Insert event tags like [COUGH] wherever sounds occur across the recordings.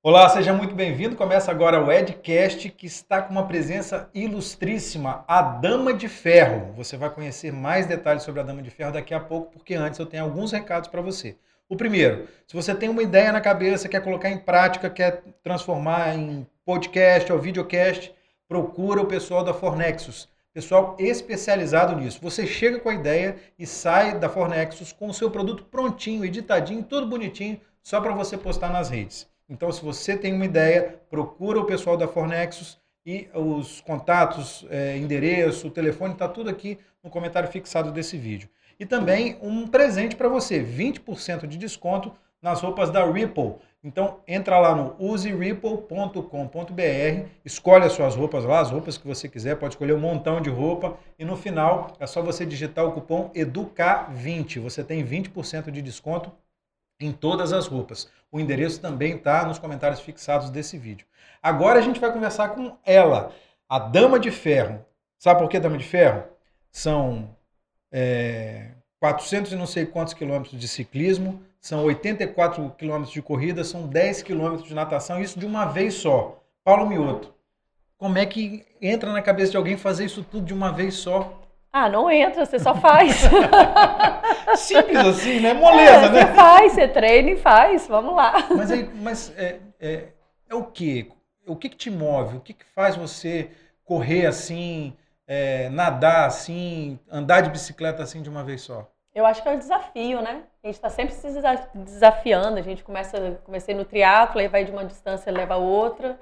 Olá, seja muito bem-vindo. Começa agora o Edcast, que está com uma presença ilustríssima, a Dama de Ferro. Você vai conhecer mais detalhes sobre a Dama de Ferro daqui a pouco, porque antes eu tenho alguns recados para você. O primeiro, se você tem uma ideia na cabeça, quer colocar em prática, quer transformar em podcast ou videocast, procura o pessoal da Fornexus. Pessoal especializado nisso. Você chega com a ideia e sai da Fornexus com o seu produto prontinho, editadinho, tudo bonitinho, só para você postar nas redes. Então, se você tem uma ideia, procura o pessoal da Fornexus e os contatos, é, endereço, telefone, está tudo aqui no comentário fixado desse vídeo. E também um presente para você, 20% de desconto nas roupas da Ripple. Então entra lá no useripple.com.br, escolhe as suas roupas lá, as roupas que você quiser, pode escolher um montão de roupa e no final é só você digitar o cupom EDUCA20. Você tem 20% de desconto em todas as roupas. O endereço também está nos comentários fixados desse vídeo. Agora a gente vai conversar com ela, a Dama de Ferro. Sabe por que Dama de Ferro? São é, 400 e não sei quantos quilômetros de ciclismo, são 84 quilômetros de corrida, são 10 quilômetros de natação, isso de uma vez só. Paulo Mioto, como é que entra na cabeça de alguém fazer isso tudo de uma vez só? Ah, não entra, você só faz. [LAUGHS] Simples assim, né? Moleza, é, né? Você faz, você treina e faz, vamos lá. Mas, aí, mas é, é, é o quê? O que, que te move? O que, que faz você correr assim, é, nadar assim, andar de bicicleta assim de uma vez só? Eu acho que é um desafio, né? A gente está sempre se desafiando. A gente começa, comecei no triatlo, aí vai de uma distância leva a outra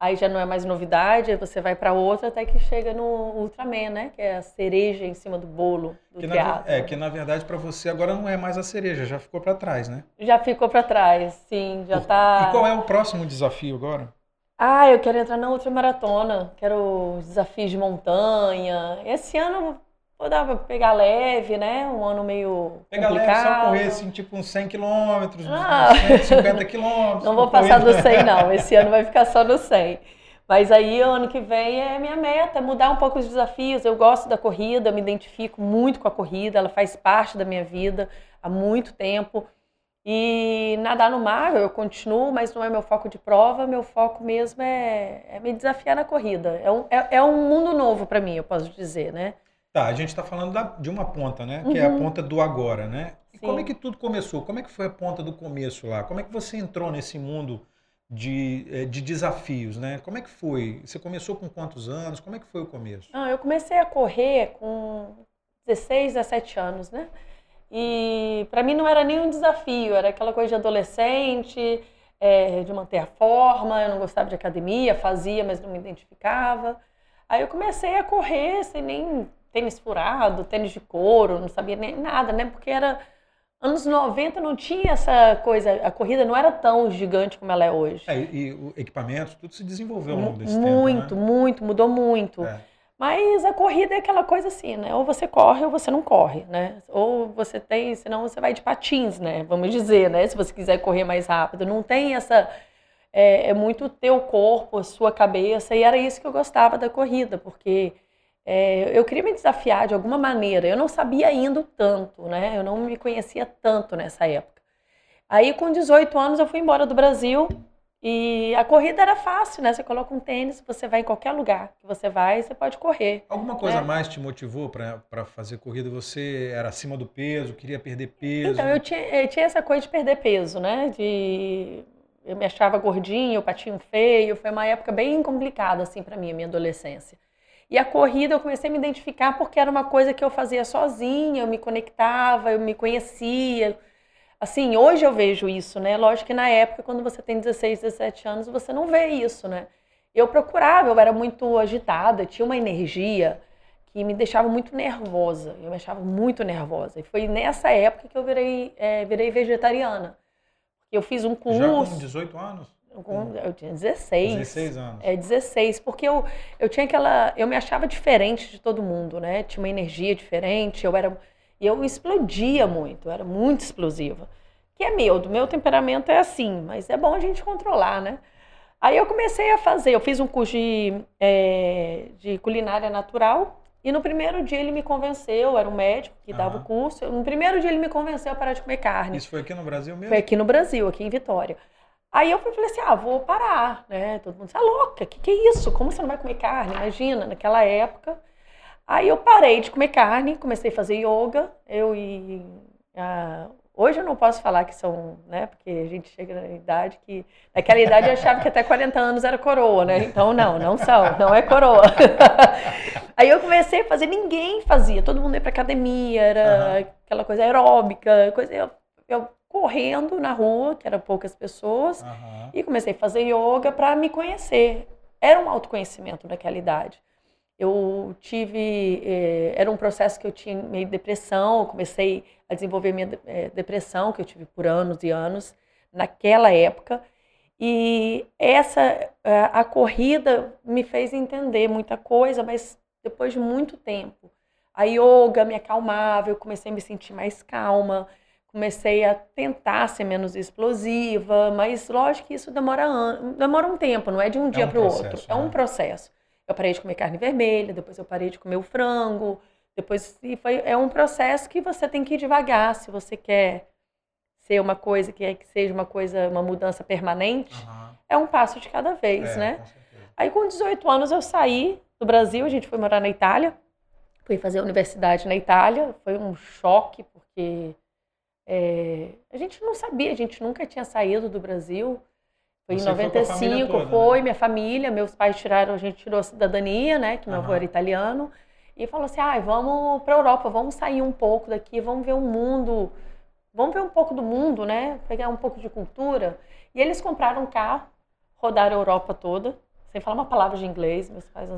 aí já não é mais novidade, aí você vai para outra até que chega no Ultraman, né? Que é a cereja em cima do bolo do que teatro. Na, é, que na verdade para você agora não é mais a cereja, já ficou para trás, né? Já ficou para trás, sim, já Por, tá. E qual é o próximo desafio agora? Ah, eu quero entrar na ultramaratona, quero desafios de montanha. Esse ano Vou dar pra pegar leve, né? Um ano meio Pegar leve, só correr assim, tipo uns 100 quilômetros, ah. 150 quilômetros. Não vou passar do 100 não, [LAUGHS] esse ano vai ficar só no 100. Mas aí, ano que vem, é minha meta, mudar um pouco os desafios. Eu gosto da corrida, me identifico muito com a corrida, ela faz parte da minha vida há muito tempo. E nadar no mar, eu continuo, mas não é meu foco de prova, meu foco mesmo é, é me desafiar na corrida. É um, é, é um mundo novo para mim, eu posso dizer, né? Tá, a gente está falando da, de uma ponta, né? Que uhum. é a uhum. ponta do agora, né? E como é que tudo começou? Como é que foi a ponta do começo lá? Como é que você entrou nesse mundo de, eh, de desafios, né? Como é que foi? Você começou com quantos anos? Como é que foi o começo? Ah, eu comecei a correr com 16, 17 anos, né? E para mim não era nenhum desafio, era aquela coisa de adolescente, é, de manter a forma, eu não gostava de academia, fazia, mas não me identificava. Aí eu comecei a correr sem nem tênis furado, tênis de couro, não sabia nem nada, né? Porque era anos 90 não tinha essa coisa, a corrida não era tão gigante como ela é hoje. É, e, o equipamento, tudo se desenvolveu ao longo desse muito, tempo. Muito, né? muito, mudou muito. É. Mas a corrida é aquela coisa assim, né? Ou você corre ou você não corre, né? Ou você tem, senão você vai de patins, né? Vamos dizer, né? Se você quiser correr mais rápido. Não tem essa. É, é muito teu corpo, a sua cabeça. E era isso que eu gostava da corrida, porque é, eu queria me desafiar de alguma maneira. Eu não sabia indo tanto, né? Eu não me conhecia tanto nessa época. Aí, com 18 anos, eu fui embora do Brasil e a corrida era fácil, né? Você coloca um tênis, você vai em qualquer lugar que você vai, você pode correr. Alguma coisa né? mais te motivou para fazer corrida? Você era acima do peso, queria perder peso? Então, eu tinha, eu tinha essa coisa de perder peso, né? De eu me achava gordinho, patinho feio. Foi uma época bem complicada, assim, para mim, a minha adolescência. E a corrida eu comecei a me identificar porque era uma coisa que eu fazia sozinha, eu me conectava, eu me conhecia. Assim, hoje eu vejo isso, né? Lógico que na época, quando você tem 16, 17 anos, você não vê isso, né? Eu procurava, eu era muito agitada, tinha uma energia que me deixava muito nervosa. Eu me achava muito nervosa. E foi nessa época que eu virei, é, virei vegetariana. Eu fiz um curso. Já com 18 anos? Eu tinha 16. 16 anos. É, 16, porque eu, eu tinha aquela. Eu me achava diferente de todo mundo, né? Tinha uma energia diferente, eu era. E eu explodia muito, eu era muito explosiva. Que é meu, do meu temperamento é assim, mas é bom a gente controlar, né? Aí eu comecei a fazer, eu fiz um curso de, é, de culinária natural e no primeiro dia ele me convenceu, era um médico que dava o curso, no primeiro dia ele me convenceu a parar de comer carne. Isso foi aqui no Brasil mesmo? Foi aqui no Brasil, aqui em Vitória. Aí eu falei assim, ah, vou parar, né? Todo mundo disse, ah, louca, que que é isso? Como você não vai comer carne? Imagina, naquela época. Aí eu parei de comer carne, comecei a fazer yoga, eu e a, Hoje eu não posso falar que são, né? Porque a gente chega na idade que. Naquela idade eu achava que até 40 anos era coroa, né? Então, não, não são, não é coroa. [LAUGHS] Aí eu comecei a fazer, ninguém fazia, todo mundo ia pra academia, era uhum. aquela coisa aeróbica, coisa. Eu, eu, correndo na rua, que eram poucas pessoas, uhum. e comecei a fazer yoga para me conhecer. Era um autoconhecimento naquela idade. Eu tive. Eh, era um processo que eu tinha meio depressão, eu comecei a desenvolver minha eh, depressão, que eu tive por anos e anos, naquela época. E essa. A, a corrida me fez entender muita coisa, mas depois de muito tempo. A yoga me acalmava, eu comecei a me sentir mais calma, comecei a tentar ser menos explosiva, mas lógico que isso demora, demora um tempo, não é de um é dia um para o outro, é um né? processo. Eu parei de comer carne vermelha, depois eu parei de comer o frango, depois e foi, é um processo que você tem que ir devagar se você quer ser uma coisa que, é, que seja uma coisa, uma mudança permanente, uhum. é um passo de cada vez, é, né? Com Aí com 18 anos eu saí do Brasil, a gente foi morar na Itália, fui fazer universidade na Itália, foi um choque porque é, a gente não sabia, a gente nunca tinha saído do Brasil. Foi Você em 95, foi, toda, foi né? minha família, meus pais tiraram, a gente tirou a cidadania, né? Que meu uhum. avô era italiano. E falou assim: ah, vamos para a Europa, vamos sair um pouco daqui, vamos ver o mundo, vamos ver um pouco do mundo, né? Pegar um pouco de cultura. E eles compraram um carro, rodaram a Europa toda, sem falar uma palavra de inglês. Meus pais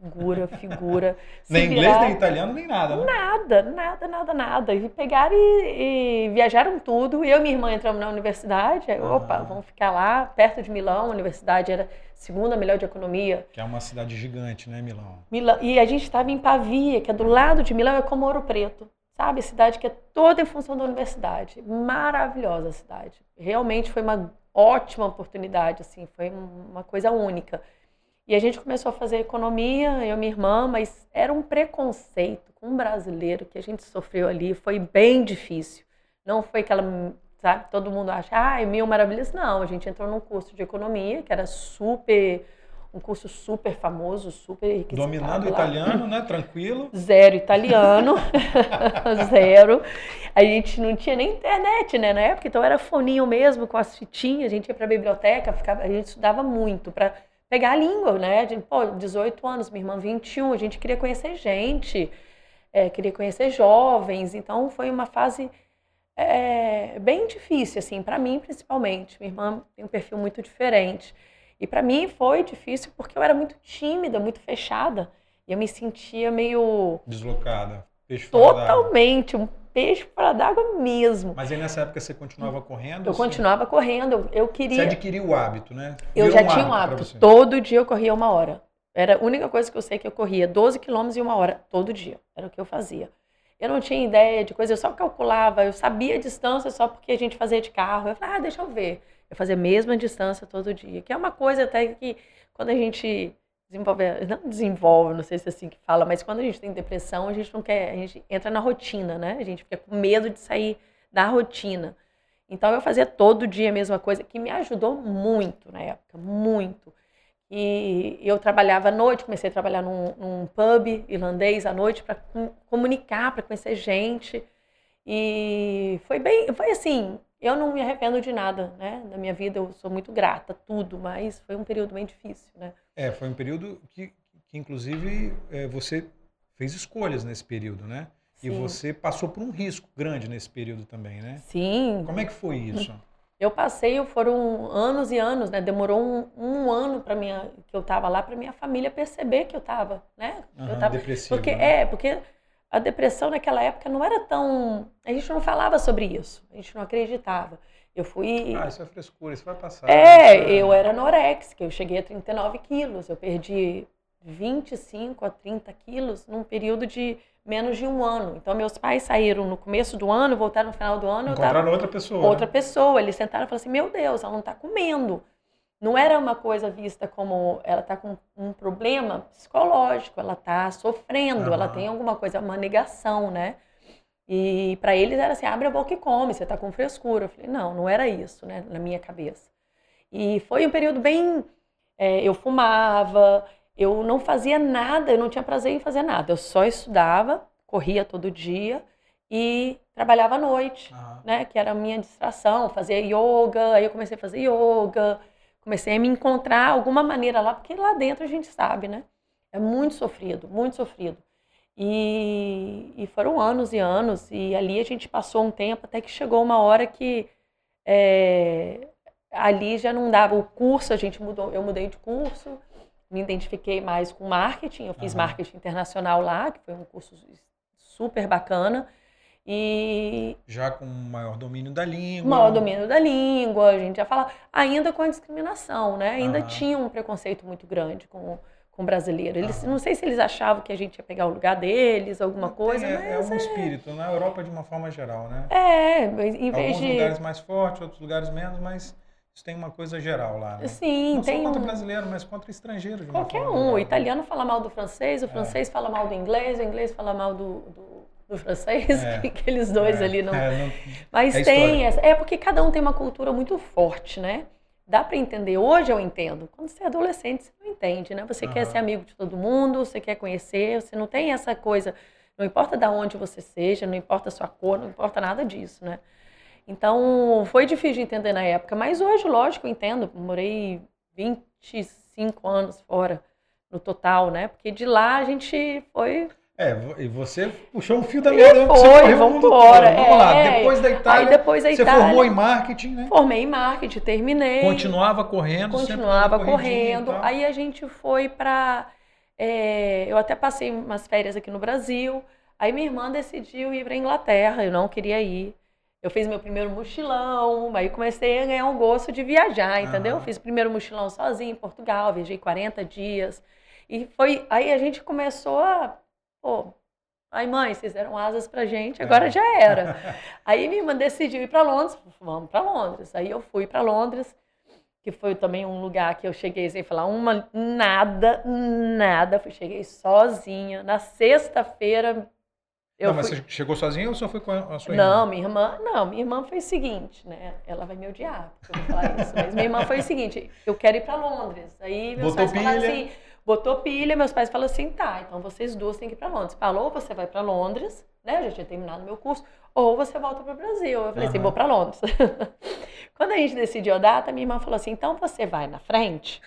figura, figura. [LAUGHS] nem inglês, nem italiano, nem nada. Né? Nada, nada, nada, nada. E pegaram e, e, viajaram tudo. Eu e minha irmã entramos na universidade. Aí, ah. Opa, vamos ficar lá, perto de Milão. A universidade era segunda melhor de economia. Que é uma cidade gigante, né, Milão? Milão. E a gente estava em Pavia, que é do lado de Milão, é como Ouro Preto. Sabe? Cidade que é toda em função da universidade. Maravilhosa a cidade. Realmente foi uma ótima oportunidade, assim, foi uma coisa única. E a gente começou a fazer economia, eu e minha irmã, mas era um preconceito com um brasileiro que a gente sofreu ali, foi bem difícil. Não foi aquela, sabe, todo mundo acha, ah, é mil maravilhas. Não, a gente entrou num curso de economia, que era super, um curso super famoso, super Dominando o italiano, né? Tranquilo. [LAUGHS] Zero italiano, [LAUGHS] zero. A gente não tinha nem internet, né, na época, então era foninho mesmo, com as fitinhas, a gente ia para a biblioteca, ficava, a gente estudava muito para pegar a língua, né? De, pô, 18 anos, minha irmã 21, a gente queria conhecer gente, é, queria conhecer jovens, então foi uma fase é, bem difícil, assim, para mim principalmente. Minha irmã tem um perfil muito diferente. E para mim foi difícil porque eu era muito tímida, muito fechada. E eu me sentia meio. Deslocada. Totalmente, um peixe fora d'água mesmo. Mas aí nessa época você continuava correndo? Eu assim? continuava correndo, eu queria... Você adquiriu o hábito, né? Virou eu já um tinha um hábito, todo dia eu corria uma hora. Era a única coisa que eu sei que eu corria 12 quilômetros em uma hora, todo dia, era o que eu fazia. Eu não tinha ideia de coisa, eu só calculava, eu sabia a distância só porque a gente fazia de carro. Eu falava, ah, deixa eu ver. Eu fazia a mesma distância todo dia, que é uma coisa até que quando a gente desenvolve, não desenvolve, não sei se é assim que fala, mas quando a gente tem depressão, a gente não quer, a gente entra na rotina, né? A gente fica com medo de sair da rotina. Então eu fazia todo dia a mesma coisa, que me ajudou muito na época, muito. E eu trabalhava à noite, comecei a trabalhar num, num pub irlandês à noite para comunicar, para conhecer gente. E foi bem, foi assim, eu não me arrependo de nada, né? Na minha vida eu sou muito grata, tudo, mas foi um período bem difícil, né? É, foi um período que, que inclusive, é, você fez escolhas nesse período, né? Sim. E você passou por um risco grande nesse período também, né? Sim. Como é que foi isso? [LAUGHS] Eu passei, foram anos e anos, né? Demorou um, um ano para minha que eu estava lá para minha família perceber que eu estava, né? Uhum, eu tava, depressivo, porque né? é, porque a depressão naquela época não era tão, a gente não falava sobre isso, a gente não acreditava. Eu fui. Ah, isso é frescura, isso vai passar. É, é, eu era anorexica, eu cheguei a 39 quilos, eu perdi 25 a 30 quilos num período de menos de um ano. Então, meus pais saíram no começo do ano, voltaram no final do ano. Encontraram tava... outra pessoa. Outra né? pessoa. Eles sentaram e falaram assim: Meu Deus, ela não está comendo. Não era uma coisa vista como ela está com um problema psicológico, ela está sofrendo, uhum. ela tem alguma coisa, uma negação, né? E para eles era assim, abre a boca e come, você está com frescura. Eu falei, não, não era isso, né, na minha cabeça. E foi um período bem. É, eu fumava, eu não fazia nada, eu não tinha prazer em fazer nada. Eu só estudava, corria todo dia e trabalhava à noite, uhum. né? Que era a minha distração, fazia yoga, aí eu comecei a fazer yoga, comecei a me encontrar alguma maneira lá, porque lá dentro a gente sabe, né? É muito sofrido, muito sofrido. E, e foram anos e anos, e ali a gente passou um tempo até que chegou uma hora que é, ali já não dava o curso, a gente mudou, eu mudei de curso, me identifiquei mais com marketing, eu fiz uhum. marketing internacional lá, que foi um curso super bacana. E já com maior domínio da língua. Maior domínio da língua, a gente já fala, ainda com a discriminação, né? Ainda uhum. tinha um preconceito muito grande com, com o brasileiro. Eles, uhum. Não sei se eles achavam que a gente ia pegar o lugar deles, alguma coisa, é. É um é... espírito, na Europa de uma forma geral, né? É, em vez Alguns de... lugares mais fortes, outros lugares menos, mas isso tem uma coisa geral lá, né? Sim, Não tem só contra um... brasileiro, mas contra estrangeiro. Qualquer um. Geral. O italiano fala mal do francês, o é. francês é. fala mal do inglês, o inglês fala mal do, do [LAUGHS] do francês, é, aqueles dois é, ali não. É, não Mas é tem, essa, é porque cada um tem uma cultura muito forte, né? Dá para entender. Hoje eu entendo. Quando você é adolescente, você não entende, né? Você uhum. quer ser amigo de todo mundo, você quer conhecer, você não tem essa coisa. Não importa de onde você seja, não importa a sua cor, não importa nada disso, né? Então, foi difícil de entender na época, mas hoje, lógico, eu entendo. Morei 25 anos fora no total, né? Porque de lá a gente foi é, e você puxou um fio da que você foi, vamos embora. Vamos é, lá, depois da Itália, aí depois da Itália, você formou em marketing, né? Formei em marketing, terminei. Continuava correndo, Continuava correndo. Aí a gente foi para é, eu até passei umas férias aqui no Brasil. Aí minha irmã decidiu ir para Inglaterra, eu não queria ir. Eu fiz meu primeiro mochilão, aí comecei a ganhar um gosto de viajar, entendeu? Fiz o primeiro mochilão sozinho em Portugal, viajei 40 dias. E foi aí a gente começou a Pô, Ai, mãe, vocês deram asas pra gente, agora é. já era. [LAUGHS] Aí minha irmã decidiu ir para Londres, vamos para Londres. Aí eu fui para Londres, que foi também um lugar que eu cheguei sem falar uma nada, nada. Fui, cheguei sozinha. Na sexta-feira. Eu não, mas fui... você chegou sozinha ou só foi com a sua irmã? Não, minha irmã, não, minha irmã foi o seguinte, né? Ela vai me odiar, porque eu vou falar isso. Mas minha irmã foi o seguinte: eu quero ir para Londres. Aí meus Botou pais falaram assim botou pilha, meus pais falaram assim, tá, então vocês duas têm que ir para Londres. Falou, você vai para Londres, né? Eu já tinha terminado meu curso, ou você volta para o Brasil. Eu falei uhum. assim, vou para Londres. [LAUGHS] Quando a gente decidiu a data, minha irmã falou assim, então você vai na frente,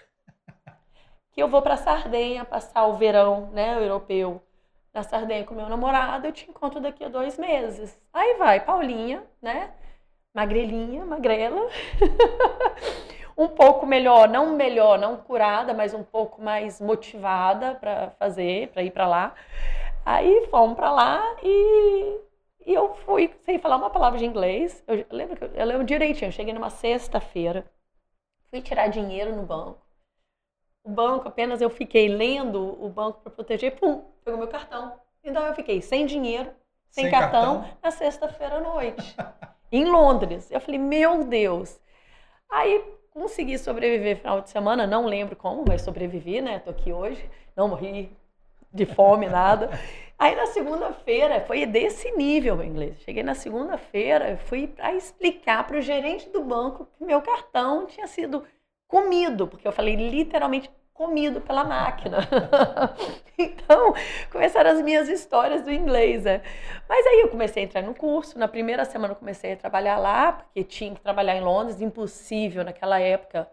que eu vou para Sardenha passar o verão, né, europeu, na Sardenha com meu namorado, eu te encontro daqui a dois meses. Aí vai, Paulinha, né? Magrelinha, magrela. [LAUGHS] um pouco melhor, não melhor, não curada, mas um pouco mais motivada para fazer, para ir para lá. Aí fomos para lá e, e, eu fui sem falar uma palavra de inglês. Eu lembro, eu lembro direitinho, eu cheguei numa sexta-feira, fui tirar dinheiro no banco. O banco, apenas eu fiquei lendo o banco para proteger, pum, pegou meu cartão. Então eu fiquei sem dinheiro, sem, sem cartão, cartão, na sexta-feira à noite, em Londres. Eu falei, meu Deus. Aí consegui sobreviver final de semana, não lembro como, mas sobrevivi, né? Tô aqui hoje, não morri de fome, [LAUGHS] nada. Aí na segunda-feira, foi desse nível meu inglês. Cheguei na segunda-feira, fui para explicar para o gerente do banco que meu cartão tinha sido comido, porque eu falei literalmente comido pela máquina. [LAUGHS] então, começaram as minhas histórias do inglês, né? Mas aí eu comecei a entrar no curso, na primeira semana eu comecei a trabalhar lá, porque tinha que trabalhar em Londres, impossível naquela época.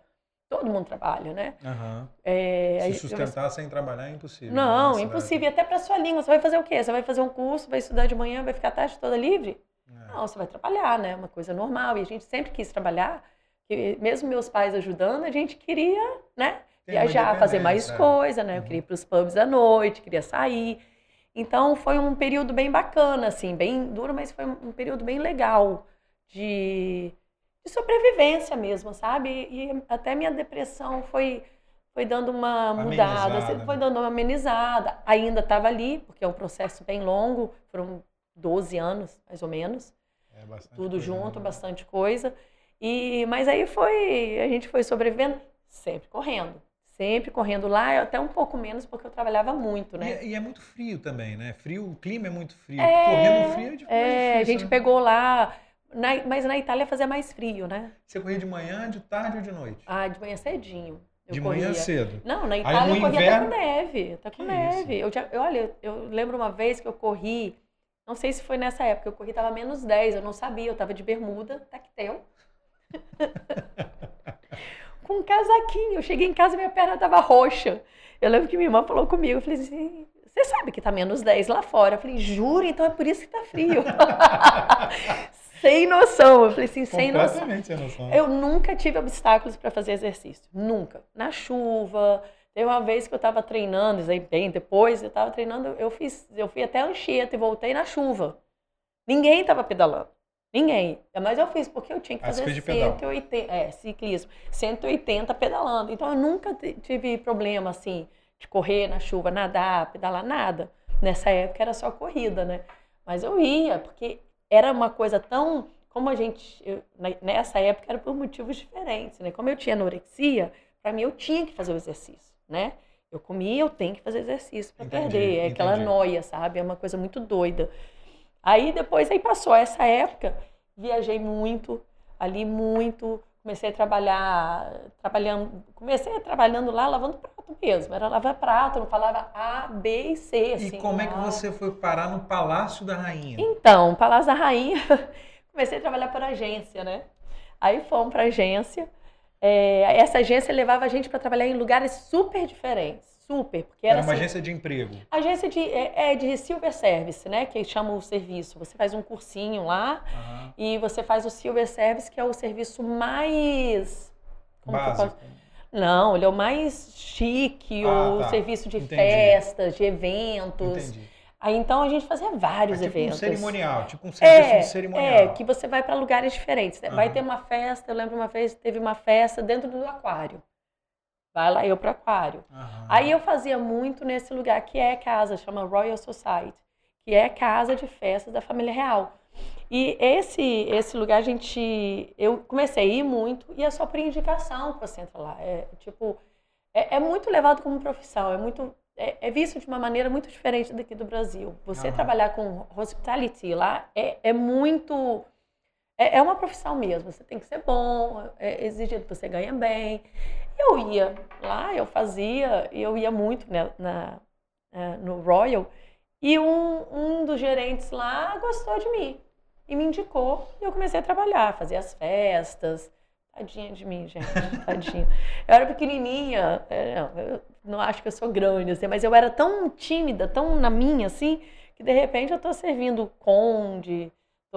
Todo mundo trabalha, né? Uhum. É, Se sustentar eu... sem trabalhar é impossível. Não, impossível. E até para sua língua. Você vai fazer o quê? Você vai fazer um curso, vai estudar de manhã, vai ficar a tarde toda livre? É. Não, você vai trabalhar, né? Uma coisa normal. E a gente sempre quis trabalhar. mesmo meus pais ajudando, a gente queria, né? Viajar, fazer mais é. coisa, né? Eu queria ir para os pubs à noite, queria sair. Então foi um período bem bacana, assim, bem duro, mas foi um período bem legal de, de sobrevivência mesmo, sabe? E até minha depressão foi foi dando uma mudada, assim, foi né? dando uma amenizada. Ainda estava ali, porque é um processo bem longo, foram 12 anos, mais ou menos. É tudo junto, né? bastante coisa. E mas aí foi, a gente foi sobrevivendo sempre correndo sempre correndo lá, até um pouco menos porque eu trabalhava muito, né? E, é, e é muito frio também, né? Frio, o clima é muito frio. É, correndo frio é, difícil, é a gente né? pegou lá na, mas na Itália fazia mais frio, né? Você corria de manhã, de tarde ou de noite? Ah, de manhã cedinho. De corria. manhã cedo. Não, na Itália no eu corria inverno- até com neve. Até com Que neve. Eu, já, eu, olha, eu lembro uma vez que eu corri, não sei se foi nessa época, eu corri, tava menos 10, eu não sabia, eu tava de bermuda, tactel. [LAUGHS] com um casaquinho. Eu cheguei em casa e minha perna tava roxa. Eu lembro que minha irmã falou comigo, eu falei assim, você sabe que tá menos 10 lá fora? Eu falei, juro, então é por isso que tá frio. [LAUGHS] sem noção. Eu falei assim, sem noção. Sem noção. Eu nunca tive obstáculos para fazer exercício. Nunca. Na chuva. Teve uma vez que eu estava treinando, bem depois, eu estava treinando, eu fiz, eu fui até Anchieta e voltei na chuva. Ninguém estava pedalando. Ninguém. Mas eu fiz porque eu tinha que fazer fez de pedal. 180, é, ciclismo, 180 pedalando. Então eu nunca tive problema assim de correr na chuva, nadar, pedalar nada. Nessa época era só corrida, né? Mas eu ia, porque era uma coisa tão. Como a gente. eu- nessa época era por motivos diferentes, né? Como eu tinha anorexia, para mim eu tinha que fazer o exercício, né? Eu comia, eu tenho que fazer exercício para perder. É aquela entendi. noia, sabe? É uma coisa muito doida. Aí depois aí passou essa época, viajei muito, ali muito, comecei a trabalhar, trabalhando, comecei trabalhando lá lavando prato mesmo, era lavar prato, não falava A, B e C, E assim. como é que você foi parar no Palácio da Rainha? Então, Palácio da Rainha, [LAUGHS] comecei a trabalhar por agência, né? Aí fomos para agência. É, essa agência levava a gente para trabalhar em lugares super diferentes, super, porque era, Era uma assim, agência de emprego. agência de é, é de silver service, né? Que chama o serviço. Você faz um cursinho lá Aham. e você faz o silver service, que é o serviço mais como Básico. Não, ele é o mais chique, Ah, o tá. serviço de Entendi. festas, de eventos. Entendi. Aí então a gente fazia vários É tipo eventos. um cerimonial, tipo um serviço É, de cerimonial. é, que você vai para lugares diferentes. Vai Aham. ter uma festa, eu lembro uma vez teve uma festa dentro do aquário. Vai lá eu pro aquário. Aham. Aí eu fazia muito nesse lugar que é casa, chama Royal Society, que é casa de festas da família real. E esse esse lugar a gente eu comecei a ir muito e é só por indicação que você entra lá. É tipo é, é muito levado como profissão, é muito é, é visto de uma maneira muito diferente daqui do Brasil. Você Aham. trabalhar com hospitality lá é, é muito é, é uma profissão mesmo. Você tem que ser bom, é exigido que você ganha bem. Eu ia lá, eu fazia, e eu ia muito né, na, eh, no Royal, e um, um dos gerentes lá gostou de mim e me indicou, e eu comecei a trabalhar, fazer as festas. Tadinha de mim, gente, [LAUGHS] tadinha. Eu era pequenininha, é, eu não acho que eu sou grande, assim, mas eu era tão tímida, tão na minha, assim, que de repente eu tô servindo conde,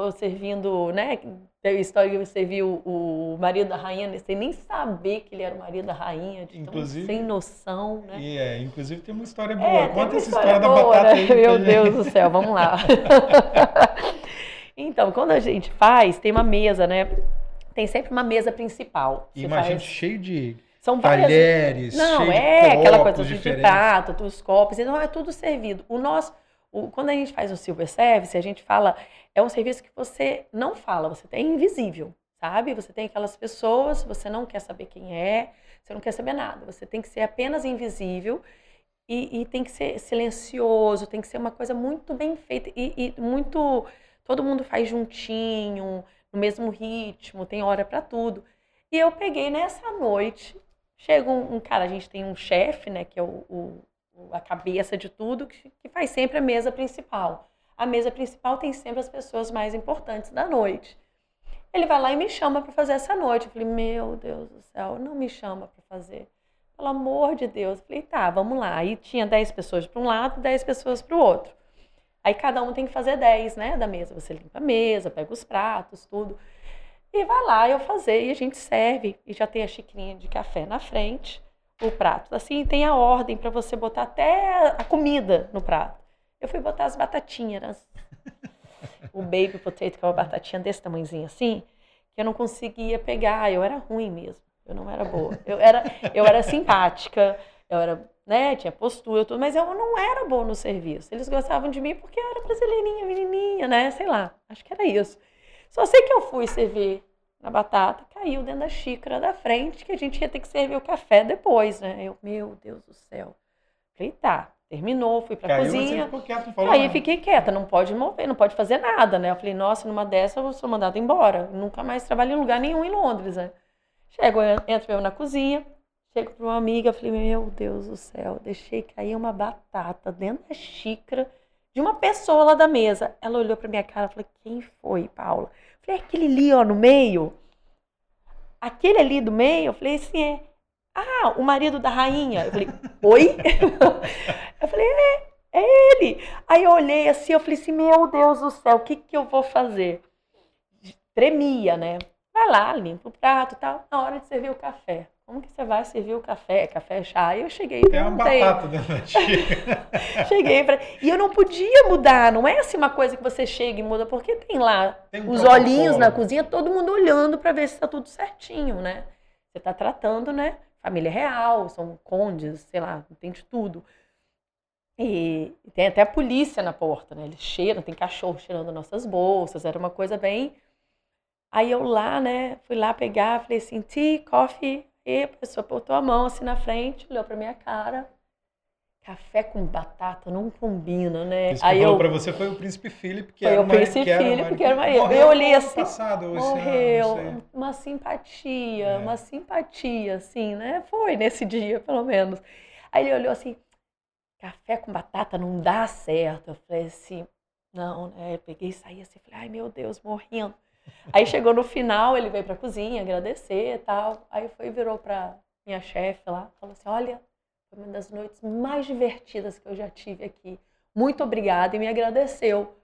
tô servindo, né? Teve a história que eu servi o, o marido da rainha, né, sem nem saber que ele era o marido da rainha, de Inclusive- sem noção, né? E é, inclusive tem uma história boa. É, Conta uma essa história da boa, batata né? aí. Meu gente- Deus do céu, vamos lá. [LAUGHS] então, quando a gente faz, tem uma mesa, né? Tem sempre uma mesa principal. E imagina faz- cheio de São várias talheres, não, é copos aquela coisa de, prato, dos copos, então é tudo servido. O nosso, o- quando a gente faz o silver service, a gente fala, é um serviço que você não fala, você tem invisível, sabe? Você tem aquelas pessoas, você não quer saber quem é, você não quer saber nada, você tem que ser apenas invisível e, e tem que ser silencioso, tem que ser uma coisa muito bem feita e, e muito, todo mundo faz juntinho, no mesmo ritmo, tem hora para tudo. E eu peguei nessa noite Chega um, um cara, a gente tem um chefe, né, que é o- o- a cabeça de tudo, que, que faz sempre a mesa principal. A mesa principal tem sempre as pessoas mais importantes da noite. Ele vai lá e me chama para fazer essa noite. Eu falei, meu Deus do céu, não me chama para fazer. Pelo amor de Deus. Eu falei, tá, vamos lá. Aí tinha 10 pessoas para um lado, 10 pessoas para o outro. Aí cada um tem que fazer 10, né, da mesa. Você limpa a mesa, pega os pratos, tudo. E vai lá eu fazer e a gente serve. E já tem a xicrinha de café na frente, o prato. Assim, tem a ordem para você botar até a comida no prato. Eu fui botar as batatinhas. O baby potato, que é uma batatinha desse tamanhozinho assim, que eu não conseguia pegar. Eu era ruim mesmo. Eu não era boa. Eu era, eu era simpática, eu era, né, tinha postura, tudo, mas eu não era boa no serviço. Eles gostavam de mim porque eu era brasileirinha, menininha, né? Sei lá. Acho que era isso. Só sei que eu fui servir na batata, caiu dentro da xícara da frente, que a gente ia ter que servir o café depois, né? Eu, meu Deus do céu. Falei, tá. Terminou, fui pra Caiu, cozinha. Você não falou Aí nada. fiquei quieta, não pode mover, não pode fazer nada, né? Eu falei, nossa, numa dessa eu sou mandada embora. Nunca mais trabalhei em lugar nenhum em Londres, né? Chego, entro eu na cozinha, chego pra uma amiga, falei, meu Deus do céu, deixei cair uma batata dentro da xícara de uma pessoa lá da mesa. Ela olhou pra minha cara e falou, quem foi, Paula? Eu falei, "É aquele ali, ó, no meio. Aquele ali do meio? Eu falei, sim, é. Ah, o marido da rainha. Eu falei, oi? [LAUGHS] eu falei, é, é ele. Aí eu olhei assim, eu falei assim, meu Deus do céu, o que que eu vou fazer? Tremia, né? Vai lá, limpa o prato e tal. Na hora de servir o café. Como que você vai servir o café? Café, chá? Aí eu cheguei e Tem uma perguntei. batata dentro da xícara. Cheguei pra... E eu não podia mudar, não é assim uma coisa que você chega e muda, porque tem lá Tem um os olhinhos na cozinha, todo mundo olhando pra ver se tá tudo certinho, né? Você tá tratando, né? Família real, são condes, sei lá, tem de tudo. E tem até a polícia na porta, né? Eles cheiram, tem cachorro cheirando nossas bolsas, era uma coisa bem. Aí eu lá, né, fui lá pegar, falei assim, tea, coffee, e a pessoa botou a mão assim na frente, olhou pra minha cara. Café com batata não combina, né? Isso que Aí eu pra você foi o príncipe Philip, que Foi era o príncipe que Philip, que era o marido. Morreu Eu olhei assim, passado, ano, Morreu, uma simpatia, É. uma simpatia, assim, né? Foi nesse dia, pelo menos. Aí ele olhou assim, café com batata não dá certo. Eu falei assim, não, né? Eu peguei e saí assim, falei, ai meu Deus, morrendo. Aí chegou no final, ele veio pra cozinha agradecer e tal. Aí foi virou pra minha chefe lá, falou assim, olha, foi uma das noites mais divertidas que eu já tive aqui. Muito obrigada e me agradeceu.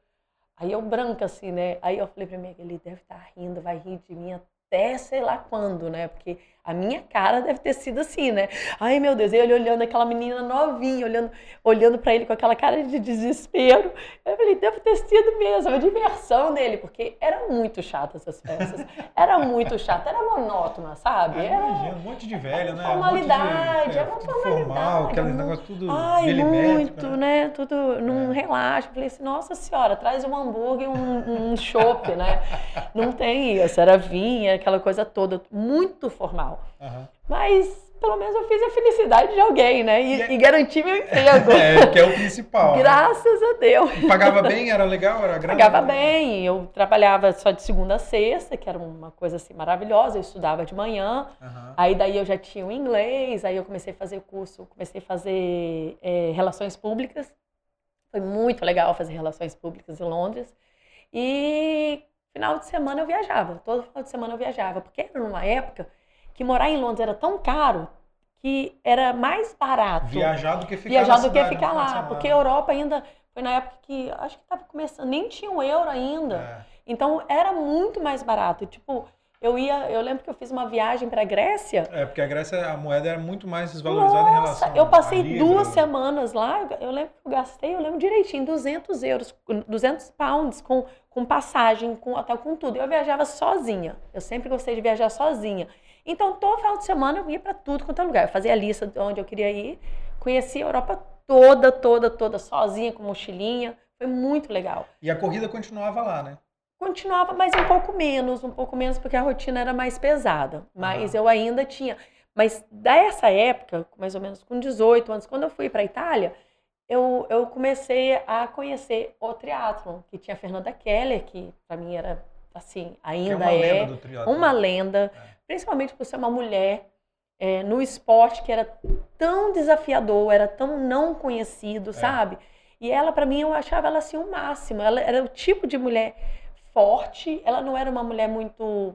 Aí eu branca assim, né? Aí eu falei pra mim, ele deve estar rindo, vai rir de mim até sei lá quando, né? Porque a minha cara deve ter sido assim, né? Ai, meu Deus, e ele olhando aquela menina novinha, olhando, olhando para ele com aquela cara de desespero. Eu falei, deve ter sido mesmo, a diversão dele, porque era muito chata essas festas. Era muito chata, era monótona, sabe? Ah, Era, imagina, um monte de velho, né? Formalidade, um de, é uma tudo formalidade, formal, aquele negócio tudo Ai, milimétrico, muito, né? Tudo num É. relaxo. Falei assim, nossa senhora, traz um hambúrguer e um, um chopp, né? Não tem isso, era vinha, aquela coisa toda, muito formal. Aham. Mas pelo menos eu fiz a felicidade de alguém, né? E, é- e garanti meu emprego. [LAUGHS] É, que é o principal. né? Graças a Deus. Pagava bem, era legal, era grande? Pagava bem, eu trabalhava só de segunda a sexta, que era uma coisa assim maravilhosa, eu estudava de manhã, Aham. Aí daí eu já tinha o inglês, aí eu comecei a fazer curso, comecei a fazer é, relações públicas. Foi muito legal fazer relações públicas em Londres. E final de semana eu viajava, todo final de semana eu viajava, porque era numa época que morar em Londres era tão caro que era mais barato Viajar do que ficar viajar do que cidade ficar lá, porque a Europa ainda foi na época que acho que estava começando, nem tinha o euro ainda. É. Então era muito mais barato. Tipo, eu ia, eu lembro que eu fiz uma viagem para Grécia. É, porque a Grécia, a moeda era muito mais desvalorizada em Nossa, relação eu passei duas semanas lá. Eu lembro que eu gastei, eu lembro direitinho, 200 euros, 200 pounds com, com passagem, com hotel, com tudo. Eu viajava sozinha. Eu sempre gostei de viajar sozinha. Então, todo final de semana eu ia para tudo quanto é lugar. Eu fazia a lista de onde eu queria ir. Conheci a Europa toda, toda, toda, sozinha, com mochilinha. Foi muito legal. E a corrida continuava lá, né? Continuava, mas um pouco menos, um pouco menos, porque a rotina era mais pesada. Mas Aham. eu ainda tinha. Mas dessa época, mais ou menos com 18 anos, quando eu fui para a Itália, eu, eu comecei a conhecer o triatlon, que tinha a Fernanda Keller, que para mim era, assim, é ainda uma é, lenda uma lenda, É. principalmente por ser uma mulher é, no esporte que era tão desafiador, era tão não conhecido, sabe? E ela, para mim, eu achava ela assim o máximo. Ela era o tipo de mulher forte, ela não era uma mulher muito.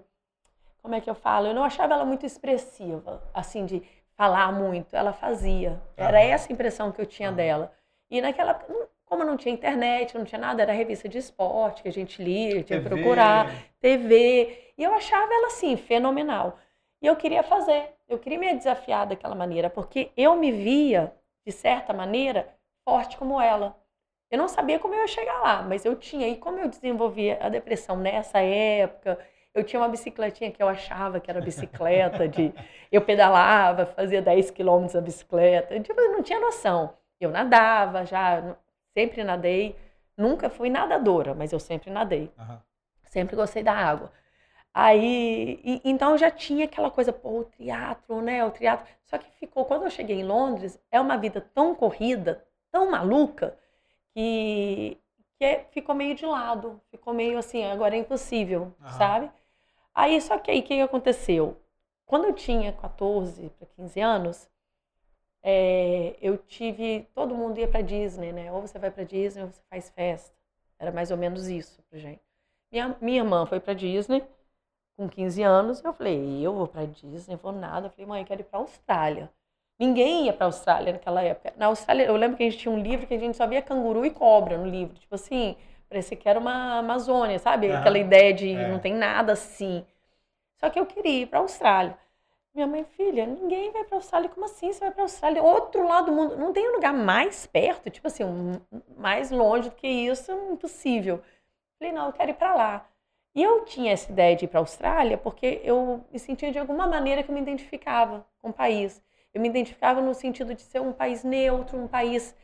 Como é que eu falo? Eu não achava ela muito expressiva, assim, de falar muito. Ela fazia. Era essa a impressão que eu tinha Aham. dela. E naquela como não tinha internet, não tinha nada, era revista de esporte que a gente lia, tinha que procurar. TV. E eu achava ela assim, fenomenal. E eu queria fazer, eu queria me desafiar daquela maneira, porque eu me via, de certa maneira, forte como ela. Eu não sabia como eu ia chegar lá, mas eu tinha. E como eu desenvolvia a depressão nessa época, eu tinha uma bicicletinha que eu achava que era bicicleta, de [LAUGHS] eu pedalava, fazia 10 quilômetros a bicicleta. Tipo, eu não tinha noção. Eu nadava já, sempre nadei. Nunca fui nadadora, mas eu sempre nadei. Aham. Sempre gostei da água. Aí, e- então eu já tinha aquela coisa, pô, o triatlo, né? O triatlo. Só que ficou, quando eu cheguei em Londres, é uma vida tão corrida, tão maluca que, que é, ficou meio de lado, ficou meio assim, agora é impossível, Aham. sabe? Aí, só que aí, o que aconteceu? Quando eu tinha 14 para 15 anos, é, eu tive. Todo mundo ia para Disney, né? Ou você vai para Disney ou você faz festa. Era mais ou menos isso pra gente. Minha, minha irmã foi para Disney com 15 anos. Eu falei, eu vou para Disney, vou nada. Eu falei, mãe, eu quero ir para Austrália. Ninguém ia para Austrália naquela época. Na Austrália, eu lembro que a gente tinha um livro que a gente só via canguru e cobra no livro. Tipo assim, parecia que era uma Amazônia, sabe? Aquela ideia de É. não tem nada assim. Só que eu queria ir para Austrália. Minha mãe, filha, ninguém vai para Austrália. Como assim você vai para Austrália? Outro lado do mundo. Não tem um lugar mais perto, tipo assim, um- mais longe do que isso, impossível. Falei, não, eu quero ir para lá. E eu tinha essa ideia de ir para a Austrália porque eu me sentia de alguma maneira que eu me identificava com o país. Eu me identificava no sentido de ser um país neutro, um país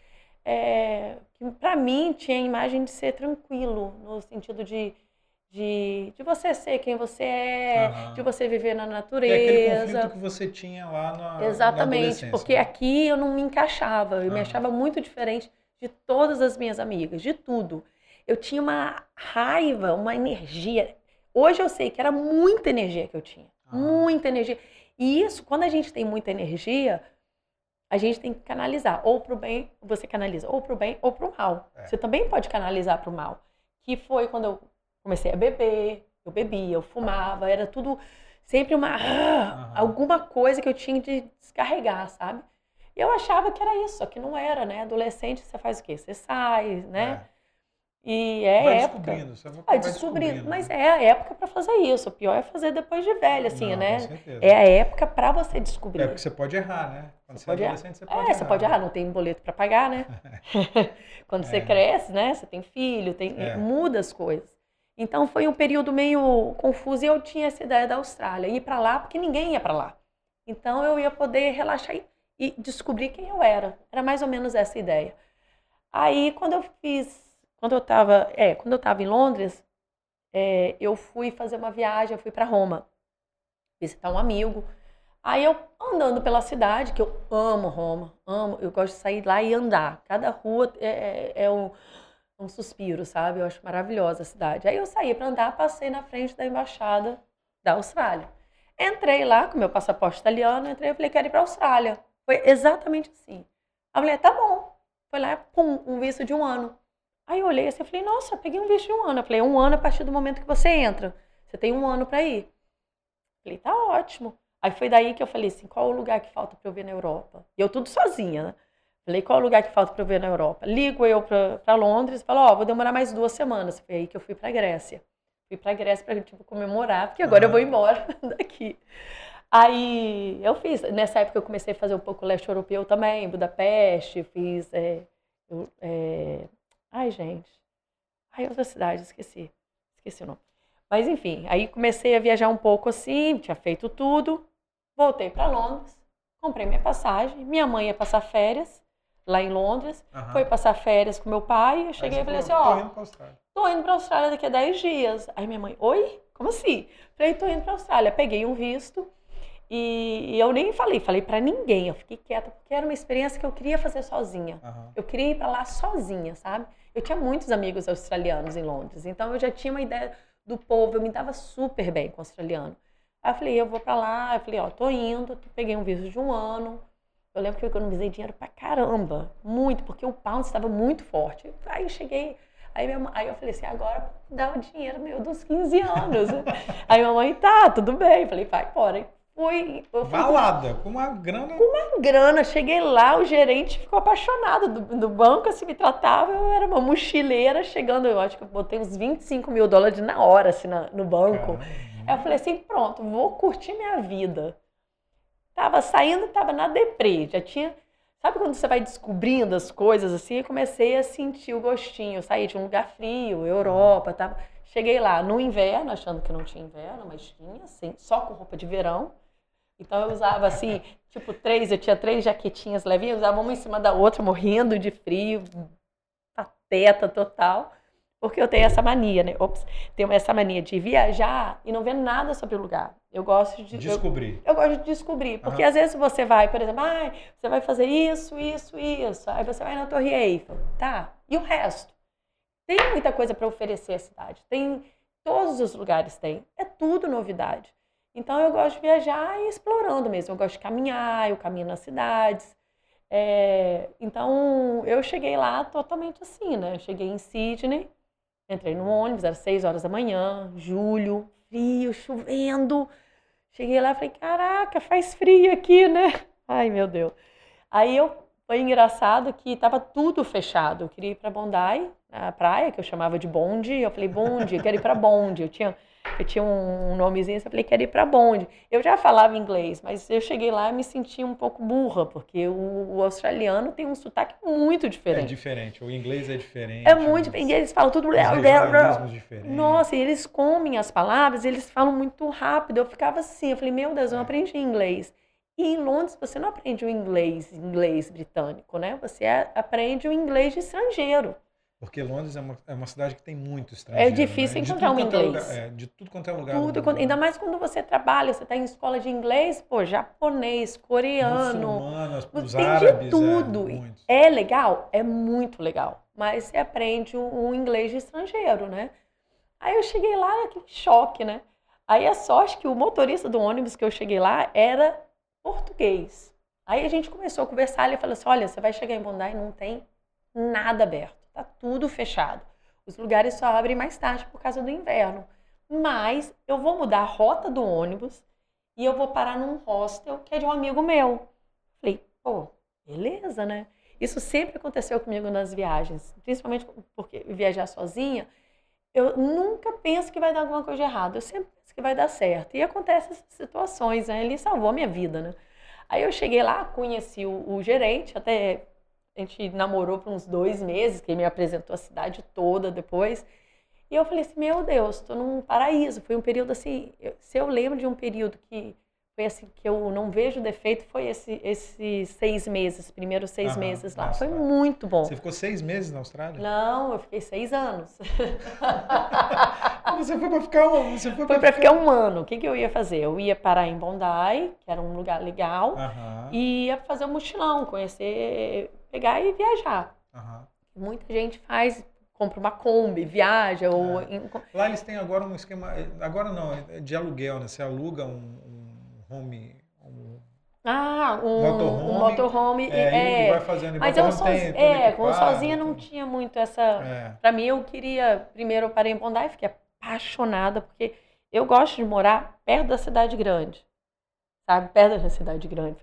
é, que para mim tinha a imagem de ser tranquilo, no sentido de, de, de você ser quem você é, Aham. de você viver na É aquele natureza. conflito que você tinha lá na, na Exatamente, adolescência, porque né? aqui eu não me encaixava, eu me Aham. achava muito diferente de todas as minhas amigas, de tudo. Eu tinha uma raiva, uma energia. Hoje eu sei que era muita energia que eu tinha, Aham. muita energia. E isso, quando a gente tem muita energia, a gente tem que canalizar, ou para o bem, você canaliza, ou para o bem ou para o mal. É. Você também pode canalizar para o mal. Que foi quando eu comecei a beber, eu bebia, eu fumava, era tudo sempre uma Aham. alguma coisa que eu tinha de descarregar, sabe? E eu achava que era isso, só que não era, né? Adolescente, você faz o quê? Você sai, né? E é Vai época. descobrindo, você vai, Vai vai descobrindo, mas né? é a época para fazer isso. O pior é fazer depois de velho, assim, Não, né? Com certeza. É a época para você descobrir. É porque você pode errar, né? Quando você, pode é errar. adolescente, você pode É, errar. você pode errar, não tem boleto para pagar, né? [LAUGHS] [LAUGHS] Quando você É. cresce, né? Você tem filho, tem, É. muda as coisas. Então foi um período meio confuso e eu tinha essa ideia da Austrália, ir para lá porque ninguém ia para lá. Então eu ia poder relaxar e, e descobrir quem eu era. Era mais ou menos essa ideia. Aí quando eu fiz, quando eu estava, é, quando eu estava em Londres, é, eu fui fazer uma viagem, eu fui para Roma visitar um amigo. Aí eu andando pela cidade, que eu amo Roma, amo, eu gosto de sair lá e andar. Cada rua é, é- é um, um suspiro, sabe? Eu acho maravilhosa a cidade. Aí eu saí para andar, passei na frente da embaixada da Austrália. Entrei lá com meu passaporte italiano, entrei e falei, quero ir para a Austrália. Foi exatamente assim. A mulher, tá bom. Foi lá, pum, um visto de um ano. Aí eu olhei assim, eu falei, nossa, eu peguei um visto de um ano. Eu falei, um ano a partir do momento que você entra. Você tem um ano para ir. Falei, tá ótimo. Aí foi daí que eu falei assim, qual o lugar que falta para eu ver na Europa? E eu tudo sozinha, né? Falei, qual o lugar que falta para eu ver na Europa? Ligo eu para Londres e falo, ó, vou demorar mais duas semanas. Foi aí que eu fui para Grécia. Fui para Grécia para tipo, comemorar, porque agora eu vou embora [LAUGHS] daqui. Aí eu fiz, nessa época eu comecei a fazer um pouco leste europeu também, Budapeste, fiz. é, eu- é, Ai, gente. Ai, outra cidade, esqueci. Esqueci o nome. Mas enfim, aí comecei a viajar um pouco assim, tinha feito tudo. Voltei para Londres, comprei minha passagem. Minha mãe ia passar férias lá em Londres, Aham. foi passar férias com meu pai. Eu cheguei e falei assim: ó, tô indo Austrália. tô indo pra Austrália daqui a 10 dias. Aí minha mãe, oi? Como assim? Falei, tô indo pra Austrália. Peguei um visto e eu nem falei, falei pra ninguém. Eu fiquei quieta porque era uma experiência que eu queria fazer sozinha. Aham. Eu queria ir pra lá sozinha, sabe? Eu tinha muitos amigos australianos em Londres, então eu já tinha uma ideia do povo, eu me dava super bem com o australiano. Aí eu falei, eu vou pra lá, eu falei, ó, tô indo, peguei um visto de um ano. Eu lembro que eu economizei dinheiro pra caramba, muito, porque o pound estava muito forte. Aí eu cheguei, aí, minha, aí eu falei assim, agora dá o dinheiro meu dos 15 anos. [LAUGHS] aí minha mãe, tá, tudo bem. Eu falei, vai embora. Fui, eu fui Balada, com uma grana. com grana. Cheguei lá, o gerente ficou apaixonado do, do banco, assim, me tratava. Eu era uma mochileira chegando, eu acho que eu botei uns 25 mil dólares na hora, assim, na- no banco. Caramba. Aí eu falei assim, pronto, vou curtir minha vida. Tava saindo, tava na deprê, já tinha... Sabe quando você vai descobrindo as coisas assim? Eu comecei a sentir o gostinho. Eu saí de um lugar frio, Europa, tava... Cheguei lá no inverno, achando que não tinha inverno, mas tinha, assim, só com roupa de verão. Então eu usava assim, tipo, três, eu tinha três jaquetinhas levinhas, eu usava uma em cima da outra, morrendo de frio, pateta total. Porque eu tenho essa mania, né? Ops, tenho essa mania de viajar e não ver nada sobre o lugar. Eu gosto de descobrir. Eu, eu gosto de descobrir, porque às vezes você vai, por exemplo, ah, você vai fazer isso, isso, isso. Aí você vai na Torre Eiffel, tá? E o resto? Tem muita coisa para oferecer à cidade. Tem todos os lugares têm. É tudo novidade. Então eu gosto de viajar e explorando mesmo. Eu gosto de caminhar, eu caminho nas cidades. É, então eu cheguei lá totalmente assim, né? Eu cheguei em Sydney, entrei no ônibus, era 6 horas da manhã, julho, frio, chovendo. Cheguei lá e falei, caraca, faz frio aqui, né? Ai, meu Deus. Aí eu foi engraçado que estava tudo fechado. Eu queria ir para Bondi, na praia, que eu chamava de bonde. Eu falei, bonde, eu quero ir para bonde. Eu tinha eu tinha um nomezinho, eu falei, quero ir para bonde. Eu já falava inglês, mas eu cheguei lá e me senti um pouco burra, porque o, o, australiano tem um sotaque muito diferente. É diferente, o inglês é diferente. É muito diferente, eles falam tudo... Nossa, e eles comem as palavras, eles falam muito rápido. Eu ficava assim, eu falei, meu Deus, eu não aprendi inglês. E em Londres você não aprende o inglês, inglês britânico, né? Você aprende o inglês de estrangeiro. Porque Londres é uma, é uma cidade que tem muito estrangeiro. É difícil né? encontrar um é inglês. É, de tudo quanto é lugar. Tudo, quando, ainda mais quando você trabalha, você está em escola de inglês, pô, japonês, coreano. Muçulmanos, os tem árabes, de tudo. É, é, legal? É muito legal. Mas você aprende um, um inglês de estrangeiro, né? Aí eu cheguei lá, aquele choque, né? Aí a sorte que o motorista do ônibus que eu cheguei lá era português. Aí a gente começou a conversar, ele falou assim, olha, você vai chegar em Bondi e não tem nada aberto. Tá tudo fechado. Os lugares só abrem mais tarde por causa do inverno. Mas eu vou mudar a rota do ônibus e eu vou parar num hostel que é de um amigo meu. Falei, pô, beleza, né? Isso sempre aconteceu comigo nas viagens, principalmente porque viajar sozinha, eu nunca penso que vai dar alguma coisa de errado, eu sempre penso que vai dar certo. E acontece essas situações, né? Ele salvou a minha vida, né? Aí eu cheguei lá, conheci o, o gerente, até a gente namorou por uns dois meses, que ele me apresentou a cidade toda depois. E eu falei assim, meu Deus, estou num paraíso. Foi um período assim, eu, se eu lembro de um período que foi assim que eu não vejo defeito, foi esse, esses seis meses, primeiros seis Aham, meses lá. Nossa, foi muito bom. Você ficou seis meses na Austrália? Não, eu fiquei seis anos. [LAUGHS] você foi para ficar um, você foi para ficar... ficar um ano. O que, que eu ia fazer? Eu ia parar em Bondi, que era um lugar legal, Aham. e ia fazer um mochilão, conhecer pegar e viajar. Uhum. Muita gente faz, compra uma Kombi, viaja. Ou... É. Lá eles têm agora um esquema, agora não, é de aluguel, né? Você aluga um, um home. Um... Ah, um motorhome. Um motorhome é, é, vai fazendo. Mas eu soz... é, como sozinha não tinha muito essa. É. Para mim, eu queria. Primeiro eu parei em Bondi, fiquei apaixonada, porque eu gosto de morar perto da cidade grande. Sabe? Perto da cidade grande.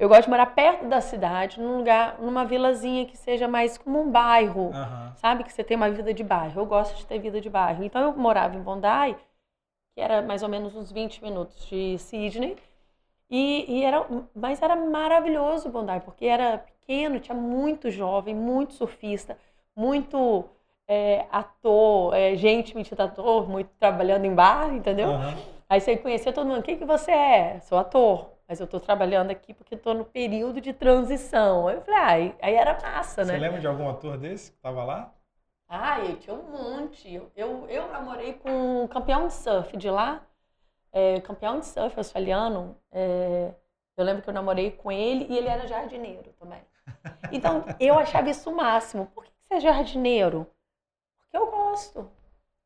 Eu gosto de morar perto da cidade, num lugar, numa vilazinha que seja mais como um bairro, uhum. sabe? Que você tem uma vida de bairro. Eu gosto de ter vida de bairro. Então eu morava em Bondi, que era mais ou menos uns 20 minutos de Sydney. E, e era, mas era maravilhoso Bondi, porque era pequeno, tinha muito jovem, muito surfista, muito é, ator, é, gente metida ator, muito trabalhando em bar, entendeu? Uhum. Aí você conhecia todo mundo. O que, que você é? Sou ator mas eu estou trabalhando aqui porque estou no período de transição. Aí eu falei, ah, aí, era massa, né? Você lembra de algum ator desse que estava lá? Ah, eu tinha um monte. Eu, eu, eu namorei com um campeão de surf de lá, é, campeão de surf australiano. É, eu lembro que eu namorei com ele e ele era jardineiro também. [LAUGHS] Então, eu achava isso o máximo. Por que você é jardineiro? Porque eu gosto.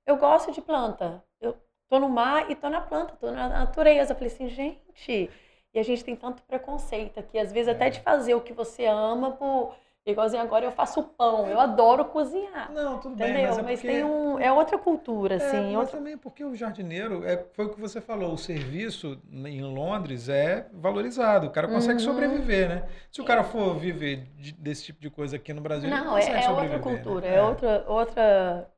Eu gosto de planta. Eu tô no mar e tô na planta, tô na natureza. Eu falei assim, gente, e a gente tem tanto preconceito aqui, às vezes é. até de fazer o que você ama por. Igualzinho agora eu faço pão, eu adoro cozinhar. Não, tudo entendeu? bem, mas, é mas porque... tem um, é outra cultura, assim. É, mas outra... também porque o jardineiro, é, foi o que você falou, o serviço em Londres é valorizado, o cara consegue uhum. sobreviver, né? Se o cara for viver desse tipo de coisa aqui no Brasil, não, ele não é, é outra cultura, né? é, outra, outra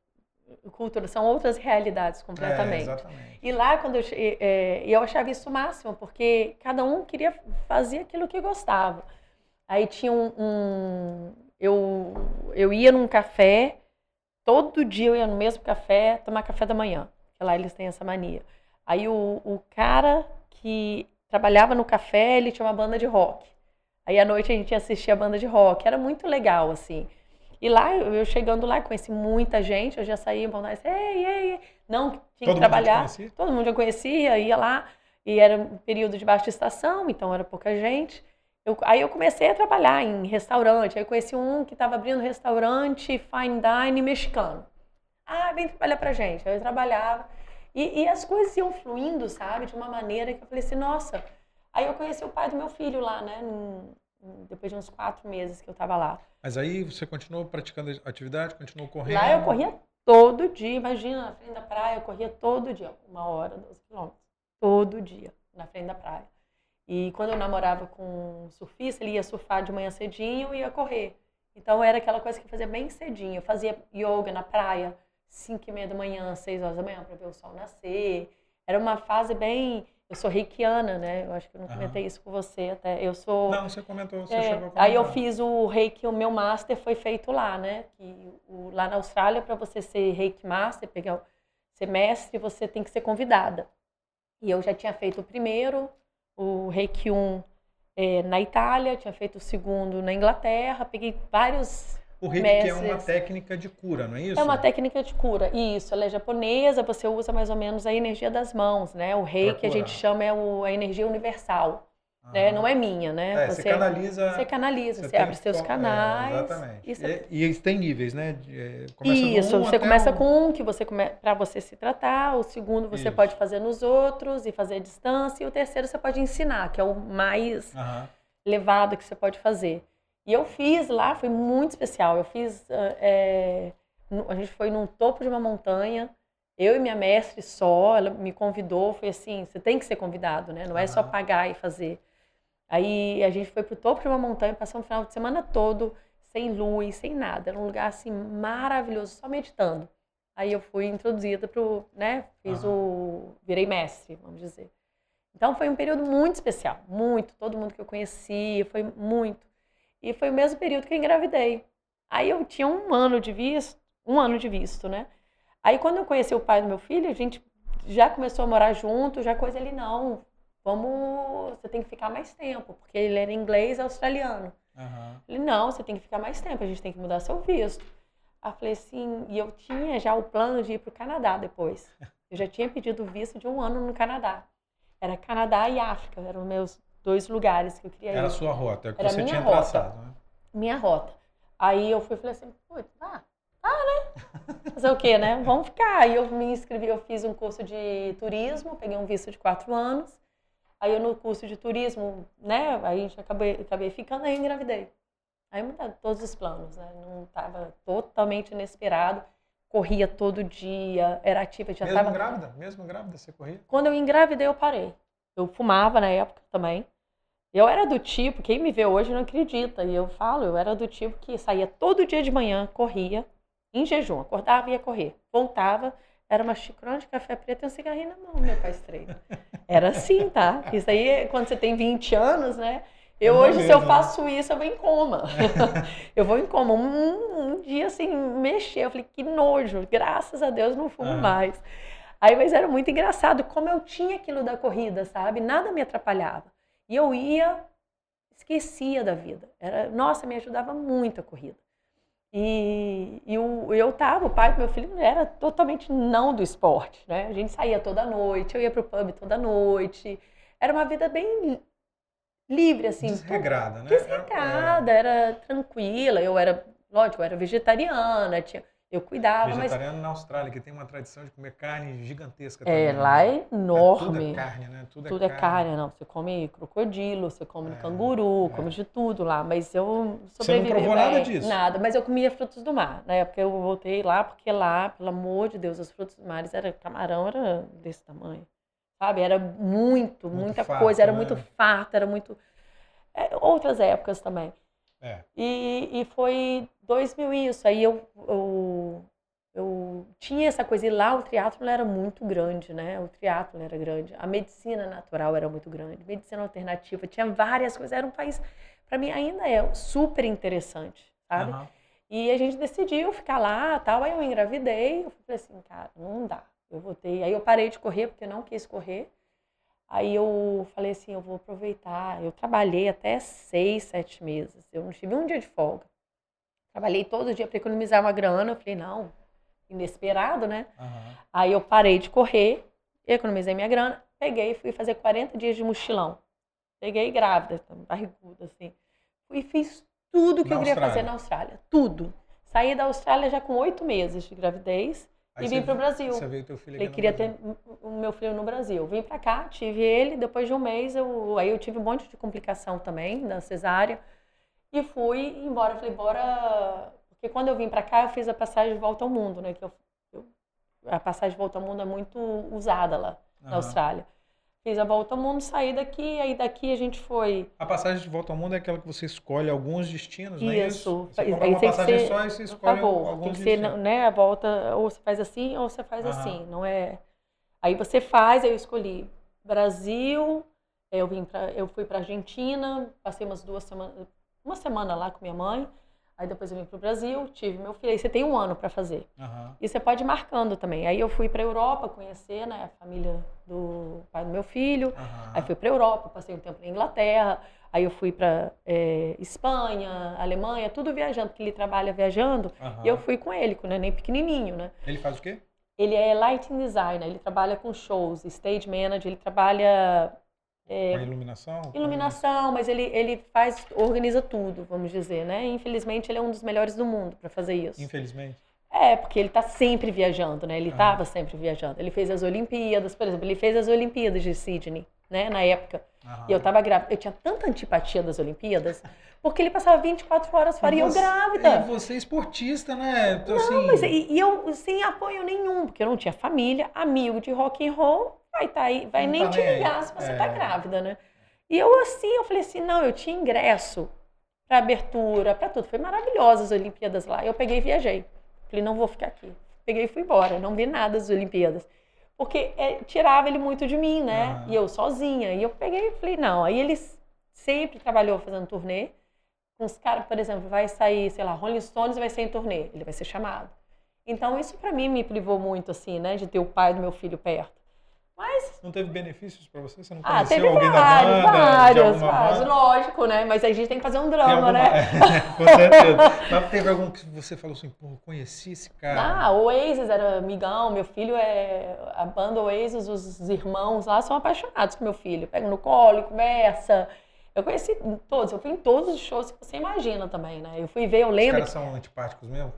cultura, são outras realidades completamente. É. E lá, quando eu, é, eu achava isso o máximo, porque cada um queria fazer aquilo que gostava. Aí tinha um, um, eu, eu ia num café, todo dia eu ia no mesmo café tomar café da manhã, que lá eles têm essa mania. Aí o, o cara que trabalhava no café, ele tinha uma banda de rock. Aí à noite a gente assistia a banda de rock, era muito legal, assim. E lá, eu chegando lá, conheci muita gente, eu já saía em assim, ei, ei, ei. Não, tinha Todo que trabalhar. Todo mundo já conhecia, ia lá. E era um período de baixa estação, então era pouca gente. Eu, aí eu comecei a trabalhar em restaurante. Aí eu conheci um que estava abrindo restaurante fine dining mexicano. Ah, vem trabalhar pra gente. Aí eu trabalhava. E, e, as coisas iam fluindo, sabe? De uma maneira que eu falei assim, nossa. Aí eu conheci o pai do meu filho lá, né? Depois de uns quatro meses que eu estava lá. Mas aí você continuou praticando atividade, continuou correndo? Lá eu corria todo dia, imagina, na frente da praia, eu corria todo dia, uma hora, 12 quilômetros. Todo dia, na frente da praia. E quando eu namorava com um surfista, ele ia surfar de manhã cedinho e ia correr. Então era aquela coisa que eu fazia bem cedinho. Eu fazia yoga na praia, 5 e meia da manhã, 6 horas da manhã, para ver o sol nascer. Era uma fase bem eu sou reikiana, né? Eu acho que eu não comentei uhum. isso com você até. Eu sou. Não, você comentou, você é, chegou a comentar. Aí eu fiz o reiki, o meu master foi feito lá, né? Que o, lá na Austrália, para você ser reiki master, pegar, ser mestre, você tem que ser convidada. E eu já tinha feito o primeiro, o reiki 1 é, na Itália, tinha feito o segundo na Inglaterra, peguei vários o reiki é uma técnica de cura, não é isso? É uma técnica de cura, isso. Ela é japonesa, você usa mais ou menos a energia das mãos, né? O reiki a gente chama é o, a energia universal. Né? Não é minha, né? É, você, você, canaliza. Você canaliza, você, você abre seus canais. É, exatamente. Isso é... E, e tem níveis, né? É, começa isso, você começa um... com um que você come... para você se tratar, o segundo você isso. pode fazer nos outros e fazer a distância, e o terceiro você pode ensinar, que é o mais uhum. levado que você pode fazer. E eu fiz lá, foi muito especial. Eu fiz. É, a gente foi no topo de uma montanha, eu e minha mestre só, ela me convidou, foi assim, você tem que ser convidado, né? Não é só pagar e fazer. Aí a gente foi pro topo de uma montanha, passamos o final de semana todo sem luz, sem nada. Era um lugar assim maravilhoso, só meditando. Aí eu fui introduzida pro, né, fiz o virei mestre, vamos dizer. Então foi um período muito especial, muito, todo mundo que eu conheci, foi muito. E foi o mesmo período que eu engravidei. Aí eu tinha um ano de visto, um ano de visto, né? Aí quando eu conheci o pai do meu filho, a gente já começou a morar junto, já coisa ele não, vamos, você tem que ficar mais tempo, porque ele era inglês australiano. Uhum. Ele não, você tem que ficar mais tempo, a gente tem que mudar seu visto. Aí eu falei assim, e eu tinha já o plano de ir para o Canadá depois. Eu já tinha pedido visto de um ano no Canadá. Era Canadá e África, eram meus dois lugares que eu queria ir. Era a sua rota, é que Era você tinha rota, traçado, né? Minha rota. Aí eu fui e falei assim, putz, tá, tá, né? [LAUGHS] Fazer o quê, né? Vamos ficar. Aí eu me inscrevi, eu fiz um curso de turismo, peguei um visto de quatro anos. Aí eu no curso de turismo, né? Aí a gente acabei, acabei ficando, aí eu engravidei. Aí mudaram todos os planos, né? Não estava totalmente inesperado. Corria todo dia, era ativa, já Mesmo tava... grávida? Mesmo grávida você corria? Quando eu engravidei, eu parei. Eu fumava na época também. Eu era do tipo, quem me vê hoje não acredita, e eu falo, eu era do tipo que saía todo dia de manhã, corria, em jejum, acordava e ia correr. Voltava, era uma xicrona de café preto e um cigarrinho na mão, meu pai estreito. Era assim, tá? Isso aí, quando você tem 20 anos, né? Eu é hoje, mesmo, se eu né? faço isso, eu vou em coma. [LAUGHS] eu vou em coma. Um, um, dia, assim, mexer. Eu falei, que nojo. Graças a Deus, não fumo mais. Aí, mas era muito engraçado como eu tinha aquilo da corrida, sabe? Nada me atrapalhava. E eu ia, esquecia da vida. Era, nossa, me ajudava muito a corrida. E, e o, eu tava, o pai do meu filho era totalmente não do esporte, né? A gente saía toda noite, eu ia pro pub toda noite. Era uma vida bem livre, assim. Desregrada, né? Desregrada, era, era tranquila. Eu era, lógico, eu era vegetariana, tinha eu cuidava, Vegetariano mas... na Austrália, que tem uma tradição de comer carne gigantesca é, também. É, lá é enorme. É tudo é carne, né? Tudo, é tudo é, carne. carne. não. Você come crocodilo, você come é, canguru, é. come de tudo lá. Mas eu sobrevivi. Você não provou nada disso? Nada, mas eu comia frutos do mar. Na época eu voltei lá, porque lá, pelo amor de Deus, os frutos do mar, era camarão, era desse tamanho. Sabe? Era muito, muito muita farto, coisa. Era né? muito farto, era muito... É, outras épocas também. É. E, e foi 2000 isso. Aí eu, eu, eu tinha essa coisa. E lá o triatlo era muito grande, né? O triatlo era grande. A medicina natural era muito grande. Medicina alternativa. Tinha várias coisas. Era um país, para mim, ainda é super interessante, sabe? Uhum. E a gente decidiu ficar lá tal. Aí eu engravidei. Eu falei assim, cara, não dá. Eu voltei. Aí eu parei de correr porque não quis correr. Aí eu falei assim, eu vou aproveitar. Eu trabalhei até seis, sete meses. Eu não tive um dia de folga. Trabalhei todo dia para economizar uma grana. Eu falei, não, inesperado, né? Aham. Aí eu parei de correr, economizei minha grana, peguei e fui fazer 40 dias de mochilão. Peguei grávida, barriguda, assim. E fiz tudo que Na eu queria Austrália? fazer na Austrália. Tudo. Saí da Austrália já com oito meses de gravidez Aí e vim para o Brasil. Você veio teu filho Falei, aqui no queria Brasil. ter o meu filho no Brasil. Vim pra cá, tive ele, depois de um mês, eu, aí eu tive um monte de complicação também, da cesárea, e fui embora. Falei, bora... Porque quando eu vim pra cá, eu fiz a passagem de volta ao mundo, né? Que eu, eu- a passagem de volta ao mundo é muito usada lá na Aham. Austrália. Fiz a volta ao mundo, saí daqui, aí daqui a gente foi... A passagem de volta ao mundo é aquela que você escolhe alguns destinos, não é isso? Isso. Aí uma passagem ser- só e você escolhe favor, alguns tem que ser, destinos. né, a volta, ou você faz assim, ou você faz Aham. assim, não é... Aí você faz, aí eu escolhi Brasil, eu vim pra, eu fui para Argentina, passei umas duas semanas, uma semana lá com minha mãe, aí depois eu vim para o Brasil, tive meu filho, aí você tem um ano para fazer. Aham. E você pode ir marcando também. Aí eu fui para Europa conhecer, né, a família do pai do meu filho, Aham. Aí fui para Europa, passei um tempo na Inglaterra, aí eu fui para Espanha, Alemanha, tudo viajando, porque ele trabalha viajando. Aham. E eu fui com ele, com o neném pequenininho, né? Ele faz o quê? Ele é lighting designer, ele trabalha com shows, stage manager, ele trabalha Com iluminação? Com- iluminação, mas ele, ele faz, organiza tudo, vamos dizer, né? Infelizmente ele é um dos melhores do mundo para fazer isso. Infelizmente. É, porque ele tá sempre viajando, né? Ele estava sempre viajando. Ele fez as Olimpíadas, por exemplo, ele fez as Olimpíadas de Sydney, né? Na época. Aham. E eu tava grávida. Eu tinha tanta antipatia das Olimpíadas, [LAUGHS] porque ele passava 24 horas fora e eu grávida. E você é esportista, né? Então, assim, Mas, e, e eu sem apoio nenhum, porque eu não tinha família, amigo de rock and roll, vai tá aí, vai Não nem tá te nem aí. ligar se você É. tá grávida, né? E eu assim, eu falei assim, não, eu tinha ingresso pra abertura, pra tudo. Foi maravilhosa as Olimpíadas lá. Eu peguei e viajei. Falei, não vou ficar aqui. Peguei e fui embora, não vi nada das Olimpíadas. Porque é, tirava ele muito de mim, né? Aham. E eu sozinha. E eu peguei e falei, não. Aí ele sempre trabalhou fazendo turnê. Com os caras, por exemplo, vai sair, sei lá, Rolling Stones vai sair em turnê. Ele vai ser chamado. Então, isso pra mim me privou muito, assim, né? De ter o pai do meu filho perto. Mas, não teve benefícios pra você? Você não ah, teve alguém vários, da banda? vários, vários. Lógico, né? Mas a gente tem que fazer um drama, alguma- né? [LAUGHS] Com certeza. Mas teve algum que você falou assim, pô, conheci esse cara. Ah, o Oasis era amigão, meu filho é. A banda Oasis, os irmãos lá são apaixonados com meu filho. Pega no colo, e conversa. Eu conheci todos, eu fui em todos os shows que você imagina também, né? Eu fui ver, eu Os lembro. caras são antipáticos mesmo?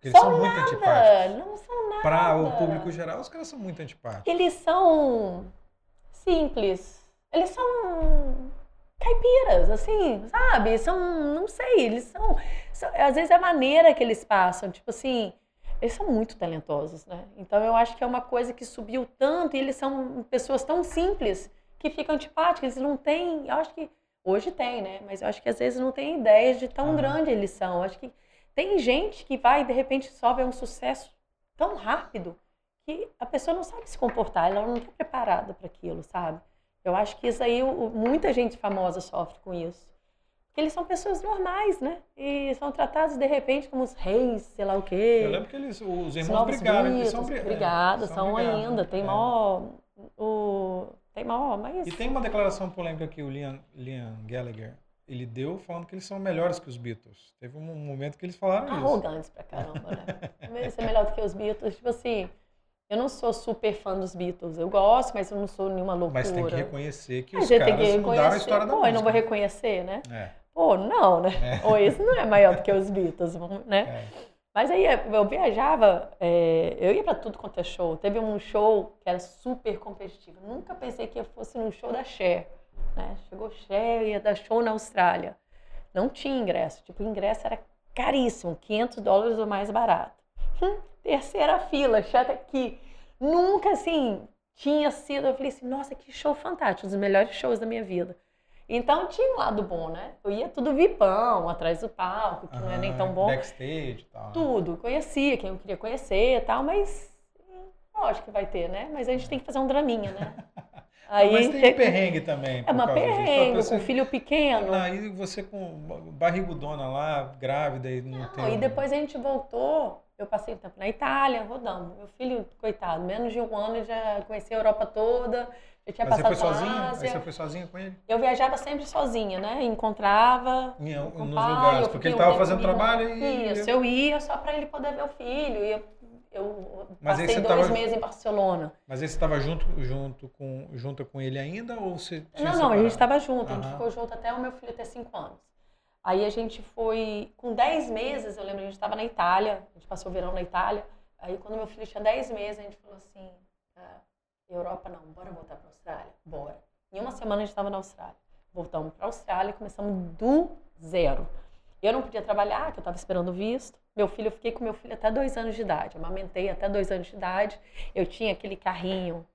Porque eles São são muito que... antipáticos. Não são nada. Para o público geral, os caras são muito antipáticos. Eles são simples. Eles são caipiras, assim, sabe? São, não sei, eles são, são- Às vezes é a maneira que eles passam, tipo assim. Eles são muito talentosos, né? Então eu acho que é uma coisa que subiu tanto e eles são pessoas tão simples que ficam antipáticas. Eles não têm. Eu acho que. Hoje tem, né? Mas eu acho que às vezes não tem ideia de tão Aham. grande eles são. Eu acho que tem gente que vai e de repente sobe a um sucesso tão rápido que a pessoa não sabe se comportar, ela não está preparada para aquilo, sabe? Eu acho que isso aí, muita gente famosa sofre com isso. Porque eles são pessoas normais, né? E são tratados de repente como os reis, sei lá o quê. Eu lembro que eles, os Os irmãos novos brigaram. Eles Beatles, são bri- é, brigados, eles são brigados, ainda. Tem é. mó. O, tem mó, mas. E tem uma declaração polêmica que o Liam, Liam Gallagher ele deu falando que eles são melhores que os Beatles. Teve um momento que eles falaram isso. arrogantes pra caramba, né? [LAUGHS] Isso é melhor do que os Beatles. Tipo assim, eu não sou super fã dos Beatles. Eu gosto, mas eu não sou nenhuma loucura. Mas tem que reconhecer que A os gente caras tem que mudaram a história da Pô, música. eu não vou reconhecer, né? É, Pô, não, né? Ou esse não é maior do que os Beatles, né? é. Mas aí eu viajava, é, eu ia pra tudo quanto é show. Teve um show que era super competitivo. Nunca pensei que eu fosse num show da Cher. Né? Chegou Cher, ia dar show na Austrália. Não tinha ingresso. Tipo, o ingresso era caríssimo, 500 dólares ou mais barato. Hum, terceira fila, Cher tá aqui. Nunca, assim, tinha sido. Eu falei assim, nossa, que show fantástico, um dos melhores shows da minha vida. Então tinha um lado bom, né? Eu ia tudo vipão, atrás do palco, que não é nem tão bom Backstage e tal. né? tudo, conhecia quem eu queria conhecer e tal, mas hum, lógico que vai ter, né? Mas a gente tem que fazer um draminha, né? [LAUGHS] Aí Mas tem perrengue também. é uma disso. perrengue, você- com filho pequeno. Aí você com barrigudona lá, grávida e não, Não, tem. e depois a gente voltou eu passei tempo na Itália, rodando. Meu filho, coitado, menos de um ano já conheci a Europa toda, já tinha Mas você passado foi pela sozinha? Aí você foi sozinha com ele? Eu viajava sempre sozinha, né? Encontrava Em- nos pai, lugares, eu porque ele tava tempo fazendo trabalho e- Isso, eu ia só para ele poder ver o filho. Eu, Mas passei dois tava- meses em Barcelona. Mas aí você estava junto, junto, com, junto com ele ainda ou você Não, não, a gente estava junto, a gente Aham. ficou junto até o meu filho ter cinco anos. Aí a gente foi, com 10 meses, eu lembro, a gente estava na Itália, a gente passou o verão na Itália. Aí quando meu filho tinha 10 meses, a gente falou assim, ah, Europa não, bora voltar para a Austrália, bora. Em uma semana a gente estava na Austrália. Voltamos para a Austrália e começamos do zero. Eu não podia trabalhar, porque eu estava esperando visto. Meu filho, eu fiquei com meu filho até dois anos de idade. Amamentei até dois anos de idade. Eu tinha aquele carrinho.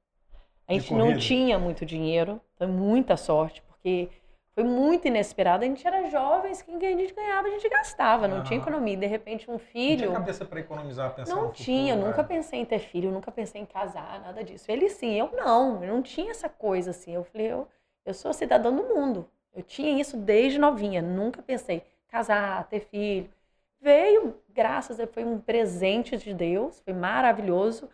A gente não tinha muito dinheiro, foi muita sorte, porque foi muito inesperado. A gente era jovens, quem a gente ganhava, a gente gastava, não tinha Aham. economia. De repente, um Não filho. tinha cabeça para economizar, pensar Não tinha, futuro, nunca é. pensei em ter filho, nunca pensei em casar, nada disso. Ele sim, eu não, eu não tinha essa coisa assim. Eu falei, eu, eu sou cidadã do mundo. Eu tinha isso desde novinha, nunca pensei casar, ter filho. Veio, graças a foi um presente de Deus, foi maravilhoso.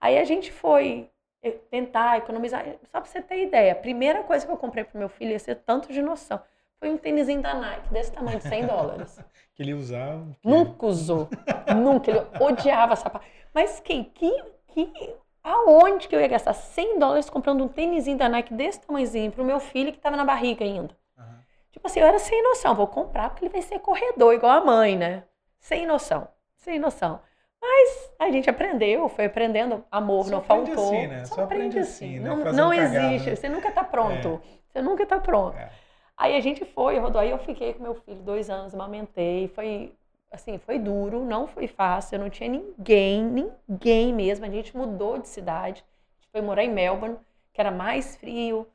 Aí a gente foi eh, tentar economizar, só pra você ter ideia, a primeira coisa que eu comprei pro meu filho, ia ser tanto de noção, foi um tênisinho da Nike, desse tamanho, de 100 dólares. [LAUGHS] Que ele usava. que- Nunca usou. [LAUGHS] Nunca. Ele odiava sapato. Mas que, que, que, aonde que eu ia gastar 100 dólares comprando um tênisinho da Nike desse tamanhozinho pro meu filho que tava na barriga ainda? Aham. Tipo assim, eu era sem noção. Vou comprar porque ele vai ser corredor, igual a mãe, né? Sem noção. Sem noção. Mas a gente aprendeu, foi aprendendo. Amor Só não aprende faltou. assim, né? Só aprende assim, né? Não, não existe. Você nunca tá pronto. Você nunca tá pronto. É. Aí a gente foi, rodou. Aí eu fiquei com meu filho dois anos, amamentei. Foi, assim, foi duro, não foi fácil. Eu não tinha ninguém, ninguém mesmo. A gente mudou de cidade. A gente foi morar em Melbourne, que era mais frio.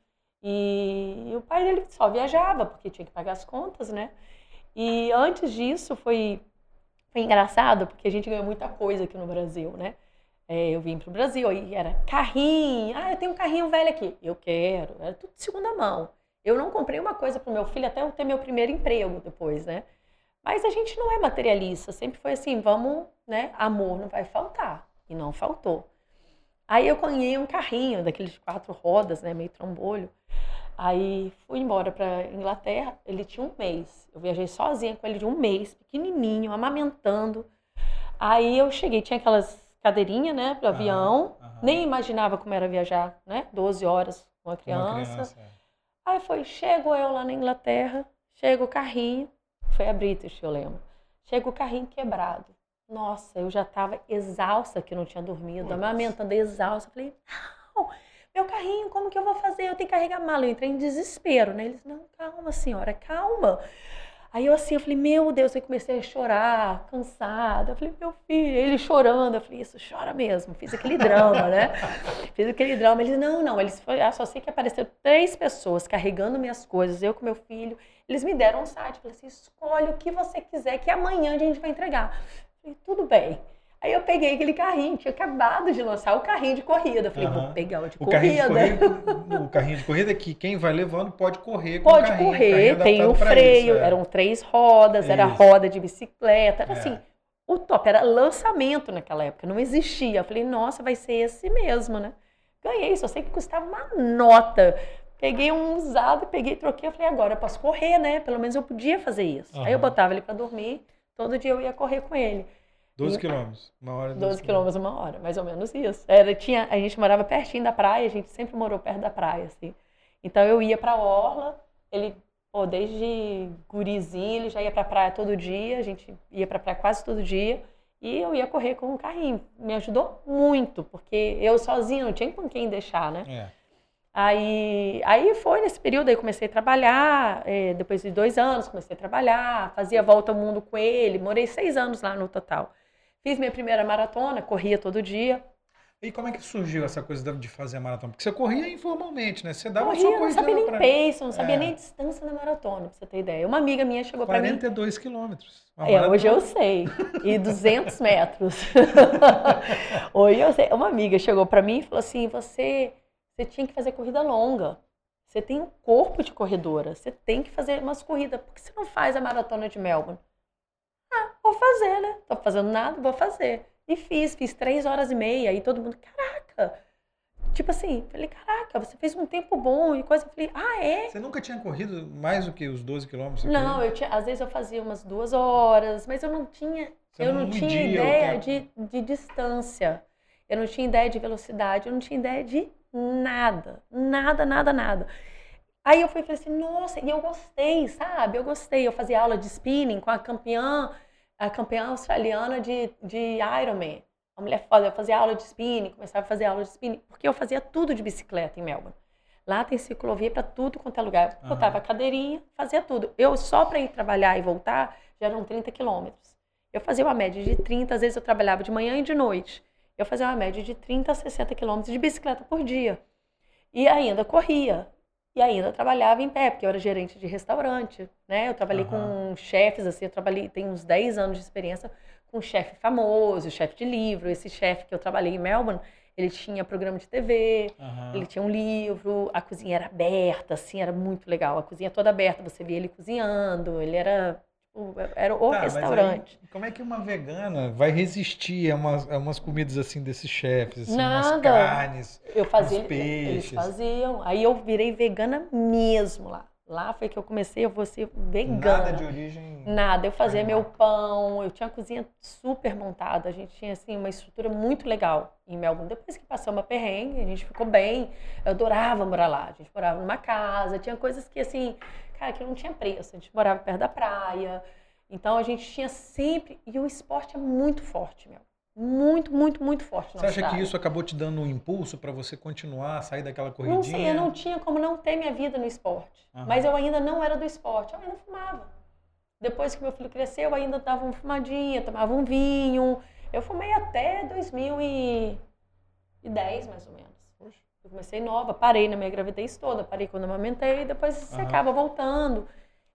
E, o pai dele só viajava, porque tinha que pagar as contas, né? E antes disso foi, foi engraçado, porque a gente ganhou muita coisa aqui no Brasil, né? É, eu vim pro Brasil, aí era carrinho. Ah, eu tenho um carrinho velho aqui. Eu quero. Era tudo de segunda mão. Eu não comprei uma coisa pro meu filho até eu ter meu primeiro emprego depois, né? Mas a gente não é materialista. Sempre foi assim, vamos, né? Amor não vai faltar. E não faltou. Aí eu ganhei um carrinho daqueles quatro rodas, né? Meio trombolho. Aí fui embora para Inglaterra. Ele tinha um mês. Eu viajei sozinha com ele de um mês, pequenininho, amamentando. Aí eu cheguei, tinha aquelas cadeirinhas, né, pro Aham, avião. aham. Nem imaginava como era viajar, né? 12 horas com uma criança. criança, é. Aí foi, chego eu lá na Inglaterra, chega o carrinho, foi a British, eu lembro. Chega o carrinho quebrado. Nossa, eu já estava exausta que não tinha dormido, Putz. amamentando exausta. Falei, não, meu carrinho, como que eu vou fazer? Eu tenho que carregar mala. Eu entrei em desespero, né? Eles, não, calma, senhora, calma. Aí eu assim, eu falei, meu Deus, eu comecei a chorar, cansada. Eu falei, meu filho, ele chorando. Eu falei, isso, chora mesmo. Fiz aquele drama, né? [LAUGHS] Fiz aquele drama. Eles, não, não, eles foi, ah, só sei que apareceram três pessoas carregando minhas coisas, eu com meu filho. Eles me deram um site, falei assim, escolhe o que você quiser, que amanhã a gente vai entregar. Eu falei, tudo bem. Aí eu peguei aquele carrinho, tinha acabado de lançar o carrinho de corrida. Eu falei, Aham. vou pegar o de O carrinho, de corrida. corrida, o carrinho de corrida é que quem vai levando pode correr com o Pode carrinho, correr, carrinho tem o freio, isso, é. eram três rodas, era Isso. roda de bicicleta, era É. assim, o top, era lançamento naquela época, não existia. Eu falei, nossa, vai ser esse mesmo, né? Ganhei, só sei que custava uma nota. Peguei um usado, peguei, troquei, eu falei, agora eu posso correr, né? Pelo menos eu podia fazer isso. Aí eu botava ele pra dormir, todo dia eu ia correr com ele. 12 quilômetros, uma hora. 12 quilômetros uma hora, mais ou menos isso. Era, tinha, a gente morava pertinho da praia, a gente sempre morou perto da praia, assim. Então eu ia pra Orla, ele, pô, desde gurizinho, ele já ia pra praia todo dia, a gente ia pra praia quase todo dia, e eu ia correr com um carrinho. Me ajudou muito, porque eu sozinha não tinha com quem deixar, né? É. Aí, aí foi nesse período, aí comecei a trabalhar, eh, depois de dois anos comecei a trabalhar, fazia volta ao mundo com ele, morei seis anos lá no total. Fiz minha primeira maratona, corria todo dia. E como é que surgiu essa coisa de fazer a maratona? Porque você corria informalmente, né? Você dava Corria, não corrida sabia nem pra pace, não sabia É. nem distância da maratona, pra você ter ideia. Uma amiga minha chegou pra mim. 42 quilômetros. É, maratona- hoje eu sei. E 200 metros. [LAUGHS] hoje eu sei. Uma amiga chegou pra mim e falou assim: você, você tinha que fazer corrida longa. Você tem um corpo de corredora. Você tem que fazer umas corridas. Por que você não faz a maratona de Melbourne? Vou fazer, né? Tô fazendo nada, vou fazer. E fiz, fiz três horas e meia. E todo mundo, caraca! Tipo assim, falei, caraca, você fez um tempo bom e coisa. Eu falei, ah, é? Você nunca tinha corrido mais do que os 12 quilômetros? Não, eu tinha, às vezes eu fazia umas duas horas, mas eu não tinha, você eu não, não tinha ideia de, de distância. Eu não tinha ideia de velocidade, eu não tinha ideia de nada. Nada, nada, nada. Aí eu fui e falei assim, nossa, e eu gostei, sabe? Eu gostei. Eu fazia aula de spinning com a campeã, a campeã australiana de, de Ironman. A mulher foda, eu fazia aula de spinning, começava a fazer aula de spinning, porque eu fazia tudo de bicicleta em Melbourne. Lá tem ciclovia para tudo quanto é lugar. Eu botava a cadeirinha, fazia tudo. Eu só para ir trabalhar e voltar já eram 30 quilômetros. Eu fazia uma média de 30, às vezes eu trabalhava de manhã e de noite. Eu fazia uma média de 30 a 60 quilômetros de bicicleta por dia. E ainda corria e ainda trabalhava em pé, porque eu era gerente de restaurante, né? Eu trabalhei uhum. com chefes, assim, eu trabalhei, tenho uns 10 anos de experiência com um chefe famoso, chefe de livro. Esse chefe que eu trabalhei em Melbourne, ele tinha programa de TV, uhum. ele tinha um livro, a cozinha era aberta, assim, era muito legal. A cozinha toda aberta, você via ele cozinhando, ele era era o tá, restaurante. Aí, como é que uma vegana vai resistir a umas, a umas comidas assim desses chefes, assim, Nada. umas carnes, eu fazia, peixes? Eles faziam. Aí eu virei vegana mesmo lá. Lá foi que eu comecei, eu vou ser vegana. Nada de origem. Nada, eu fazia meu pão, eu tinha a cozinha super montada, a gente tinha assim uma estrutura muito legal em Melbourne. Depois que passou uma perrengue, a gente ficou bem. Eu adorava morar lá. A gente morava numa casa, tinha coisas que assim, cara, que não tinha preço. A gente morava perto da praia. Então a gente tinha sempre. E o esporte é muito forte, meu. Muito, muito, muito forte. Você acha cidade. que isso acabou te dando um impulso para você continuar, sair daquela corridinha? Não sei, eu não tinha como não ter minha vida no esporte. Uhum. Mas eu ainda não era do esporte, eu ainda fumava. Depois que meu filho cresceu, eu ainda dava uma fumadinha, tomava um vinho. Eu fumei até 2010, mais ou menos. Eu comecei nova, parei na minha gravidez toda, parei quando amamentei, depois você uhum. acaba voltando.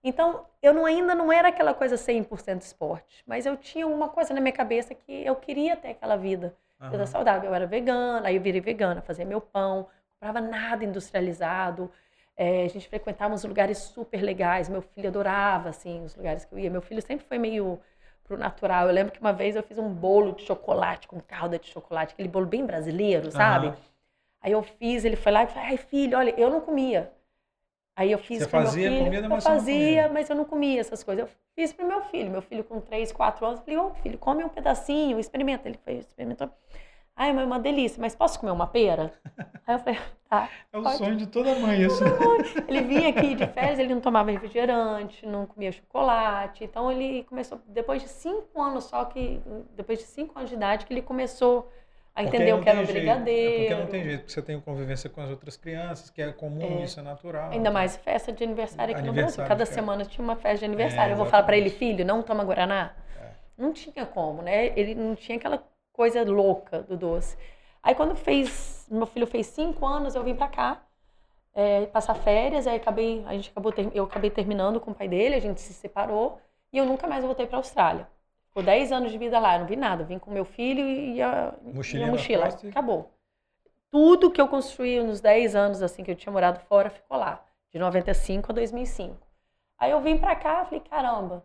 Então, eu não, ainda não era aquela coisa 100% esporte, mas eu tinha uma coisa na minha cabeça que eu queria ter aquela vida, uhum. vida saudável. Eu era vegana, aí eu virei vegana, fazia meu pão, comprava nada industrializado. É, a gente frequentava uns lugares super legais, meu filho adorava, assim, os lugares que eu ia. Meu filho sempre foi meio pro natural. Eu lembro que uma vez eu fiz um bolo de chocolate com calda de chocolate, aquele bolo bem brasileiro, sabe? Uhum. Aí eu fiz, ele foi lá e falou, ai filho, olha, eu não comia. Aí eu fiz Você fazia meu filho, comida, mas eu fazia, mas eu não comia essas coisas. Eu fiz pro meu filho, meu filho com 3, 4 anos, eu falei, ô oh, filho, come um pedacinho, experimenta. Ele foi, experimentou. Ai, mas é uma delícia, mas posso comer uma pera? [LAUGHS] Aí eu falei, tá. É o sonho de toda mãe, isso. [LAUGHS] Ele vinha aqui de férias, ele não tomava refrigerante, não comia chocolate. Então ele começou, depois de cinco anos só que, depois de cinco anos de idade, que ele começou a entender o que era um brigadeiro. É porque não tem jeito, porque você tem convivência com as outras crianças, que é comum, é. isso é natural. Ainda tá? mais festa de aniversário aqui aniversário no Brasil. Cada semana tinha uma festa de aniversário. É, eu vou falar para ele, filho, não toma Guaraná? É. Não tinha como, né? Ele não tinha aquela coisa louca do doce. Aí quando fez, meu filho fez cinco anos, eu vim para cá. É, passar férias, aí acabei, a gente acabou, eu acabei terminando com o pai dele, a gente se separou e eu nunca mais voltei para a Austrália. Por 10 anos de vida lá, eu não vi nada. Vim com meu filho e a, e a mochila. Acabou. Tudo que eu construí nos 10 anos assim que eu tinha morado fora ficou lá, de 95 a 2005. Aí eu vim pra cá, falei, caramba,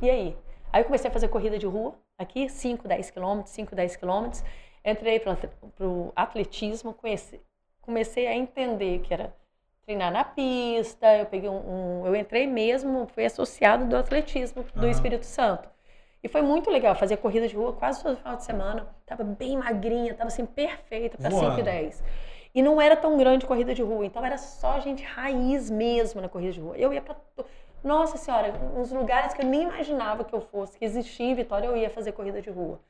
e aí? Aí eu comecei a fazer corrida de rua, aqui, 5, 10 quilômetros, 5, 10 quilômetros. Entrei para o atletismo, conheci, comecei a entender que era treinar na pista, eu peguei um, um eu entrei mesmo, fui associado do atletismo do uhum. Espírito Santo. E foi muito legal, fazia corrida de rua quase todo final de semana. Tava bem magrinha, tava assim perfeita para 5 e 10. E não era tão grande corrida de rua, então era só gente raiz mesmo na corrida de rua. Eu ia para Nossa senhora, uns lugares que eu nem imaginava que eu fosse, que existia em Vitória, eu ia fazer corrida de rua.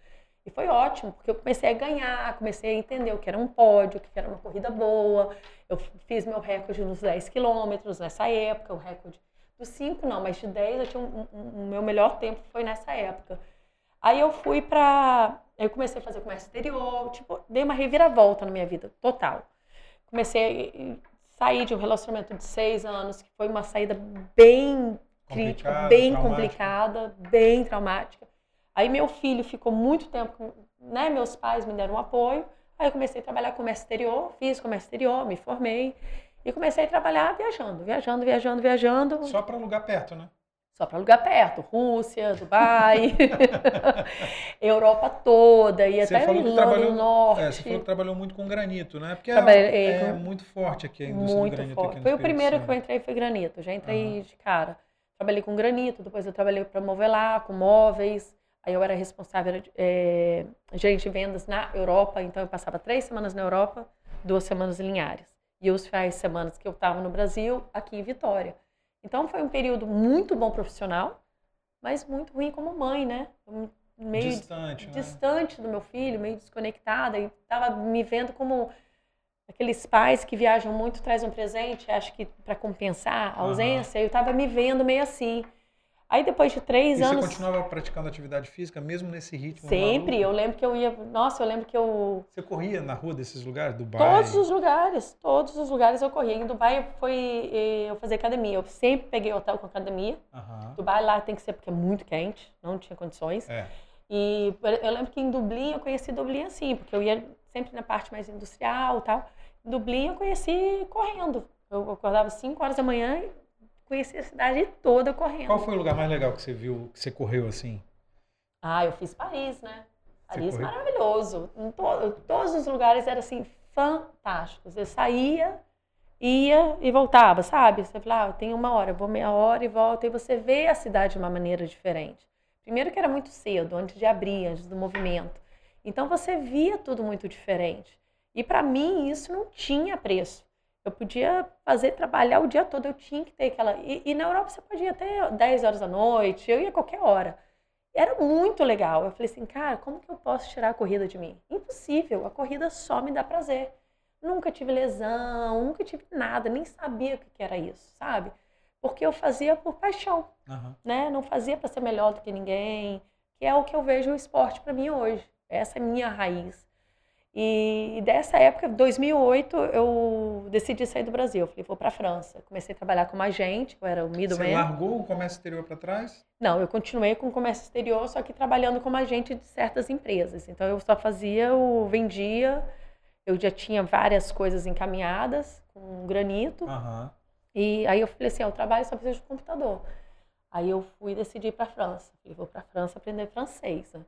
E foi ótimo, porque eu comecei a ganhar, comecei a entender o que era um pódio, o que era uma corrida boa. Eu fiz meu recorde nos 10 quilômetros nessa época, o recorde dos 5 não, mas de 10 eu tinha um, um, um, meu melhor tempo foi nessa época. Aí eu fui pra. Eu comecei a fazer comércio exterior, tipo, dei uma reviravolta na minha vida, total. Comecei a sair de um relacionamento de seis anos, que foi uma saída bem crítica, bem traumática. complicada, bem traumática. Aí meu filho ficou muito tempo, né? Meus pais me deram um apoio. Aí eu comecei a trabalhar comércio exterior, fiz comércio exterior, me formei. E comecei a trabalhar viajando, viajando, viajando, viajando. Só para lugar perto, né? só para lugar perto, Rússia, Dubai, [LAUGHS] Europa toda e até Irlanda do Norte. É, você falou que trabalhou muito com granito, né? Porque é- Trabalhei é, com- muito forte aqui a indústria Muito do granito forte. Foi o primeiro que eu entrei, foi granito. Já entrei Aham. de cara. Trabalhei com granito, depois eu trabalhei para Movelar, com móveis. Aí eu era responsável, é, gerente de vendas na Europa, então eu passava três semanas na Europa, duas semanas em Linhares. E os finais de semana que eu estava no Brasil, aqui em Vitória. Então foi um período muito bom profissional, mas muito ruim como mãe, né? Meio Distante, né? distante do meu filho, meio desconectada, e estava me vendo como aqueles pais que viajam muito, trazem um presente, acho que para compensar a ausência, eu estava me vendo meio assim. Aí depois de três E você anos, continuava praticando atividade física, mesmo nesse ritmo? sempre, eu lembro que eu ia, nossa, eu lembro que eu Você corria na rua desses lugares? Dubai? todos os lugares, todos os lugares eu corria. Em Dubai foi eh, eu fazer academia, eu sempre peguei hotel com academia. Aham. Dubai lá tem que ser porque é muito quente, não tinha condições. É. E eu lembro que em Dublin eu conheci Dublin assim, porque eu ia sempre na parte mais industrial e tal. Em Dublin eu conheci correndo. Eu acordava 5 horas da manhã e conheci a cidade toda correndo. Qual foi o lugar mais legal que você viu, que você correu assim? Ah, eu fiz Paris, né? Paris maravilhoso. Em to- todos os lugares eram assim fantásticos. Eu saía, ia e voltava, sabe? Você falava, ah, eu tenho uma hora, eu vou meia hora e volto. E você vê a cidade de uma maneira diferente. Primeiro que era muito cedo, antes de abrir, antes do movimento. Então você via tudo muito diferente. E para mim isso não tinha preço. Eu podia fazer, trabalhar o dia todo, eu tinha que ter aquela. E, e na Europa você podia até 10 horas da noite, eu ia a qualquer hora. Era muito legal. Eu falei assim, cara, como que eu posso tirar a corrida de mim? Impossível, a corrida só me dá prazer. Nunca tive lesão, nunca tive nada, nem sabia o que era isso, sabe? Porque eu fazia por paixão Aham. né? Não fazia para ser melhor do que ninguém, que é o que eu vejo o esporte para mim hoje. Essa é a minha raiz. E dessa época, 2008, eu decidi sair do Brasil. Eu falei, vou para a França. Comecei a trabalhar como agente, eu era o Você middleman. largou o comércio exterior para trás? Não, eu continuei com o comércio exterior, só que trabalhando como agente de certas empresas. Então eu só fazia o vendia, eu já tinha várias coisas encaminhadas com granito. Aham. E aí eu falei assim, ah, eu trabalho só preciso de computador. Aí eu fui e decidi ir para a França. Falei, vou para a França aprender francês. né?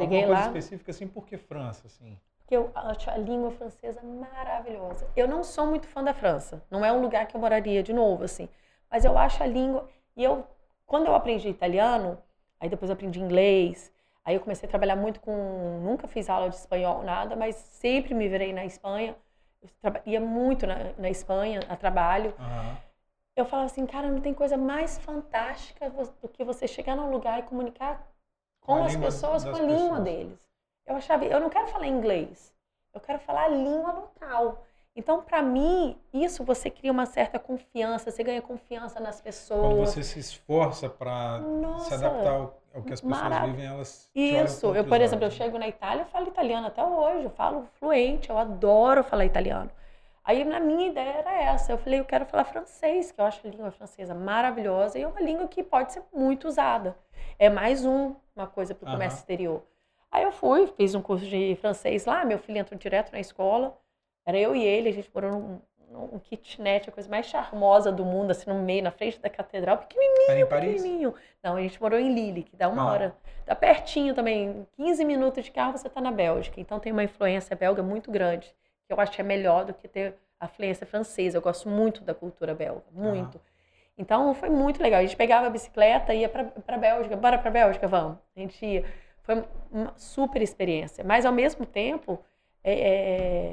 Cheguei Alguma lá, coisa específica assim, por que França, assim? Porque eu acho a língua francesa maravilhosa. Eu não sou muito fã da França. Não é um lugar que eu moraria de novo, assim. Mas eu acho a língua... E eu, quando eu aprendi italiano, aí depois eu aprendi inglês, aí eu comecei a trabalhar muito com... Nunca fiz aula de espanhol, nada, mas sempre me virei na Espanha. Eu ia muito na, na Espanha a trabalho. Aham. eu falava assim, cara, não tem coisa mais fantástica do que você chegar num lugar e comunicar com, Com as pessoas, com a língua pessoas. deles. Eu achava, eu não quero falar inglês, eu quero falar a língua local. Então, para mim, isso você cria uma certa confiança, você ganha confiança nas Quando pessoas. você se esforça para se adaptar ao, ao que as pessoas marav- vivem, elas Isso, eu, por exemplo, eu olhos. chego na Itália, eu falo italiano até hoje, eu falo fluente, eu adoro falar italiano. Aí na minha ideia era essa, eu falei, eu quero falar francês, que eu acho a língua francesa maravilhosa e é uma língua que pode ser muito usada. É mais um, uma coisa para o comércio exterior. Aí eu fui, fiz um curso de francês lá, meu filho entrou direto na escola, era eu e ele, a gente morou num, num kitnet, a coisa mais charmosa do mundo, assim, no meio, na frente da catedral, pequenininho, Era em Paris? pequenininho. Não, a gente morou em Lille, que dá uma Ah. hora. Dá pertinho também, 15 minutos de carro você está na Bélgica. Então tem uma influência belga muito grande, que eu acho que é melhor do que ter a influência francesa. Eu gosto muito da cultura belga, muito. Então foi muito legal. A gente pegava a bicicleta e ia para a Bélgica. Bora para a Bélgica, vamos. A gente ia. Foi uma super experiência. Mas ao mesmo tempo, é,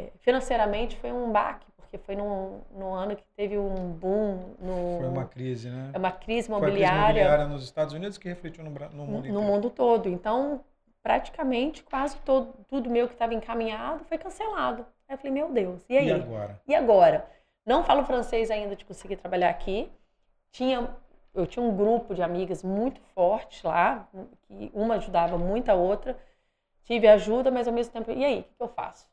é, financeiramente foi um baque, porque foi num, num ano que teve um boom no, Foi uma crise, né? é uma crise Foi a crise imobiliária imobiliária nos Estados Unidos que refletiu no, no mundo no inteiro. mundo todo. Então, praticamente quase todo, tudo meu que estava encaminhado foi cancelado. Aí eu falei, meu Deus, e aí? E agora? E agora? Não falo francês ainda de conseguir trabalhar aqui. Tinha, eu tinha um grupo de amigas muito forte lá, que uma ajudava muito a outra. Tive ajuda, mas ao mesmo tempo, e aí, o que, eu faço?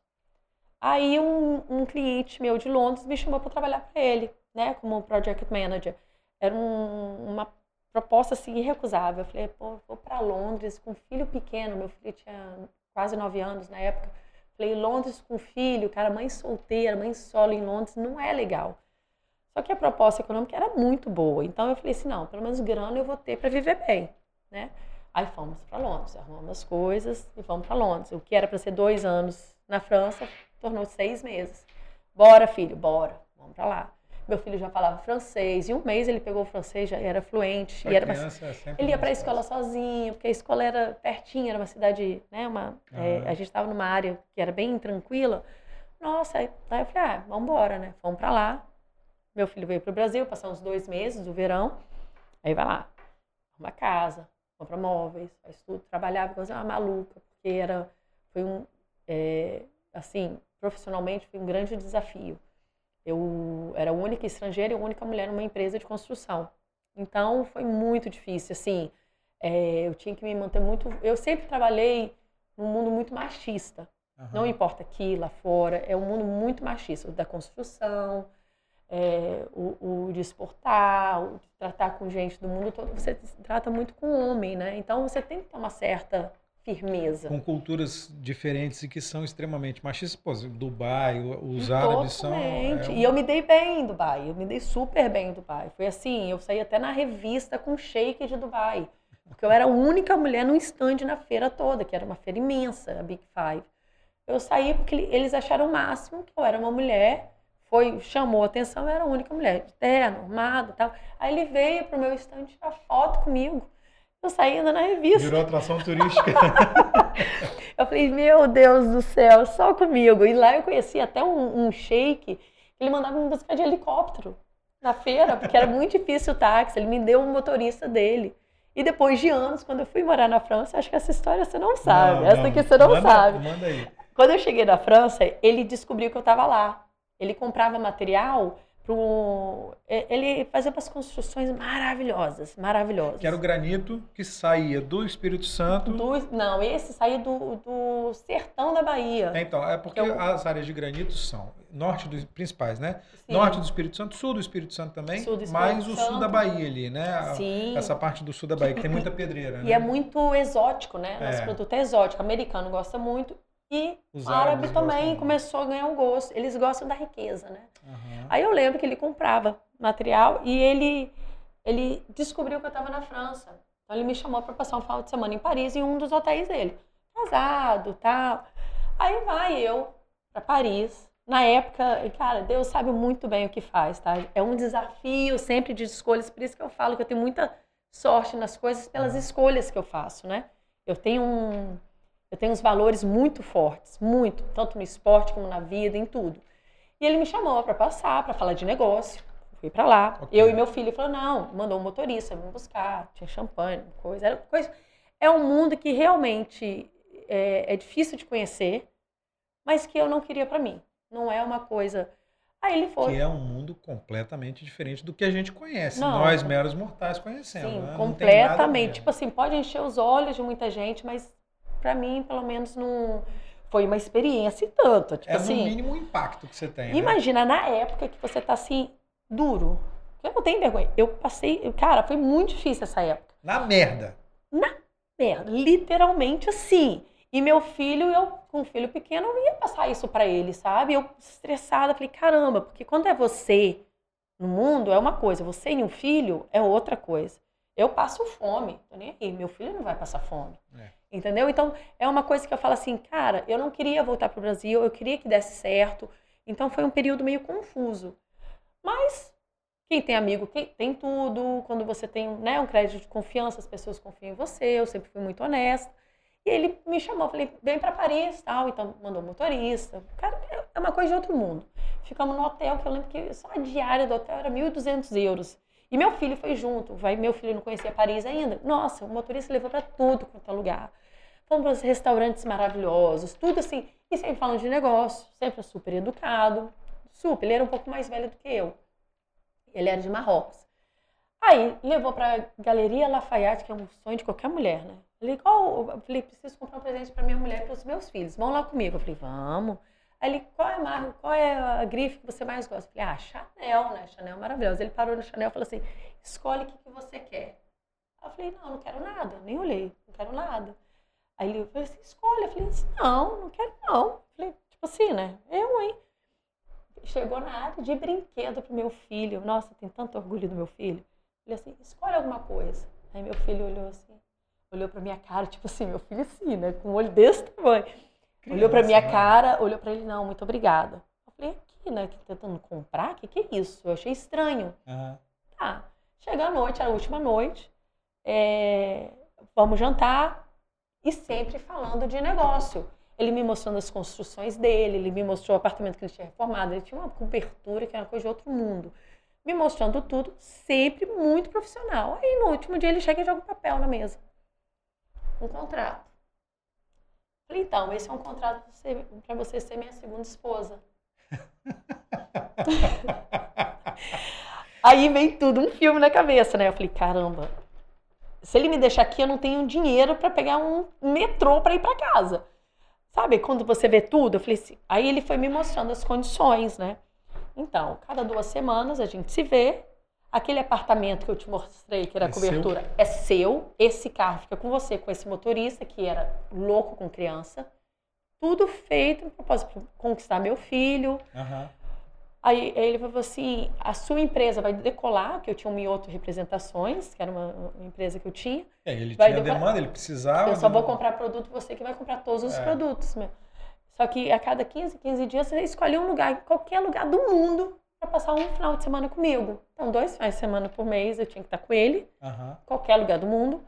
Aí um, um cliente meu de Londres me chamou para trabalhar para ele, né, como project manager. Era um- uma proposta assim irrecusável. Eu falei, pô, vou para Londres com um filho pequeno. Meu filho tinha quase nove anos na época. Falei, Londres com filho, cara, mãe solteira, mãe solo em Londres, não é legal. Só que a proposta econômica era muito boa. Então eu falei assim, não, pelo menos grana eu vou ter para viver bem, né? Aí fomos para Londres, arrumamos as coisas e fomos para Londres. O que era para ser dois anos na França tornou seis meses. Bora, filho, bora, vamos para lá. Meu filho já falava francês. Em um mês ele pegou o francês, já era fluente. Pra e era criança é ele ia para a escola sozinho, porque a escola era pertinho, era uma cidade, né? Uma, é, a gente estava numa área que era bem tranquila. Nossa, aí, aí eu falei, ah, vamos embora, né? Vamos para lá. Meu filho veio para o Brasil, passar uns dois meses do verão. Aí vai lá, uma casa, compra móveis, faz tudo. Trabalhava igual uma maluca, porque era, foi um, é, assim, profissionalmente foi um grande desafio. Eu era a única estrangeira e a única mulher numa empresa de construção. Então foi muito difícil, assim. é, eu tinha que me manter muito. Eu sempre trabalhei num mundo muito machista. Aham. Não importa aqui, lá fora, é um mundo muito machista, da construção, é, o, o de exportar, o de tratar com gente do mundo todo. Você trata muito com homem, né? Então você tem que ter uma certa firmeza. Com culturas diferentes e que são extremamente machistas. Pô, Dubai, os árabes são. Totalmente. é um- E eu me dei bem em Dubai, eu me dei super bem em Dubai. Foi assim, eu saí até na revista com shake de Dubai. Porque eu era a única mulher num stand na feira toda, que era uma feira imensa, a Big Five. Eu saí porque ele- eles acharam o máximo que eu era uma mulher, foi, chamou a atenção, eu era a única mulher, de terno, armada e tal. Aí ele veio pro meu stand tirar foto comigo. Eu saí ainda na revista. Virou atração turística. [LAUGHS] Eu falei, meu Deus do céu, só comigo. E lá eu conheci até um, um sheik que ele mandava me buscar de helicóptero na feira, porque era muito difícil o táxi. Ele me deu um motorista dele. E depois de anos, quando eu fui morar na França, acho que essa história você não sabe. Não, essa não. aqui você não Manda- sabe. Manda aí. Quando eu cheguei na França, ele descobriu que eu estava lá. Ele comprava material pro. Ele fazia umas construções maravilhosas, maravilhosas. Que era o granito que saía do Espírito Santo. Do- não, esse saía do, do sertão da Bahia. É, Então, é porque Eu- as áreas de granito são norte dos principais, né? Sim. Norte do Espírito Santo, sul do Espírito Santo também, Sul do Espírito mais o sul Santo. da Bahia ali, né? Sim. Essa parte do sul da Bahia, que tem muita pedreira, né? E é muito exótico, né? Nosso É. produto é exótico. O americano gosta muito. E Os árabe também muito. começou a ganhar um gosto. Eles gostam da riqueza, né? Aham. Aí eu lembro que ele comprava material e ele, ele descobriu que eu estava na França. Então ele me chamou para passar um final de semana em Paris em um dos hotéis dele. Casado, tal. Aí vai eu para Paris. Na época, cara, Deus sabe muito bem o que faz, tá? É um desafio sempre de escolhas, por isso que eu falo que eu tenho muita sorte nas coisas pelas escolhas que eu faço, né? Eu tenho um eu tenho uns valores muito fortes, muito, tanto no esporte como na vida, em tudo. E ele me chamou para passar, para falar de negócio. Fui para lá. Ok. Eu e meu filho falou: "Não, mandou um motorista me buscar, tinha champanhe, coisa, era coisa. É um mundo que realmente é, é difícil de conhecer, mas que eu não queria para mim. Não é uma coisa. Aí ele foi. Que é um mundo completamente diferente do que a gente conhece. Não. Nós, meros mortais, conhecemos. Sim, né? Completamente. Tipo assim, pode encher os olhos de muita gente, mas pra mim, pelo menos, não foi uma experiência e tanto. Tipo é no assim, mínimo o impacto que você tem. né? imagina na época que você tá assim, duro. Eu não tenho vergonha. Eu passei. Cara, foi muito difícil essa época. Na merda. Merda, literalmente assim. E meu filho, eu com um filho pequeno, eu ia passar isso pra ele, sabe? Eu estressada, falei, caramba, porque quando é você no mundo é uma coisa, você e um filho é outra coisa. Eu passo fome, tô nem aí, meu filho não vai passar fome. É. Entendeu? Então, é uma coisa que eu falo assim, cara, eu não queria voltar pro Brasil, eu queria que desse certo. Então, foi um período meio confuso. Mas, quem tem amigo quem tem tudo. Quando você tem né, um crédito de confiança, as pessoas confiam em você. Eu sempre fui muito honesta. E ele me chamou, falei, vem para Paris, tal. Então, mandou um motorista. Cara, é uma coisa de outro mundo. Ficamos no hotel, que eu lembro que só a diária do hotel era 1.200 euros. E meu filho foi junto. Vai, meu filho não conhecia Paris ainda. Nossa, o motorista levou para tudo quanto é lugar. Os restaurantes maravilhosos, tudo assim. E sempre falando de negócio, sempre super educado. Super, ele era um pouco mais velho do que eu. Ele era de Marrocos. Aí, levou para Galeria Lafayette, que é um sonho de qualquer mulher, né? Falei, qual? Eu falei, preciso comprar um presente para minha mulher e para os meus filhos. Vão lá comigo. Eu falei, vamos. Aí ele, qual é a marca, qual é a grife que você mais gosta? Eu falei, ah, Chanel, né? Chanel é maravilhosa. Ele parou no Chanel e falou assim, escolhe o que, que você quer. Eu falei, não, não quero nada. Nem olhei, não quero nada. Aí ele falou assim, escolhe. Eu falei assim, não, não quero não. Eu falei, tipo assim, né? Eu, hein? Chegou na área de brinquedo pro meu filho. Nossa, tem tanto orgulho do meu filho. Ele assim, escolhe alguma coisa. Aí meu filho olhou assim, olhou pra minha cara, tipo assim, meu filho assim, né? Com um olho desse tamanho. Criança, olhou pra minha né? cara, olhou pra ele, não, muito obrigada. Eu falei, aqui, né? Tentando comprar? O que, que é isso? Eu achei estranho. Uhum. Tá. Chega a noite, era a última noite. É, vamos jantar. E sempre falando de negócio. Ele me mostrando as construções dele, ele me mostrou o apartamento que ele tinha reformado, ele tinha uma cobertura que era uma coisa de outro mundo. Me mostrando tudo, sempre muito profissional. Aí no último dia ele chega e joga um papel na mesa. Um contrato. Falei, então, esse é um contrato para você ser minha segunda esposa. [LAUGHS] Aí vem tudo, um filme na cabeça, né? Eu falei, caramba, se ele me deixar aqui, eu não tenho dinheiro para pegar um metrô para ir para casa. Sabe, quando você vê tudo, eu falei assim, aí ele foi me mostrando as condições, né? Então, cada duas semanas a gente se vê. Aquele apartamento que eu te mostrei, que era é cobertura, seu? é seu. Esse carro fica com você, com esse motorista, que era louco com criança. Tudo feito para conquistar meu filho. Uhum. Aí ele falou assim: a sua empresa vai decolar, que eu tinha um Mioto Representações, que era uma, uma, empresa que eu tinha. É, ele tinha decolar. demanda, ele precisava. Eu só vou comprar produto, você que vai comprar todos os é. produtos. Meu. Só que a cada 15, 15 dias você escolhe um lugar, qualquer lugar do mundo, para passar um final de semana comigo. Então, dois finais de semana por mês eu tinha que estar com ele, uhum. qualquer lugar do mundo.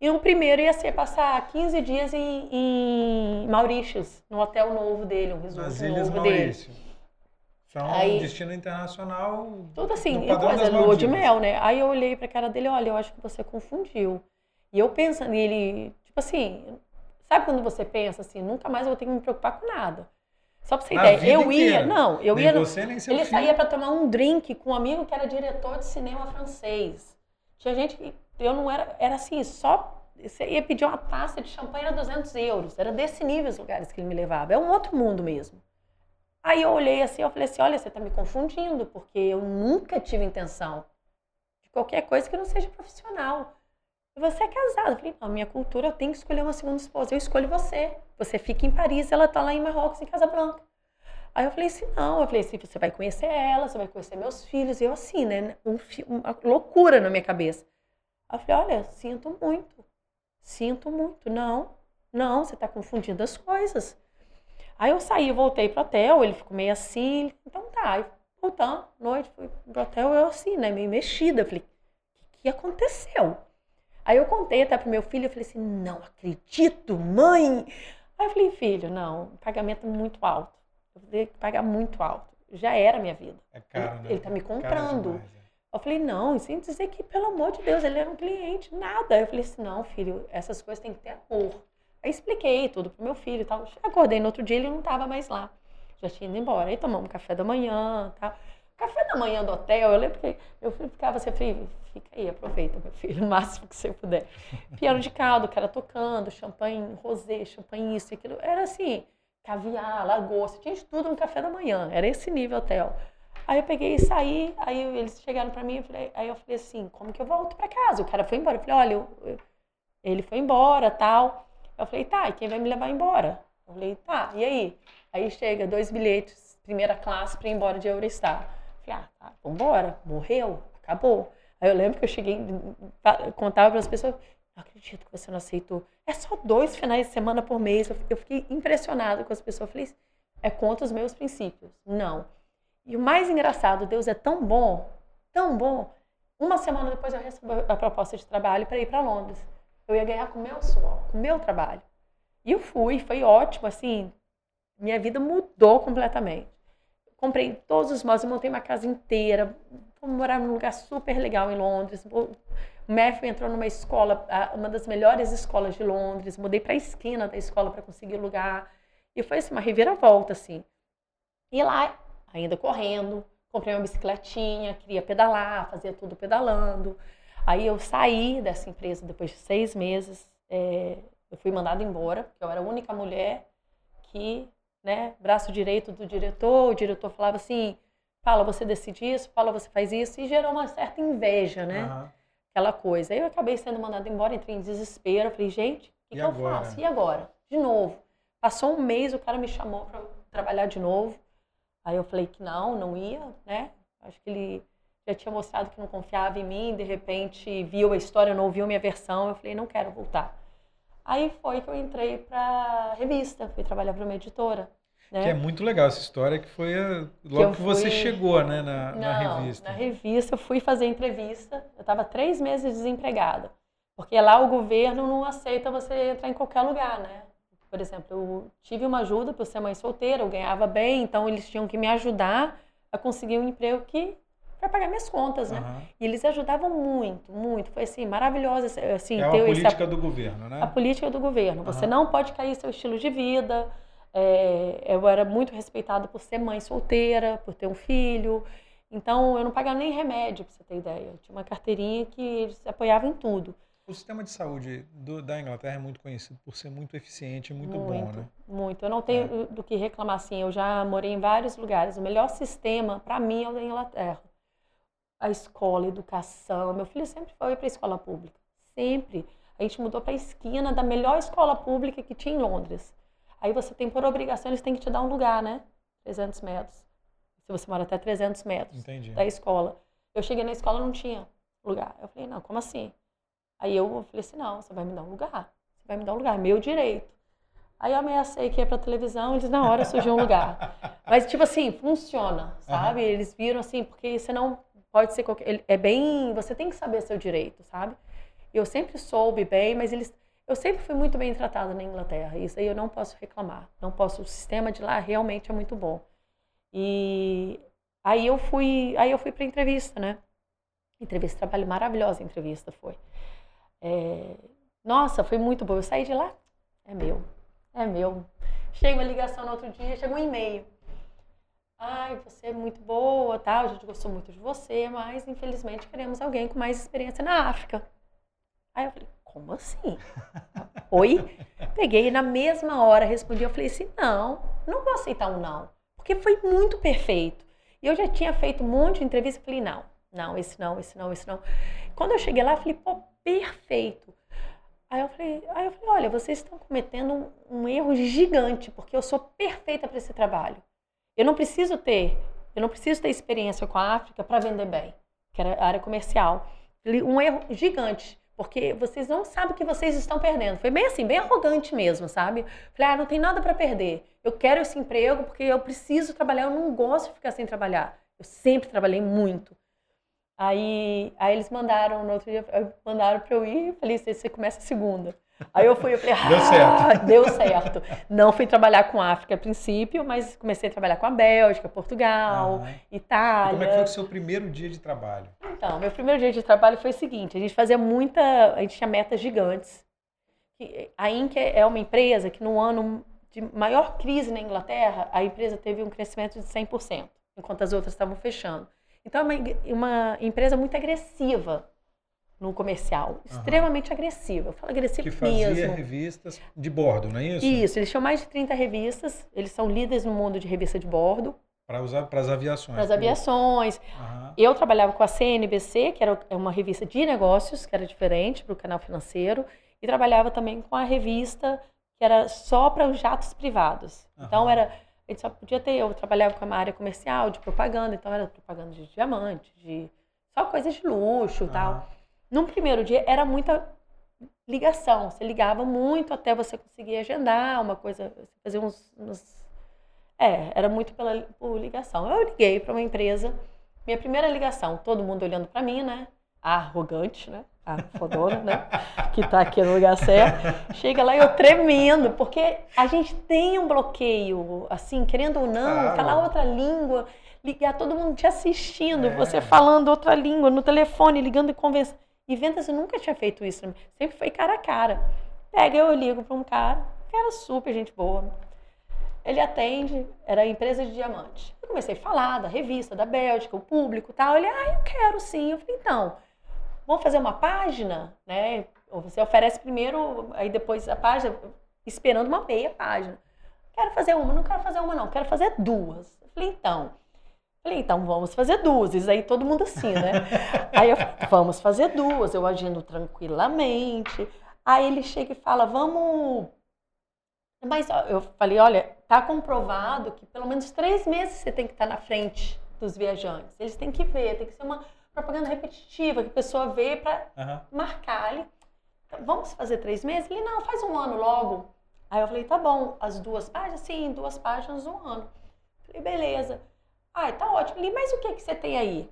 E o primeiro ia ser passar 15 dias em, em Maurícios, no hotel novo dele, um resort novo Maurício. dele. São aí, destino internacional. Tudo assim, coisa, lua de mel, né? Aí eu olhei pra cara dele, olha, eu acho que você confundiu. E eu pensando, ele, tipo assim, sabe quando você pensa assim, nunca mais eu vou ter que me preocupar com nada. Só pra você ter ideia, eu inteira. ia, não, eu nem ia. Você, nem seu ele filho. saía para tomar um drink com um amigo que era diretor de cinema francês. Tinha gente que eu não era, era assim, só você ia pedir uma taça de champanhe era 200 euros. Era desse nível os lugares que ele me levava. É um outro mundo mesmo. Aí eu olhei assim, eu falei assim, olha, você está me confundindo, porque eu nunca tive intenção de qualquer coisa que não seja profissional. Você é casado. Eu falei, não, minha cultura, eu tenho que escolher uma segunda esposa. Eu escolho você. Você fica em Paris, ela está lá em Marrocos, em Casa Branca. Aí eu falei assim, não, eu falei assim, você vai conhecer ela, você vai conhecer meus filhos. E eu assim, né, um, uma loucura na minha cabeça. Aí eu falei, olha, sinto muito. Sinto muito. Não, não, você está confundindo as coisas. Aí eu saí, voltei pro hotel, ele ficou meio assim, então tá. Aí voltando, noite, fui pro hotel, eu assim, né, meio mexida. Falei, o que, que aconteceu? Aí eu contei até pro meu filho, eu falei assim, não acredito, mãe. Aí eu falei, filho, não, pagamento muito alto. Eu vou ter que pagar muito alto. Já era a minha vida. É caro, ele, né? ele tá me comprando. É. Eu falei, não, sem dizer que, pelo amor de Deus, ele era um cliente, nada. Eu falei assim, não, filho, essas coisas têm que ter amor. Aí expliquei tudo pro meu filho e tal. Acordei no outro dia, ele não estava mais lá. Já tinha ido embora. Aí tomamos café da manhã tal. Café da manhã do hotel, eu lembro que meu filho ficava assim, eu falei, fica aí, aproveita, meu filho, o máximo que você puder. Piano de caldo, o cara tocando, champanhe rosé, champanhe isso e aquilo. Era assim, caviar, lagosta, tinha de tudo no café da manhã. Era esse nível hotel. Aí eu peguei e saí, aí eles chegaram para mim, eu falei, aí eu falei assim, como que eu volto para casa? O cara foi embora. Eu falei, olha, eu, eu, ele foi embora, tal. Eu falei, tá, e quem vai me levar embora? Eu falei, tá, e aí? Aí chega dois bilhetes, primeira classe, para ir embora de Eurostar. Eu falei, ah, tá, vambora, morreu, acabou. Aí eu lembro que eu cheguei, contava para as pessoas, não acredito que você não aceitou. É só dois finais de semana por mês. Eu fiquei impressionada com as pessoas. Eu falei, é contra os meus princípios. Não. E o mais engraçado, Deus é tão bom, tão bom. Uma semana depois eu recebi a proposta de trabalho para ir para Londres. Eu ia ganhar com o meu suor, com o meu trabalho. E eu fui, foi ótimo, assim, minha vida mudou completamente. Comprei todos os móveis, montei uma casa inteira, fomos morar num lugar super legal em Londres. O Matthew entrou numa escola, uma das melhores escolas de Londres, mudei para a esquina da escola para conseguir lugar. E foi assim, uma reviravolta, assim. E lá, ainda correndo, comprei uma bicicletinha, queria pedalar, fazia tudo pedalando. Aí eu saí dessa empresa depois de seis meses. É, eu fui mandada embora, porque eu era a única mulher que, né, braço direito do diretor, o diretor falava assim, fala, você decide isso, fala, você faz isso, e gerou uma certa inveja, né? Uhum. Aquela coisa. Aí eu acabei sendo mandada embora, entrei em desespero, falei, gente, o que, que eu faço? E agora? De novo. Passou um mês, o cara me chamou para trabalhar de novo. Aí eu falei que não, não ia, né? Acho que ele já tinha mostrado que não confiava em mim, de repente viu a história, não ouviu minha versão, eu falei, não quero voltar. Aí foi que eu entrei para revista, fui trabalhar para uma editora. Né? Que é muito legal essa história, que foi a... logo que, que você chegou né, na, não, na revista. Na revista eu fui fazer entrevista, eu estava três meses desempregada. Porque lá o governo não aceita você entrar em qualquer lugar, né? Por exemplo, eu tive uma ajuda por ser mãe solteira, eu ganhava bem, então eles tinham que me ajudar a conseguir um emprego que para pagar minhas contas, né? Uhum. E eles ajudavam muito, muito. Foi assim, maravilhoso. Assim, é a política esse, do governo, né? A política do governo. Você uhum. não pode cair seu estilo de vida. É, eu era muito respeitada por ser mãe solteira, por ter um filho. Então, eu não pagava nem remédio, para você ter ideia. Eu tinha uma carteirinha que eles apoiavam em tudo. O sistema de saúde do, da Inglaterra é muito conhecido por ser muito eficiente e muito, muito bom, né? Muito. Eu não tenho é. do que reclamar, assim. Eu já morei em vários lugares. O melhor sistema, para mim, é o da Inglaterra a escola, a educação. Meu filho sempre foi para a escola pública, sempre. A gente mudou para a esquina da melhor escola pública que tinha em Londres. Aí você tem por obrigação, eles têm que te dar um lugar, né? 300 metros. Se você mora até 300 metros Entendi. da escola. Eu cheguei na escola não tinha lugar. Eu falei, não, como assim? Aí eu falei assim, não, você vai me dar um lugar. Você vai me dar um lugar, meu direito. Aí eu ameacei que ia pra televisão, eles na hora surgiu um lugar. Mas, tipo assim, funciona, sabe? Uhum. Eles viram assim, porque senão Pode ser qualquer. É bem. Você tem que saber seu direito, sabe? Eu sempre soube bem, mas eles. Eu sempre fui muito bem tratada na Inglaterra. Isso aí eu não posso reclamar. Não posso. O sistema de lá realmente é muito bom. E aí eu fui. Aí eu fui para entrevista, né? Entrevista, trabalho maravilhosa. Entrevista foi. É... Nossa, foi muito bom. Eu saí de lá. É meu. É meu. Chega uma ligação no outro dia, chega um e-mail ai, você é muito boa, tal, a gente gostou muito de você, mas infelizmente queremos alguém com mais experiência na África. Aí eu falei, como assim? [LAUGHS] Oi? Peguei e na mesma hora respondi, eu falei assim, não, não vou aceitar um não, porque foi muito perfeito. E eu já tinha feito um monte de entrevista, eu falei, não, não, esse não, esse não, esse não. Quando eu cheguei lá, eu falei, pô, perfeito. Aí eu falei, aí eu falei olha, vocês estão cometendo um, um erro gigante, porque eu sou perfeita para esse trabalho. Eu não preciso ter, eu não preciso ter experiência com a África para vender bem, que era a área comercial. Um erro gigante, porque vocês não sabem o que vocês estão perdendo. Foi bem assim, bem arrogante mesmo, sabe? Falei, ah, não tem nada para perder. Eu quero esse emprego porque eu preciso trabalhar, eu não gosto de ficar sem trabalhar. Eu sempre trabalhei muito. Aí, aí eles mandaram, no outro dia, mandaram para eu ir, falei, você começa segunda. Aí eu fui, eu falei, deu certo. Ah, deu certo. Não fui trabalhar com a África a princípio, mas comecei a trabalhar com a Bélgica, Portugal, Itália. E como é que foi o seu primeiro dia de trabalho? Então, meu primeiro dia de trabalho foi o seguinte, a gente fazia muita, a gente tinha metas gigantes. A Inc é uma empresa que no ano de maior crise na Inglaterra, a empresa teve um crescimento de 100%, enquanto as outras estavam fechando. Então, é uma, uma empresa muito agressiva no comercial, extremamente uhum. agressivo. Eu falo agressivo que fazia mesmo. revistas de bordo, não é isso? Isso, eles tinham mais de 30 revistas, eles são líderes no mundo de revista de bordo. Para usar para as aviações. Para as aviações. Uhum. Eu trabalhava com a CNBC, que era é uma revista de negócios, que era diferente para o canal financeiro, e trabalhava também com a revista que era só para os jatos privados. Uhum. Então era a gente só podia ter, eu trabalhava com uma área comercial, de propaganda, então era propaganda de diamante, de só coisas de luxo e tal. Num primeiro dia era muita ligação, você ligava muito até você conseguir agendar uma coisa, fazer uns, uns é, era muito pela por ligação. Eu liguei para uma empresa, minha primeira ligação, todo mundo olhando para mim, né? A arrogante, né? A fodona, né? Que tá aqui no lugar certo. Chega lá eu tremendo, porque a gente tem um bloqueio, assim, querendo ou não, falar outra língua, ligar todo mundo te assistindo, é. você falando outra língua no telefone, ligando e conversando. E vendas eu nunca tinha feito isso. Sempre foi cara a cara. Pega, eu ligo para um cara, que era super gente boa. Ele atende, era empresa de diamante. Eu comecei a falar da revista, da Bélgica, o público tal. Ele, ah, eu quero sim. Eu falei, então, vamos fazer uma página, né? Você oferece primeiro, aí depois a página, esperando uma meia página. Quero fazer uma, não quero fazer uma, não, quero fazer duas. Eu falei, então, Falei, então vamos fazer duas. Aí todo mundo assim, né? [LAUGHS] aí eu falei, vamos fazer duas. Eu agindo tranquilamente. Aí ele chega e fala, vamos. Mas eu falei, olha, tá comprovado que pelo menos três meses você tem que estar na frente dos viajantes. Eles têm que ver, tem que ser uma propaganda repetitiva que a pessoa vê para Aham. marcar ali. Então, Vamos fazer três meses? Ele, não, faz um ano logo. Aí eu falei, tá bom, as duas páginas? Sim, duas páginas, um ano. Falei, beleza. Ah, tá ótimo. Ele, mas o que, que você tem aí?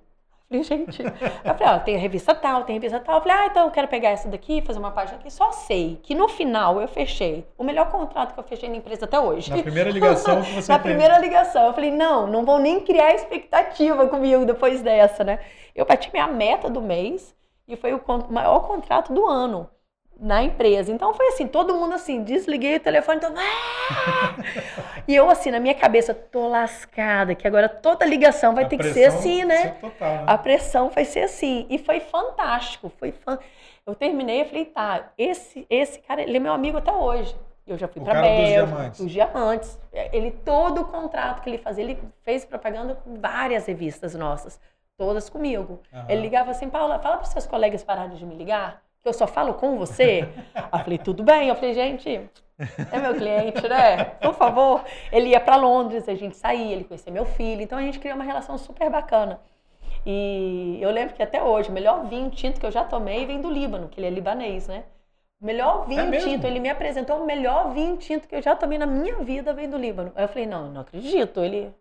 Falei, gente. Eu falei, ó, tem a revista tal, tem a revista tal. Eu falei, ah, então eu quero pegar essa daqui, fazer uma página aqui. Só sei que no final eu fechei o melhor contrato que eu fechei na empresa até hoje. Na primeira ligação que você [LAUGHS] Na tem. primeira ligação, eu falei, não, não vão nem criar expectativa comigo depois dessa, né? Eu bati minha meta do mês e foi o maior contrato do ano na empresa. Então foi assim, todo mundo assim, desliguei o telefone, todo... "Ah!" e eu assim, na minha cabeça, tô lascada, que agora toda ligação vai A ter que ser assim, né? Total, né? A pressão vai ser assim. E foi fantástico. Foi fan... Eu terminei e falei, tá, esse, esse cara, ele é meu amigo até hoje. Eu já fui dos Bélgica, diamantes. dos diamantes. Ele, todo o contrato que ele fazia, ele fez propaganda com várias revistas nossas, todas comigo. Aham. Ele ligava assim, Paula, fala para seus colegas pararem de me ligar, que eu só falo com você. Eu falei, tudo bem. Eu falei, gente, é meu cliente, né? Por favor. Ele ia para Londres, a gente saía, ele conhecia meu filho. Então a gente criou uma relação super bacana. E eu lembro que até hoje, o melhor vinho tinto que eu já tomei vem do Líbano, que ele é libanês, né? O melhor vinho mesmo? tinto, ele me apresentou o melhor vinho tinto que eu já tomei na minha vida vem do Líbano. Aí eu falei, não, não acredito. Ele.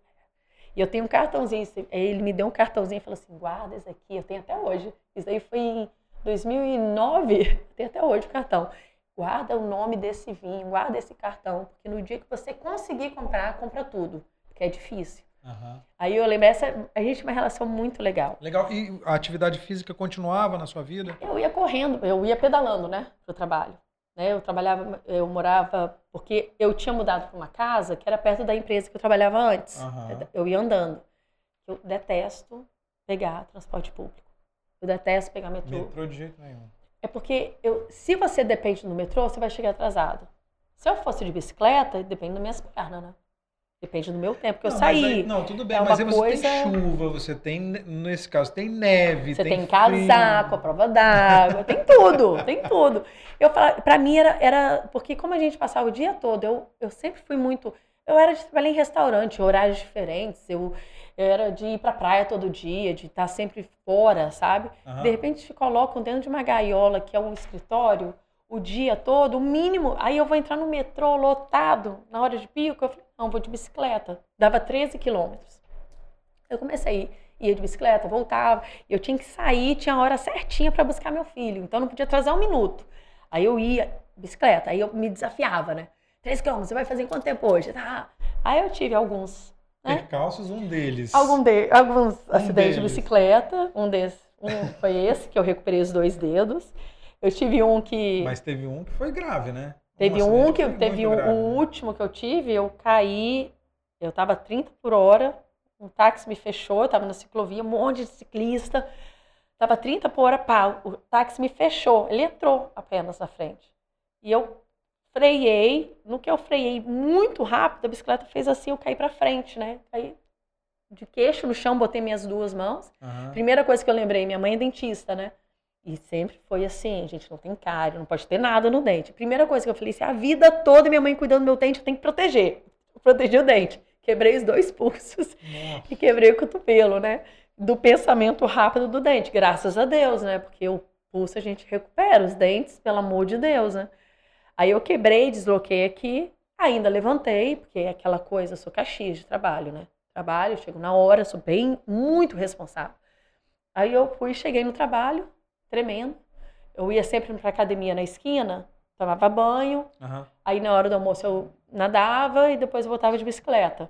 E eu tenho um cartãozinho, ele me deu um cartãozinho e falou assim: guarda esse aqui, eu tenho até hoje. Isso aí foi em 2009, [LAUGHS] tenho até hoje o cartão. Guarda o nome desse vinho, guarda esse cartão, porque no dia que você conseguir comprar, compra tudo, porque é difícil. Aham. Aí eu lembro, essa, a gente tinha uma relação muito legal. Legal. E a atividade física continuava na sua vida? Eu ia correndo, eu ia pedalando, né, pro trabalho. Né, eu trabalhava, eu morava, porque eu tinha mudado para uma casa que era perto da empresa que eu trabalhava antes. Aham. Eu ia andando. Eu detesto pegar transporte público. Eu detesto pegar metrô. Metrô de jeito nenhum. É porque eu, se você depende do metrô, você vai chegar atrasado. Se eu fosse de bicicleta, depende das minhas pernas, né? Depende do meu tempo que eu não, mas saí. aí- não, tudo bem, É mas aí você coisa- tem chuva, você tem, nesse caso, tem neve, Você tem, frio. casaco, a prova d'água, tem tudo, [LAUGHS] tem tudo. Eu para mim era, era porque como a gente passava o dia todo, eu, eu sempre fui muito, eu era de trabalhar em restaurante, horários diferentes, eu, eu era de ir pra praia todo dia, de estar sempre fora, sabe? Aham. De repente te colocam dentro de uma gaiola que é um escritório o dia todo, o mínimo. Aí eu vou entrar no metrô lotado na hora de pico. Eu falei, não, vou de bicicleta. Dava 13 quilômetros. Eu comecei a ir, ia de bicicleta, voltava. Eu tinha que sair, tinha a hora certinha para buscar meu filho. Então não podia atrasar um minuto. Aí eu ia, bicicleta, aí eu me desafiava, né? 13 quilômetros, você vai fazer em quanto tempo hoje? Tá. Aí eu tive alguns né? Percalços, um deles. Algum de, alguns acidentes de deles. bicicleta. Um desses um foi esse, que eu recuperei os dois dedos. Eu tive um que. Mas teve um que foi grave, né? teve acidente um que teve um, grave, o né? último que eu tive, eu caí, eu tava 30 por hora, um táxi me fechou, eu tava na ciclovia, um monte de ciclista. Tava 30 por hora, pá, o táxi me fechou, ele entrou apenas na frente. E eu freiei, no que eu freiei muito rápido, a bicicleta fez assim, eu caí pra frente, né? Caí de queixo no chão, botei minhas duas mãos. Aham. Primeira coisa que eu lembrei, minha mãe é dentista, né? E sempre foi assim, gente, não tem cárie, não pode ter nada no dente. Primeira coisa que eu falei, se a vida toda minha mãe cuidando do meu dente, eu tenho que proteger. Eu protegi o dente. Quebrei os dois pulsos [LAUGHS] Nossa. e quebrei o cotovelo, né? Do pensamento rápido do dente, graças a Deus, né? Porque o pulso a gente recupera, os dentes, pelo amor de Deus, né? Aí eu quebrei, desloquei aqui, ainda levantei, porque é aquela coisa, sou caxias de trabalho, né? Trabalho, chego na hora, sou bem, muito responsável. Aí eu fui, cheguei no trabalho, tremendo. Eu ia sempre para academia na esquina, tomava banho, Aham. Aí na hora do almoço eu nadava e depois eu voltava de bicicleta.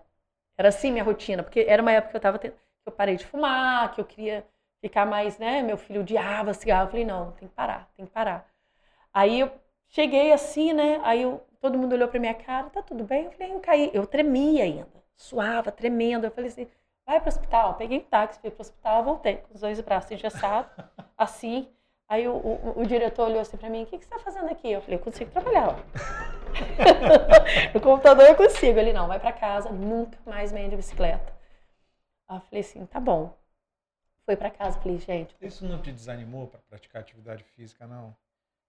Era assim minha rotina, porque era uma época que eu tava tendo, que eu parei de fumar, que eu queria ficar mais, né? Meu filho odiava cigarro. Eu falei, não, tem que parar, tem que parar. Aí eu cheguei assim, né? Aí eu- todo mundo olhou pra minha cara, tá tudo bem? Eu falei, eu caí, eu tremia ainda, suava, tremendo. Eu falei assim, vai pro hospital. Peguei um táxi, fui pro hospital, voltei com os dois braços engessados, [LAUGHS] assim. Aí o, o- o diretor olhou assim pra mim, o que, que você tá fazendo aqui? Eu falei, eu consigo trabalhar. ó." [LAUGHS] no computador eu consigo. Ele, não, vai pra casa, nunca mais venha de bicicleta. Aí eu falei assim, tá bom. Foi pra casa, falei, gente, Isso não te desanimou para praticar atividade física, não?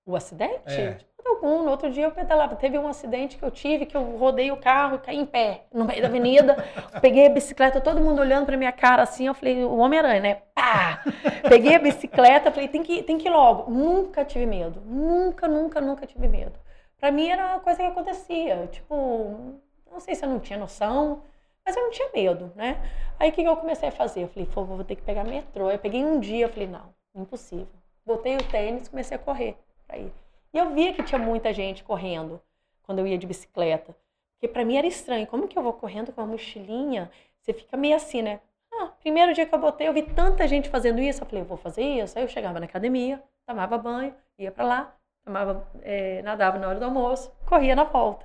O acidente? É. De modo algum. No outro dia eu pedalava. Teve um acidente que eu tive, que eu rodei o carro e caí em pé, no meio da avenida. [LAUGHS] Peguei a bicicleta, todo mundo olhando pra minha cara assim. Eu falei, o Homem-Aranha, né? Pá! Peguei a bicicleta, falei, tem que, tem que ir logo. Nunca tive medo. Nunca, nunca, nunca tive medo. Pra mim era uma coisa que acontecia. Tipo, não sei se eu não tinha noção, mas eu não tinha medo, né? Aí o que que eu comecei a fazer? Eu falei, vou ter que pegar metrô. Eu peguei um dia, eu falei, não, impossível. Botei o tênis comecei a correr pra ir. E eu via que tinha muita gente correndo quando eu ia de bicicleta. Porque pra mim era estranho. Como que eu vou correndo com uma mochilinha? Você fica meio assim, né? Ah, primeiro dia que eu botei, eu vi tanta gente fazendo isso. Eu falei, eu vou fazer isso. Aí eu chegava na academia, tomava banho, ia pra lá, tomava, eh, nadava na hora do almoço, corria na volta.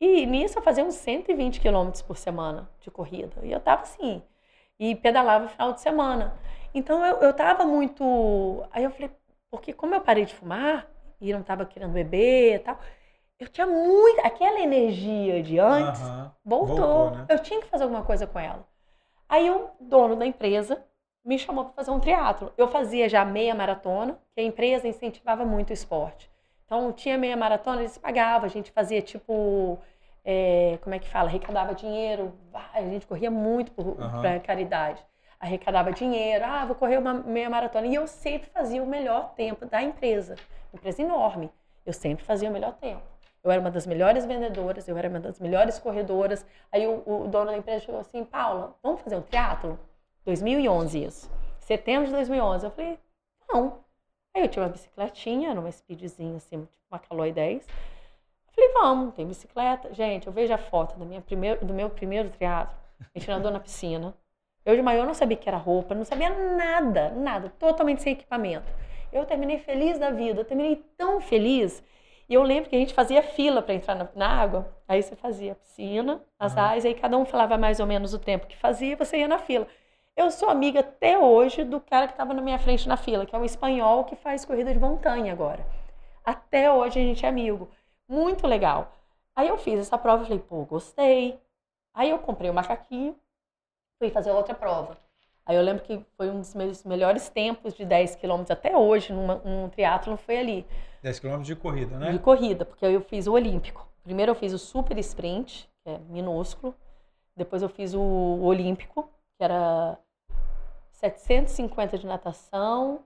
E nisso eu fazia uns 120 quilômetros por semana de corrida. E eu tava assim. E pedalava no final de semana. Então eu, eu tava muito. Aí eu falei, porque como eu parei de fumar e não tava querendo beber e tal, eu tinha muito. Aquela energia de antes Aham. voltou. Voltou, né? Eu tinha que fazer alguma coisa com ela. Aí o dono da empresa me chamou para fazer um triatlo. Eu fazia já meia maratona, que a empresa incentivava muito o esporte. Então tinha meia maratona, eles pagavam, a gente fazia tipo, é, como é que fala, arrecadava dinheiro, a gente corria muito para caridade. Arrecadava dinheiro, ah, vou correr uma meia maratona. E eu sempre fazia o melhor tempo da empresa. Empresa enorme. Eu sempre fazia o melhor tempo. Eu era uma das melhores vendedoras, eu era uma das melhores corredoras. Aí o, o dono da empresa chegou assim, Paula, vamos fazer um triatlo? 2011 isso. Setembro de 2011. Eu falei, não. Aí eu tinha uma bicicletinha, era uma speedzinha assim, tipo uma Caloi 10. Eu falei, vamos, tem bicicleta. Gente, eu vejo a foto do, minha primeiro, do meu primeiro triatlo. A gente nadou na piscina. Eu de maior não sabia que era roupa, não sabia nada, nada, totalmente sem equipamento. Eu terminei feliz da vida, eu terminei tão feliz. E eu lembro que a gente fazia fila para entrar na, na água. Aí você fazia a piscina, as áreas, aí cada um falava mais ou menos o tempo que fazia e você ia na fila. Eu sou amiga até hoje do cara que estava na minha frente na fila, que é um espanhol que faz corrida de montanha agora. Até hoje a gente é amigo. Muito legal. Aí eu fiz essa prova e falei, pô, gostei. Aí eu comprei o macaquinho, fui fazer outra prova. Aí eu lembro que foi um dos meus melhores tempos de 10 quilômetros até hoje, numa, num triatlo foi ali, 10 km de corrida, de né? corrida, porque eu fiz o olímpico. Primeiro eu fiz o super sprint, que é minúsculo. Depois eu fiz o olímpico, que era 750 de natação,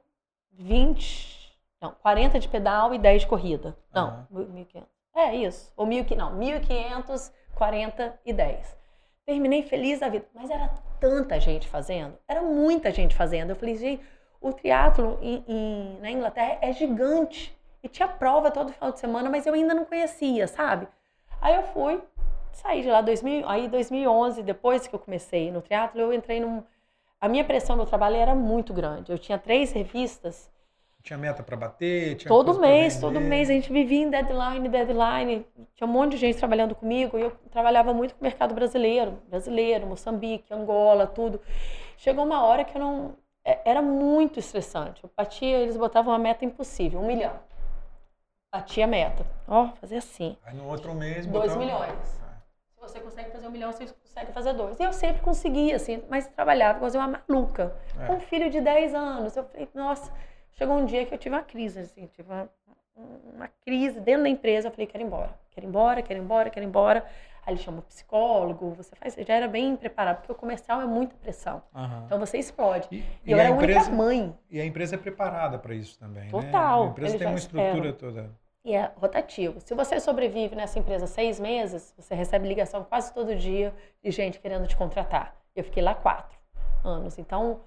20, não, 40 de pedal e 10 de corrida. Não, Aham. 1.500. É isso. Ou 1.500, não, 1.500, 40 e 10. Terminei feliz da vida, mas era tanta gente fazendo, era muita gente fazendo. Eu falei, gente, o triatlo em- na Inglaterra é gigante. E tinha prova todo final de semana, mas eu ainda não conhecia, sabe? Aí eu fui, saí de lá 2000, aí 2011, depois que eu comecei no triatlo, eu entrei num a minha pressão no trabalho era muito grande. Eu tinha três revistas Tinha meta para bater, Todo mês, todo mês a gente vivia em deadline, deadline. Tinha um monte de gente trabalhando comigo e eu trabalhava muito com o mercado brasileiro, brasileiro, Moçambique, Angola, tudo. Chegou uma hora que eu não. é- Era muito estressante. Eu batia, eles botavam uma meta impossível, um milhão. Batia a meta. Ó, fazer assim. Aí no outro mês Dois botava- milhões. Se você consegue fazer um milhão, você consegue fazer dois. E eu sempre conseguia, assim, mas trabalhava igual uma maluca. É. Com um filho de 10 anos. Eu falei, nossa, chegou um dia que eu tive uma crise, assim, tive uma, uma crise dentro da empresa. Eu falei, quero ir embora, quero ir embora, quero ir embora, quero ir embora. Aí ele chama o psicólogo, você faz, já era bem preparado, porque o comercial é muita pressão. Aham. Então você explode. E, E e eu a era a única empresa, mãe. e a empresa é preparada para isso também, né? Total, A empresa tem uma estrutura esperam. toda. E é rotativo. Se você sobrevive nessa empresa seis meses, você recebe ligação quase todo dia de gente querendo te contratar. Eu fiquei lá quatro anos. Então,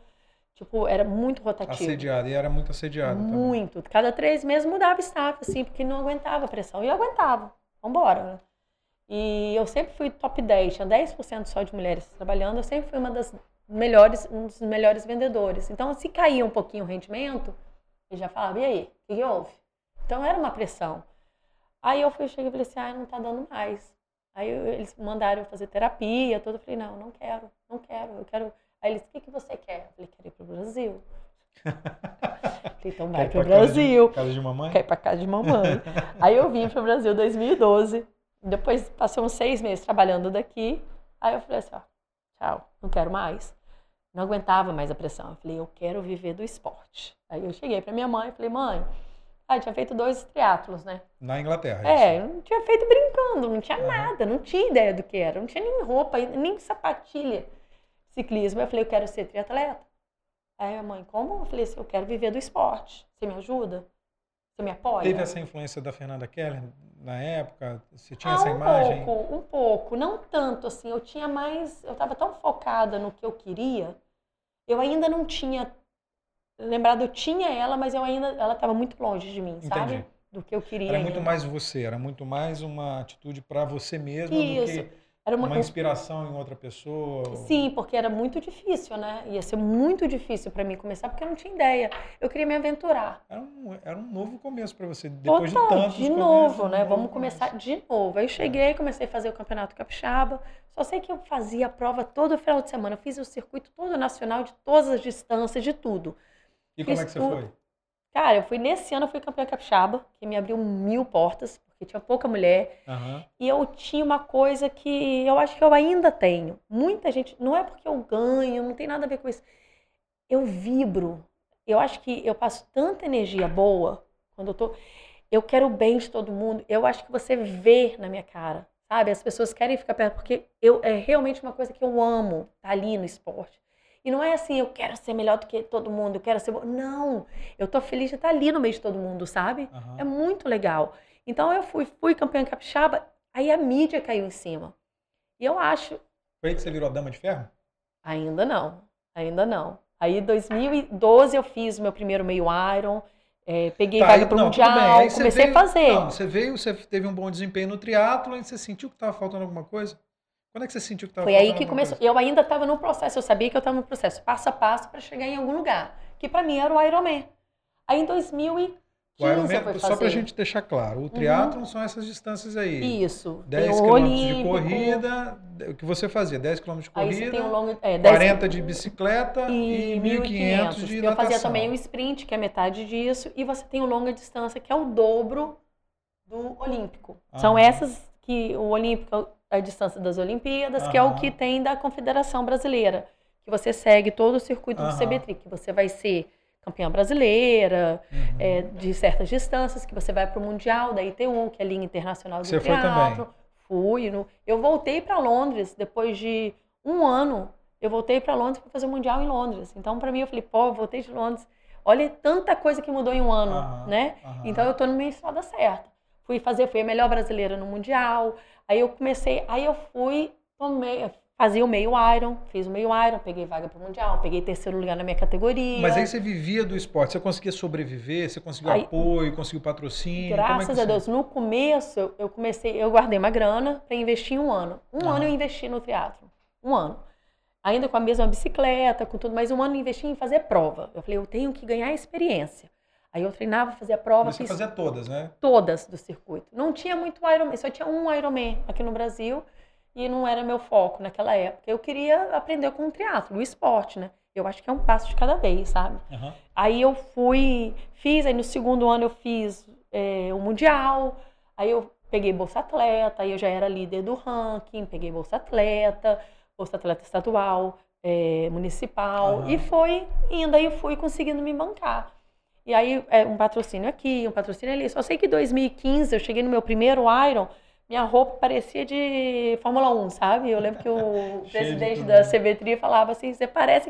tipo, era muito rotativo. Assediada, e era muito assediada também. Muito. Cada três meses mudava staff, assim, porque não aguentava a pressão. E eu aguentava. Vambora, né? E eu sempre fui top 10, tinha 10% só de mulheres trabalhando, eu sempre fui uma das melhores, um dos melhores vendedores. Então, se caía um pouquinho o rendimento, eu já falava, e aí, o que, houve? Então, era uma pressão. Aí eu fui, cheguei e falei assim, ah, não tá dando mais. Aí eu- eles mandaram eu fazer terapia, tudo. Eu falei, não, não quero, não quero, eu quero. Aí eles, o que, que você quer? Eu falei, quero ir pro Brasil. [LAUGHS] falei, então vai Quer pro pra casa de- Brasil. Casa de mamãe? Quer ir pra casa de mamãe. [LAUGHS] Aí eu vim pro Brasil em 2012. Depois passei uns seis meses trabalhando daqui. Aí eu falei assim, ó, tchau, não quero mais. Não aguentava mais a pressão. Eu falei, eu quero viver do esporte. Aí eu cheguei pra minha mãe e falei, mãe, Ah, tinha feito dois triatlos, né? Na Inglaterra. É, isso. não tinha feito brincando, não tinha Aham. nada, não tinha ideia do que era, não tinha nem roupa, nem sapatilha ciclismo. Eu falei, eu quero ser triatleta. Aí a mãe, como? Eu falei assim, eu quero viver do esporte. Você me ajuda? Você me apoia? Teve essa influência da Fernanda Keller na época? Você tinha ah, essa um imagem? pouco, um pouco. Não tanto, assim. Eu tinha mais... Eu estava tão focada no que eu queria. Eu ainda não tinha... Lembrado, eu tinha ela, mas eu ainda... Ela estava muito longe de mim, sabe? Entendi. Do que eu queria Era muito ainda. mais você, era muito mais uma atitude para você mesma Isso. do que Era uma, uma inspiração em outra pessoa. Sim, porque era muito difícil, né? Ia ser muito difícil para mim começar, porque eu não tinha ideia. Eu queria me aventurar. Era um, era um novo começo para você, depois Total, de tantos de começos, novo, um né? novo Vamos começo. começar de novo. Aí eu cheguei, comecei a fazer o Campeonato Capixaba. Só sei que eu fazia a prova todo final de semana. Eu fiz o circuito todo nacional, de todas as distâncias, de tudo. E como fiz é que você tudo. foi? Cara, eu fui nesse ano, eu fui campeã capixaba, que me abriu mil portas, porque tinha pouca mulher. Aham. E eu tinha uma coisa que eu acho que eu ainda tenho. Muita gente, não é porque eu ganho, não tem nada a ver com isso. Eu vibro. Eu acho que eu passo tanta energia boa quando eu tô. Eu quero o bem de todo mundo. Eu acho que você vê na minha cara, sabe? As pessoas querem ficar perto, porque eu, é realmente uma coisa que eu amo, tá ali no esporte. E não é assim, eu quero ser melhor do que todo mundo, eu quero ser. bo- Não! Eu tô feliz de estar ali no meio de todo mundo, sabe? aham. É muito legal. Então eu fui, fui campeã capixaba, aí a mídia caiu em cima. E eu acho, Foi aí que você virou a Dama de Ferro? ainda não, ainda não. Aí em 2012 eu fiz o meu primeiro meio Iron, eh, peguei Tá, vaga não, tudo bem. Mundial, comecei veio- a fazer. Não, você veio, você teve um bom desempenho no triatlo e você sentiu que estava faltando alguma coisa? Quando é que você sentiu que estava Foi aí que começou. coisa? Eu ainda estava no processo, eu sabia que eu estava no processo, passo a passo para chegar em algum lugar, que para mim era o Ironman. Aí em 2015 O Ironman, eu só. Uhum. pra gente deixar claro, o triatlo são essas distâncias aí. Isso. 10 tem o km de corrida, o que você fazia? 10 km de corrida, um longo, é, 10 40 de bicicleta e, e 1.500 de Eu natação. fazia também o sprint, que é metade disso, e você tem o longa distância, que é o dobro do olímpico. São Aham. essas que o olímpico é a distância das Olimpíadas, que é o que tem da Confederação Brasileira, que você segue todo o circuito do Aham. CBTRI, que você vai ser campeã brasileira, Uhum. é, de certas distâncias, que você vai para o Mundial da ITU, que é a Linha Internacional do Você também? Fui. No... Eu voltei para Londres depois de um ano. Eu voltei para Londres para fazer o Mundial em Londres. Então, para mim, eu falei, pô, eu voltei de Londres. Olha tanta coisa que mudou em um ano, Aham, né? aham. Então, eu tô no meio estrada certa. Fui fazer, fui a melhor brasileira no Mundial. Aí eu comecei, aí eu fui, tomei, fazia o meio Iron, fiz o meio Iron, peguei vaga para o Mundial, peguei terceiro lugar na minha categoria. Mas aí você vivia do esporte, você conseguia sobreviver, você conseguiu Aí- apoio, conseguiu patrocínio? é Graças a você- Deus, no começo eu- comecei, eu guardei uma grana para investir em um ano. Um Aham. ano eu investi no teatro. Um ano. Ainda com a mesma bicicleta, com tudo, mas um ano eu investi em fazer prova. Eu falei, eu tenho que ganhar experiência. Aí eu treinava, fazia prova, Você fiz fazia todas, né? todas do circuito. Não tinha muito Ironman, só tinha um Ironman aqui no Brasil e não era meu foco naquela época. Eu queria aprender com o triatlo, o esporte, né? Eu acho que é um passo de cada vez, sabe? Aham. Aí eu fui, fiz, aí no segundo ano eu fiz é, o Mundial, aí eu peguei Bolsa Atleta, aí eu já era líder do ranking, peguei Bolsa Atleta, Bolsa Atleta Estadual, é, Municipal, Aham. e foi indo, aí eu fui conseguindo me bancar. E aí é, um patrocínio aqui, um patrocínio ali. Só sei que em 2015 eu cheguei no meu primeiro Iron, minha roupa parecia de Fórmula 1, sabe? Eu lembro que o [LAUGHS] de presidente da né? CBTRI falava assim, você parece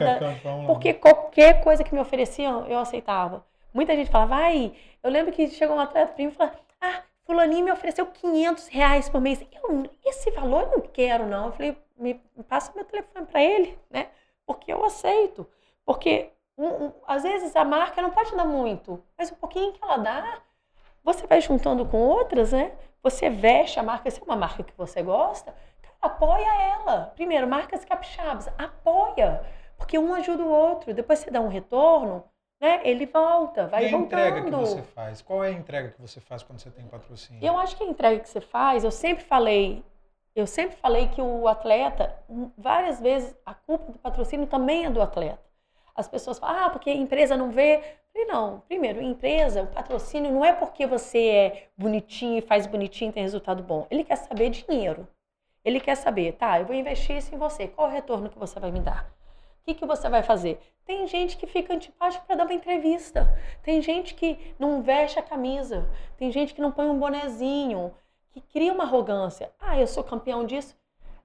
da, Macacão de Fórmula 1. porque qualquer coisa que me ofereciam, eu aceitava. Muita gente falava, ai, eu lembro que chegou um atleta pra mim e falou, ah, fulaninho me ofereceu 500 reais por mês. Eu, esse valor eu não quero, não. Eu falei, me me passa meu telefone pra ele, né? Porque eu aceito. Porque, um- um- às vezes, a marca não pode dar muito, mas o pouquinho que ela dá, você vai juntando com outras, né? Você veste a marca, se é uma marca que você gosta, apoia ela. Primeiro, marcas capixabas, apoia. Porque um ajuda o outro. Depois você dá um retorno, né? Ele volta, vai e a voltando. entrega que você faz? Qual é a entrega que você faz quando você tem patrocínio? Eu acho que a entrega que você faz, eu sempre falei, eu sempre falei que o atleta, várias vezes, a culpa do patrocínio também é do atleta. As pessoas falam, ah, porque a empresa não vê. Eu falei, não, primeiro, empresa, o patrocínio não é porque você é bonitinho e faz bonitinho e tem resultado bom. Ele quer saber dinheiro. Ele quer saber, tá, eu vou investir isso em você, qual o retorno que você vai me dar? O que, que você vai fazer? Tem gente que fica antipático para dar uma entrevista. Tem gente que não veste a camisa. Tem gente que não põe um bonezinho, que cria uma arrogância. Ah, eu sou campeão disso.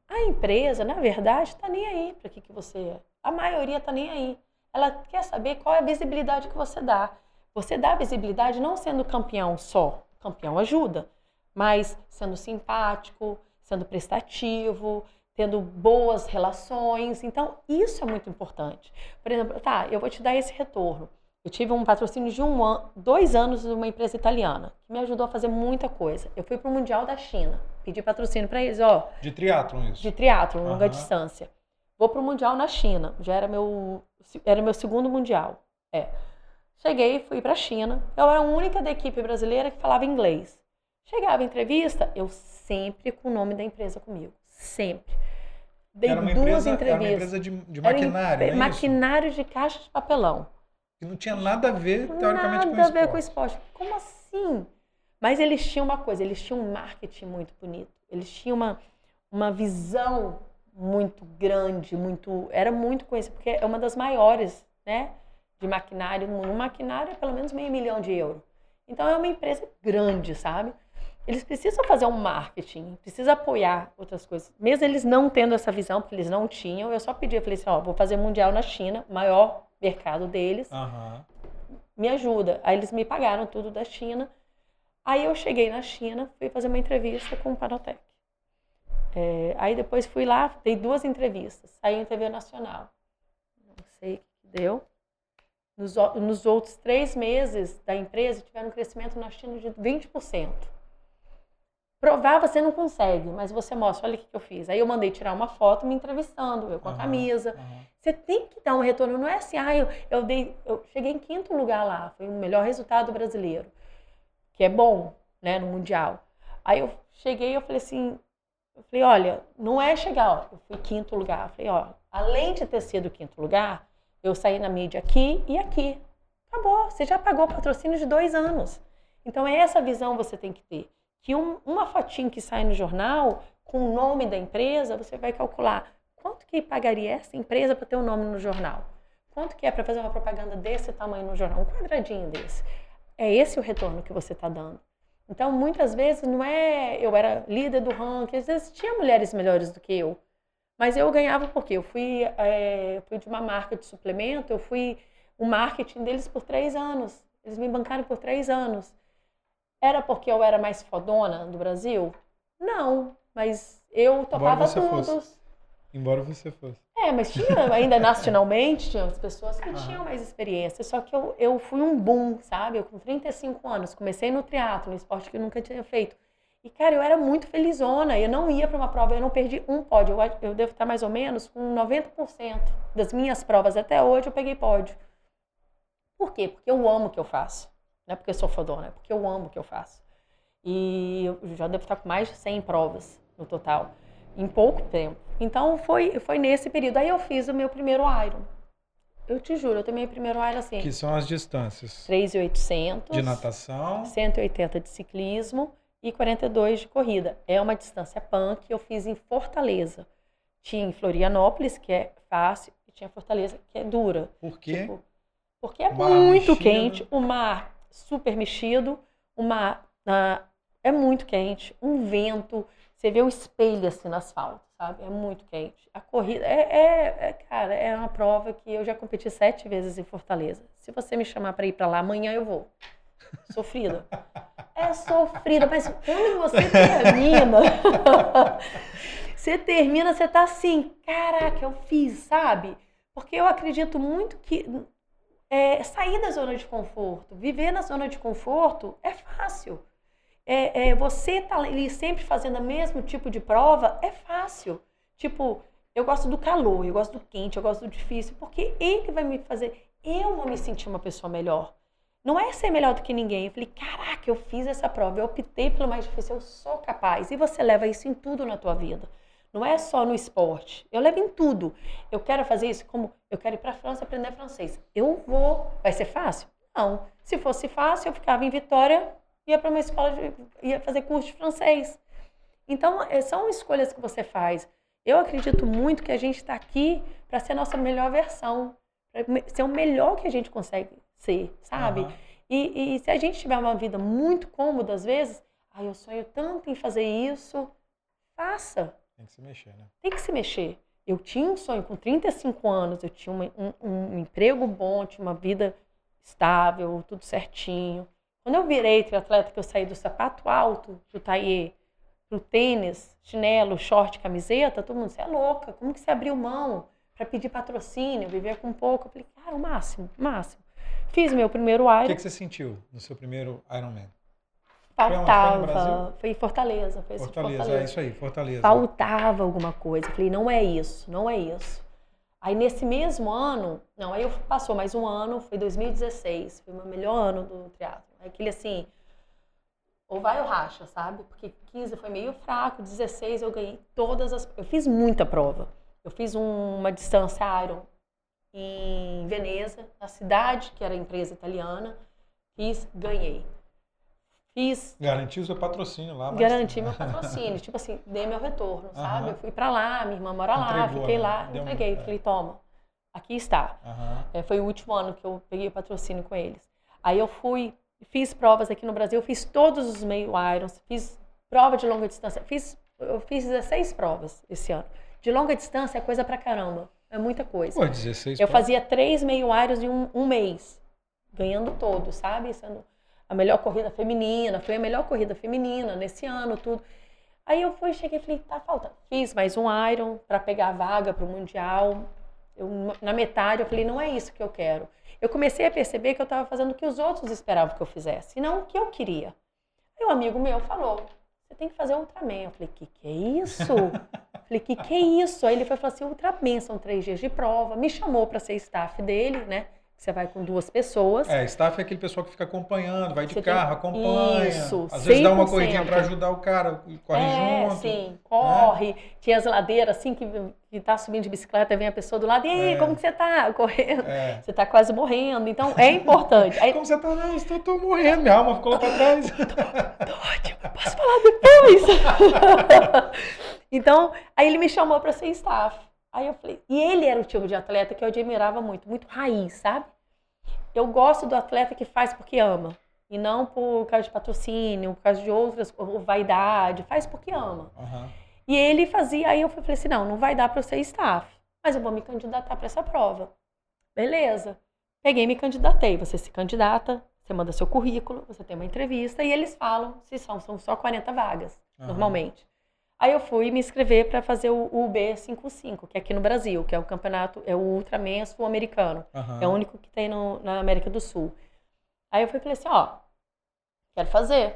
A empresa, na verdade, está nem aí para que, que você é. A maioria está nem aí. Ela quer saber qual é a visibilidade que você dá. Você dá visibilidade não sendo campeão só. Campeão ajuda. Mas sendo simpático, sendo prestativo, tendo boas relações. Então, isso é muito importante. Por exemplo, tá, eu vou te dar esse retorno. Eu tive um patrocínio de um an dois anos de uma empresa italiana, que me ajudou a fazer muita coisa. Eu fui para o Mundial da China, pedi patrocínio para eles, ó. De triatlon isso? De triatlon, longa uhum. distância. Vou para o Mundial na China, já era meu, era meu segundo Mundial. É. Cheguei, fui para a China. Eu era a única da equipe brasileira que falava inglês. Chegava a entrevista, eu sempre com o nome da empresa comigo. Sempre. Dei era uma duas empresa, entrevistas. Era uma empresa de, de maquinário, era, é Maquinário de caixa de papelão. Que não tinha nada a ver, teoricamente, com o esporte. Nada a ver com o esporte. Como assim? Mas eles tinham uma coisa, eles tinham um marketing muito bonito. Eles tinham uma, uma visão muito grande, muito. Era muito conhecido, porque é uma das maiores, né? De maquinário no mundo. Um maquinário é pelo menos meio milhão de euros. Então é uma empresa grande, sabe? Eles precisam fazer um marketing, precisam apoiar outras coisas. Mesmo eles não tendo essa visão, porque eles não tinham, eu só pedi, eu falei assim, ó, vou fazer mundial na China, maior mercado deles. Uhum. Me ajuda. Aí eles me pagaram tudo da China. Aí eu cheguei na China, fui fazer uma entrevista com o Panotec. É, aí depois fui lá, dei duas entrevistas. Saí em TV Nacional. Não sei o que deu. Nos, nos outros três meses da empresa, tiveram um crescimento na China de 20%. Provar você não consegue, mas você mostra, olha o que, eu fiz. Aí eu mandei tirar uma foto me entrevistando, eu com a camisa. Uhum. Você tem que dar um retorno, não é assim, ah, eu, eu, dei, eu cheguei em quinto lugar lá, foi o melhor resultado brasileiro, que é bom, né, no Mundial. Aí eu cheguei eu falei assim, eu falei, olha, não é chegar, ó, eu fui quinto lugar. Eu falei, ó, além de ter sido quinto lugar, eu saí na mídia aqui e aqui. Acabou, você já pagou patrocínio de dois anos. Então, é essa visão você tem que ter que um, uma fotinho que sai no jornal com o nome da empresa, você vai calcular quanto que pagaria essa empresa para ter o um nome no jornal. Quanto que é para fazer uma propaganda desse tamanho no jornal? Um quadradinho desse. É esse o retorno que você está dando. Então, muitas vezes, não é eu era líder do ranking, às vezes tinha mulheres melhores do que eu. Mas eu ganhava porque eu fui, é, fui de uma marca de suplemento, eu fui o marketing deles por três anos. Eles me bancaram por três anos. Era porque eu era mais fodona do Brasil? Não, mas eu topava todos. Fosse. Embora você fosse. É, mas tinha ainda [LAUGHS] nacionalmente, tinha as pessoas que tinham mais experiência. Só que eu, eu fui um boom, sabe? Eu com 35 anos, comecei no teatro, no esporte que eu nunca tinha feito. E, cara, eu era muito felizona. Eu não ia para uma prova, eu não perdi um pódio. Eu, eu devo estar mais ou menos com 90% das minhas provas até hoje eu peguei pódio. Por quê? Porque eu amo o que eu faço. Não é porque eu sou fodona, é porque eu amo o que eu faço. E eu já devo estar com mais de 100 provas no total, em pouco tempo. Então foi, foi nesse período. Aí eu fiz o meu primeiro Iron. Eu te juro, eu tomei o primeiro Iron assim. Que são as distâncias? 3,800. De natação. 180 de ciclismo e 42 de corrida. É uma distância punk que eu fiz em Fortaleza. Tinha em Florianópolis, que é fácil, e tinha Fortaleza, que é dura. Por quê? Tipo, porque é muito mexido. quente, o mar super mexido, uma uh, é muito quente, um vento, você vê um espelho assim no asfalto, sabe? É muito quente. A corrida é, é, é, cara, é uma prova que eu já competi sete vezes em Fortaleza. Se você me chamar para ir para lá amanhã eu vou. Sofrida. É sofrida, mas quando você termina, [LAUGHS] você termina, você tá assim, caraca, eu fiz, sabe? Porque eu acredito muito que é, sair da zona de conforto. Viver na zona de conforto é fácil. É, é, você tá ali sempre fazendo o mesmo tipo de prova é fácil. Tipo, eu gosto do calor, eu gosto do quente, eu gosto do difícil, porque ele vai me fazer, eu vou me sentir uma pessoa melhor. Não é ser melhor do que ninguém. Eu falei, caraca, eu fiz essa prova, eu optei pelo mais difícil, eu sou capaz. E você leva isso em tudo na tua vida. Não é só no esporte. Eu levo em tudo. Eu quero fazer isso como eu quero ir para a França aprender francês. Eu vou. Vai ser fácil? Não. Se fosse fácil, eu ficava em Vitória, ia para uma escola, de, ia fazer curso de francês. Então, é, são escolhas que você faz. Eu acredito muito que a gente está aqui para ser a nossa melhor versão, para ser o melhor que a gente consegue ser, sabe? Uhum. E, e, se a gente tiver uma vida muito cômoda, às vezes, ah, eu sonho tanto em fazer isso, faça. Tem que se mexer, né? Tem que se mexer. Eu tinha um sonho com 35 anos, eu tinha um, um, um emprego bom, tinha uma vida estável, tudo certinho. Quando eu virei triatleta, que eu saí do sapato alto, do taie, pro tênis, chinelo, short, camiseta, todo mundo, você é louca, como que você abriu mão para pedir patrocínio, viver com pouco? Eu falei, cara, o máximo, o máximo. Fiz meu primeiro Iron. O que, que você sentiu no seu primeiro Ironman? Faltava. Foi, em Fortaleza. Foi Fortaleza, Fortaleza, é isso aí, Fortaleza. Faltava alguma coisa. Eu falei, não é isso, não é isso. Aí nesse mesmo ano, não, aí eu passou mais um ano, foi 2016, foi o meu melhor ano do teatro. Aquele assim, ou vai ou racha, sabe? Porque 15 foi meio fraco, 16 eu ganhei todas as. Eu fiz muita prova. Eu fiz um, uma distância Iron em Veneza, na cidade, que era empresa italiana. Fiz, ganhei. Fiz. Garantiu seu patrocínio lá. Mas... Garanti meu [LAUGHS] patrocínio. tipo assim, dei meu retorno, sabe? Eu fui para lá, minha irmã mora lá, Entregou, fiquei né? lá, Deu entreguei. Um... Falei, toma, aqui está. É, foi o último ano que eu peguei o patrocínio com eles. Aí eu fui, fiz provas aqui no Brasil, fiz todos os meio irons, fiz prova de longa distância, fiz, eu fiz 16 provas esse ano. De longa distância é coisa pra caramba. É muita coisa. Pô, 16 eu fazia três meio irons em um, um mês, ganhando todos, sabe? Sendo a melhor corrida feminina, foi a melhor corrida feminina nesse ano, tudo. Aí eu fui, cheguei e falei, tá falta. Fiz mais um Iron para pegar a vaga para o Mundial. Eu, na metade eu falei, não é isso que eu quero. Eu comecei a perceber que eu estava fazendo o que os outros esperavam que eu fizesse, e não o que eu queria. Aí um amigo meu falou, você tem que fazer Ultraman. Eu falei, que que é isso? [LAUGHS] falei, que que é isso? Aí ele foi falar assim, Ultraman, são três dias de prova. Me chamou para ser staff dele, né? Você vai com duas pessoas. É, staff é aquele pessoal que fica acompanhando, vai de Você carro, tem... acompanha. Isso, Às vezes dá uma corridinha para ajudar o cara, corre é, junto. Sim, né? corre. Né? Tinha as ladeiras assim que, que tá subindo de bicicleta, vem a pessoa do lado, e aí, é. como que você tá? [LAUGHS] Correndo. É. Você tá quase morrendo. Então é importante. [LAUGHS] Aí... como você tá? Não, estou tô morrendo, minha alma ficou lá pra trás. [LAUGHS] tô, tô ótimo, posso falar depois? então, aí ele me chamou para ser staff. Aí eu falei, e ele era o tipo de atleta que eu admirava muito, muito raiz, sabe? Eu gosto do atleta que faz porque ama. E não por causa de patrocínio, por causa de outras, ou vaidade, faz porque ama. Uhum. E ele fazia, aí eu falei assim, não, não vai dar para eu ser staff, mas eu vou me candidatar para essa prova. Beleza. Peguei e me candidatei. Você se candidata, você manda seu currículo, você tem uma entrevista e eles falam se são, são só 40 vagas, uhum. normalmente. Aí eu fui me inscrever para fazer o UB55, que é aqui no Brasil, que é o campeonato, é o Ultraman sul-americano. Uhum. É o único que tem no, na América do Sul. Aí eu fui e falei assim, ó, quero fazer.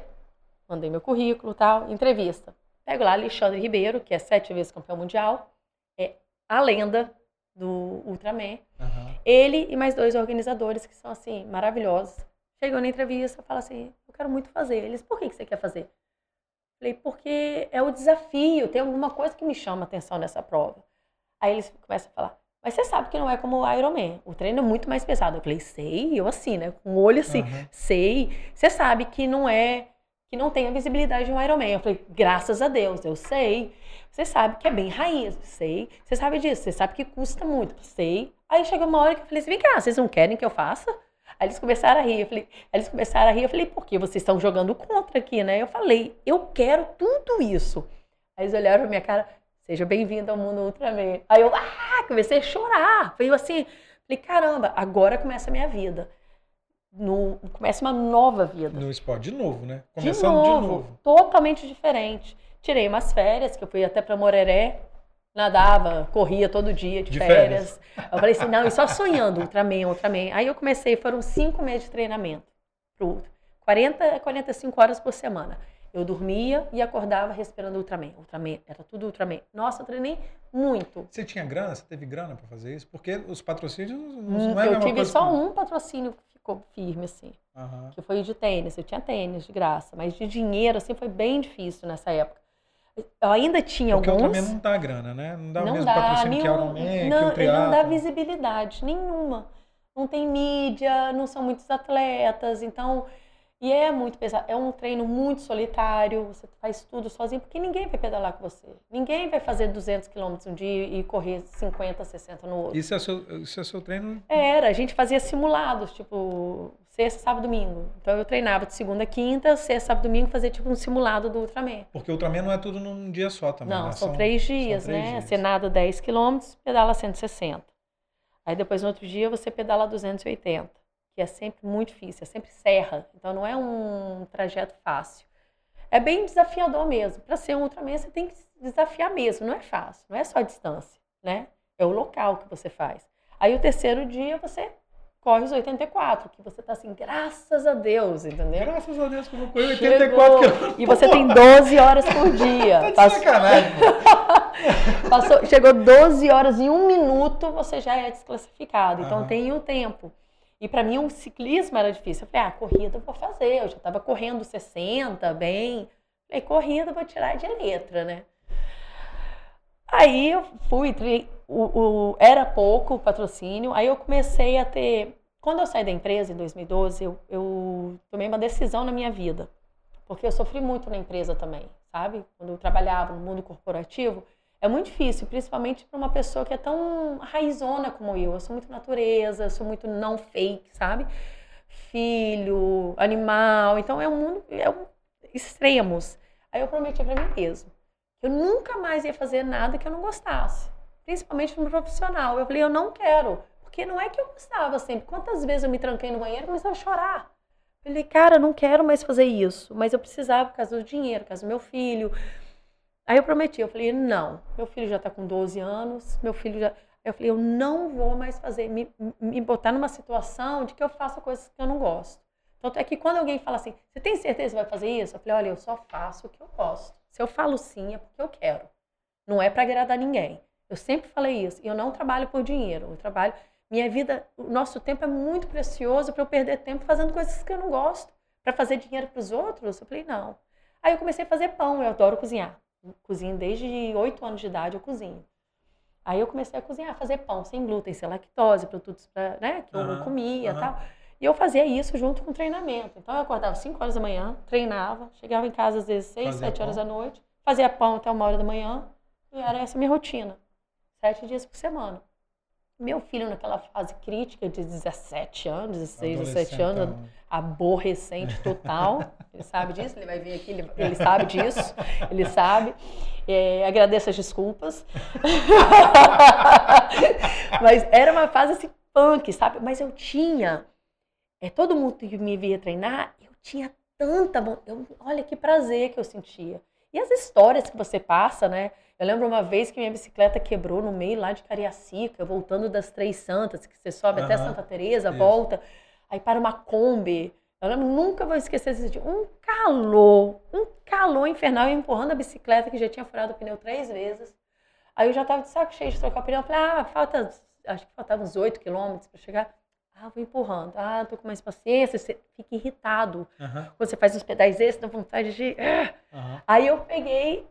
Mandei meu currículo tal, entrevista. Pego lá Alexandre Ribeiro, que é sete vezes campeão mundial, é a lenda do Ultraman. Uhum. Ele e mais dois organizadores que são, assim, maravilhosos. Chegou na entrevista, fala assim, eu quero muito fazer. Eles, por que, que você quer fazer? Falei, porque é o desafio, tem alguma coisa que me chama a atenção nessa prova. Aí eles começam a falar, mas você sabe que não é como o Ironman, o treino é muito mais pesado. Eu falei, sei, eu assim, né, com o olho assim, uhum. sei. Você sabe que não é, que não tem a visibilidade de um Ironman. Eu falei, graças a Deus, eu sei. Você sabe que é bem raiz, sei. Você sabe disso, você sabe que custa muito, sei. Aí chegou uma hora que eu falei assim, vem cá, vocês não querem que eu faça? Aí eles começaram a rir. Eu falei, eles começaram a rir. Eu falei, por que vocês estão jogando contra aqui, né? Eu falei, eu quero tudo isso. Aí eles olharam pra minha cara, seja bem-vindo ao mundo Ultraman. Aí eu, ah, comecei a chorar. Foi assim, falei, caramba, agora começa a minha vida. No, começa uma nova vida. No esporte, de novo, né? Começando de novo, de novo. Totalmente diferente. Tirei umas férias, que eu fui até para Moreré, nadava, corria todo dia de, de férias. férias. Eu falei assim, não, e só sonhando, Ultraman, Ultraman. Aí eu comecei, foram cinco meses de treinamento pro Ultra. 40 a 45 horas por semana. Eu dormia e acordava respirando Ultraman, Ultraman, era tudo Ultraman. Nossa, eu treinei muito. Você tinha grana? Você teve grana para fazer isso? Porque os patrocínios não, é Eu tive só que... um patrocínio que ficou firme, assim, uhum. que foi de tênis. Eu tinha tênis de graça, mas de dinheiro, assim, foi bem difícil nessa época. Eu ainda tinha Porque alguns. Porque o Ultraman não dá grana, né? Não dá não o mesmo dá, patrocínio que o Ironman, não, que o não dá visibilidade nenhuma. Não tem mídia, não são muitos atletas, então... E é muito pesado. É um treino muito solitário. Você faz tudo sozinho, porque ninguém vai pedalar com você. Ninguém vai fazer 200 quilômetros um dia e correr 50, 60 no outro. Isso é seu, isso é seu treino? Era. A gente fazia simulados, tipo, sexta, sábado, domingo. Então eu treinava de segunda a quinta, sexta, sábado, domingo, fazia tipo um simulado do Ultraman. Porque o Ultraman não é tudo num dia só também, Não, né? são, três dias, são três né? dias. Você nada 10 quilômetros, pedala 160. Aí depois no outro dia você pedala 280 que é sempre muito difícil, é sempre serra, então não é um trajeto fácil. É bem desafiador mesmo. Para ser um Ultraman, você tem que desafiar mesmo, não é fácil, não é só a distância, né? É o local que você faz. Aí o terceiro dia você corre os 84, que você tá assim, graças a Deus, entendeu? Graças a Deus que eu vou correr Chegou. 84 quilômetros. E você tem 12 horas por dia. [LAUGHS] Tá de Passou- sacanagem. [LAUGHS] Passou, chegou 12 horas e um minuto, você já é desclassificado. Então Aham. tem o tempo. E para mim o ciclismo era difícil. Eu falei, ah, corrida eu vou fazer. Eu já estava correndo 60, bem. Falei, corrida eu vou tirar de letra, né? Aí eu fui, o, o- era pouco o patrocínio. Aí eu comecei a ter. Quando eu saí da empresa em 2012, eu, eu tomei uma decisão na minha vida. Porque eu sofri muito na empresa também, sabe? Quando eu trabalhava no mundo corporativo, é muito difícil, principalmente para uma pessoa que é tão raizona como eu. Eu sou muito natureza, sou muito não fake, sabe? Filho, animal. Então é um mundo. É um, extremos. Aí eu prometi para mim mesmo eu nunca mais ia fazer nada que eu não gostasse. Principalmente no profissional. Eu falei, eu não quero. Porque não é que eu gostava sempre. Quantas vezes eu me tranquei no banheiro e comecei a chorar. Eu falei, cara, eu não quero mais fazer isso. Mas eu precisava por causa do dinheiro, por causa do meu filho. Aí eu prometi, eu falei, não, meu filho já tá com 12 anos, meu filho já. Eu falei, eu não vou mais fazer, me, me botar numa situação de que eu faça coisas que eu não gosto. Tanto é que quando alguém fala assim, você tem certeza que vai fazer isso? Eu falei, olha, eu só faço o que eu gosto. Se eu falo sim, é porque eu quero. Não é para agradar ninguém. Eu sempre falei isso. E eu não trabalho por dinheiro. Eu trabalho. Minha vida, o nosso tempo é muito precioso para eu perder tempo fazendo coisas que eu não gosto. Para fazer dinheiro para os outros? Eu falei, não. Aí eu comecei a fazer pão. Eu adoro cozinhar. Cozinho desde 8 anos de idade, eu cozinho. Aí eu comecei a cozinhar, fazer pão sem glúten, sem lactose, produtos pra, né, que eu Aham, comia e aham. tal. E eu fazia isso junto com o treinamento. Então eu acordava 5 horas da manhã, treinava, chegava em casa às vezes 6, Fazia 7 horas da noite, fazia pão até uma hora da manhã, e era essa minha rotina. Sete dias por semana. Meu filho, naquela fase crítica de 17 anos, 16, 17 anos, aborrecente total. Ele sabe disso, ele vai vir aqui, ele, ele sabe disso, ele sabe. É, agradeço as desculpas. [LAUGHS] Mas era uma fase assim, punk, sabe? Mas eu tinha. É, todo mundo que me via treinar, eu tinha tanta. Eu, olha que prazer que eu sentia. E as histórias que você passa, né? Eu lembro uma vez que minha bicicleta quebrou no meio lá de Cariacica, voltando das Três Santas, que você sobe até Aham, Santa Teresa, isso. volta, aí para uma Kombi. Eu lembro, nunca vou esquecer esse dia. Um calor, um calor infernal, eu empurrando a bicicleta, que já tinha furado o pneu três vezes. Aí eu já tava de saco cheio de trocar o pneu. Eu falei, ah, falta, acho que faltavam uns 8 quilômetros para chegar. Ah, vou empurrando. Ah, tô com mais paciência. Você fica irritado. Aham, Quando você faz uns pedais extras, dá vontade de. aham. Aí eu peguei,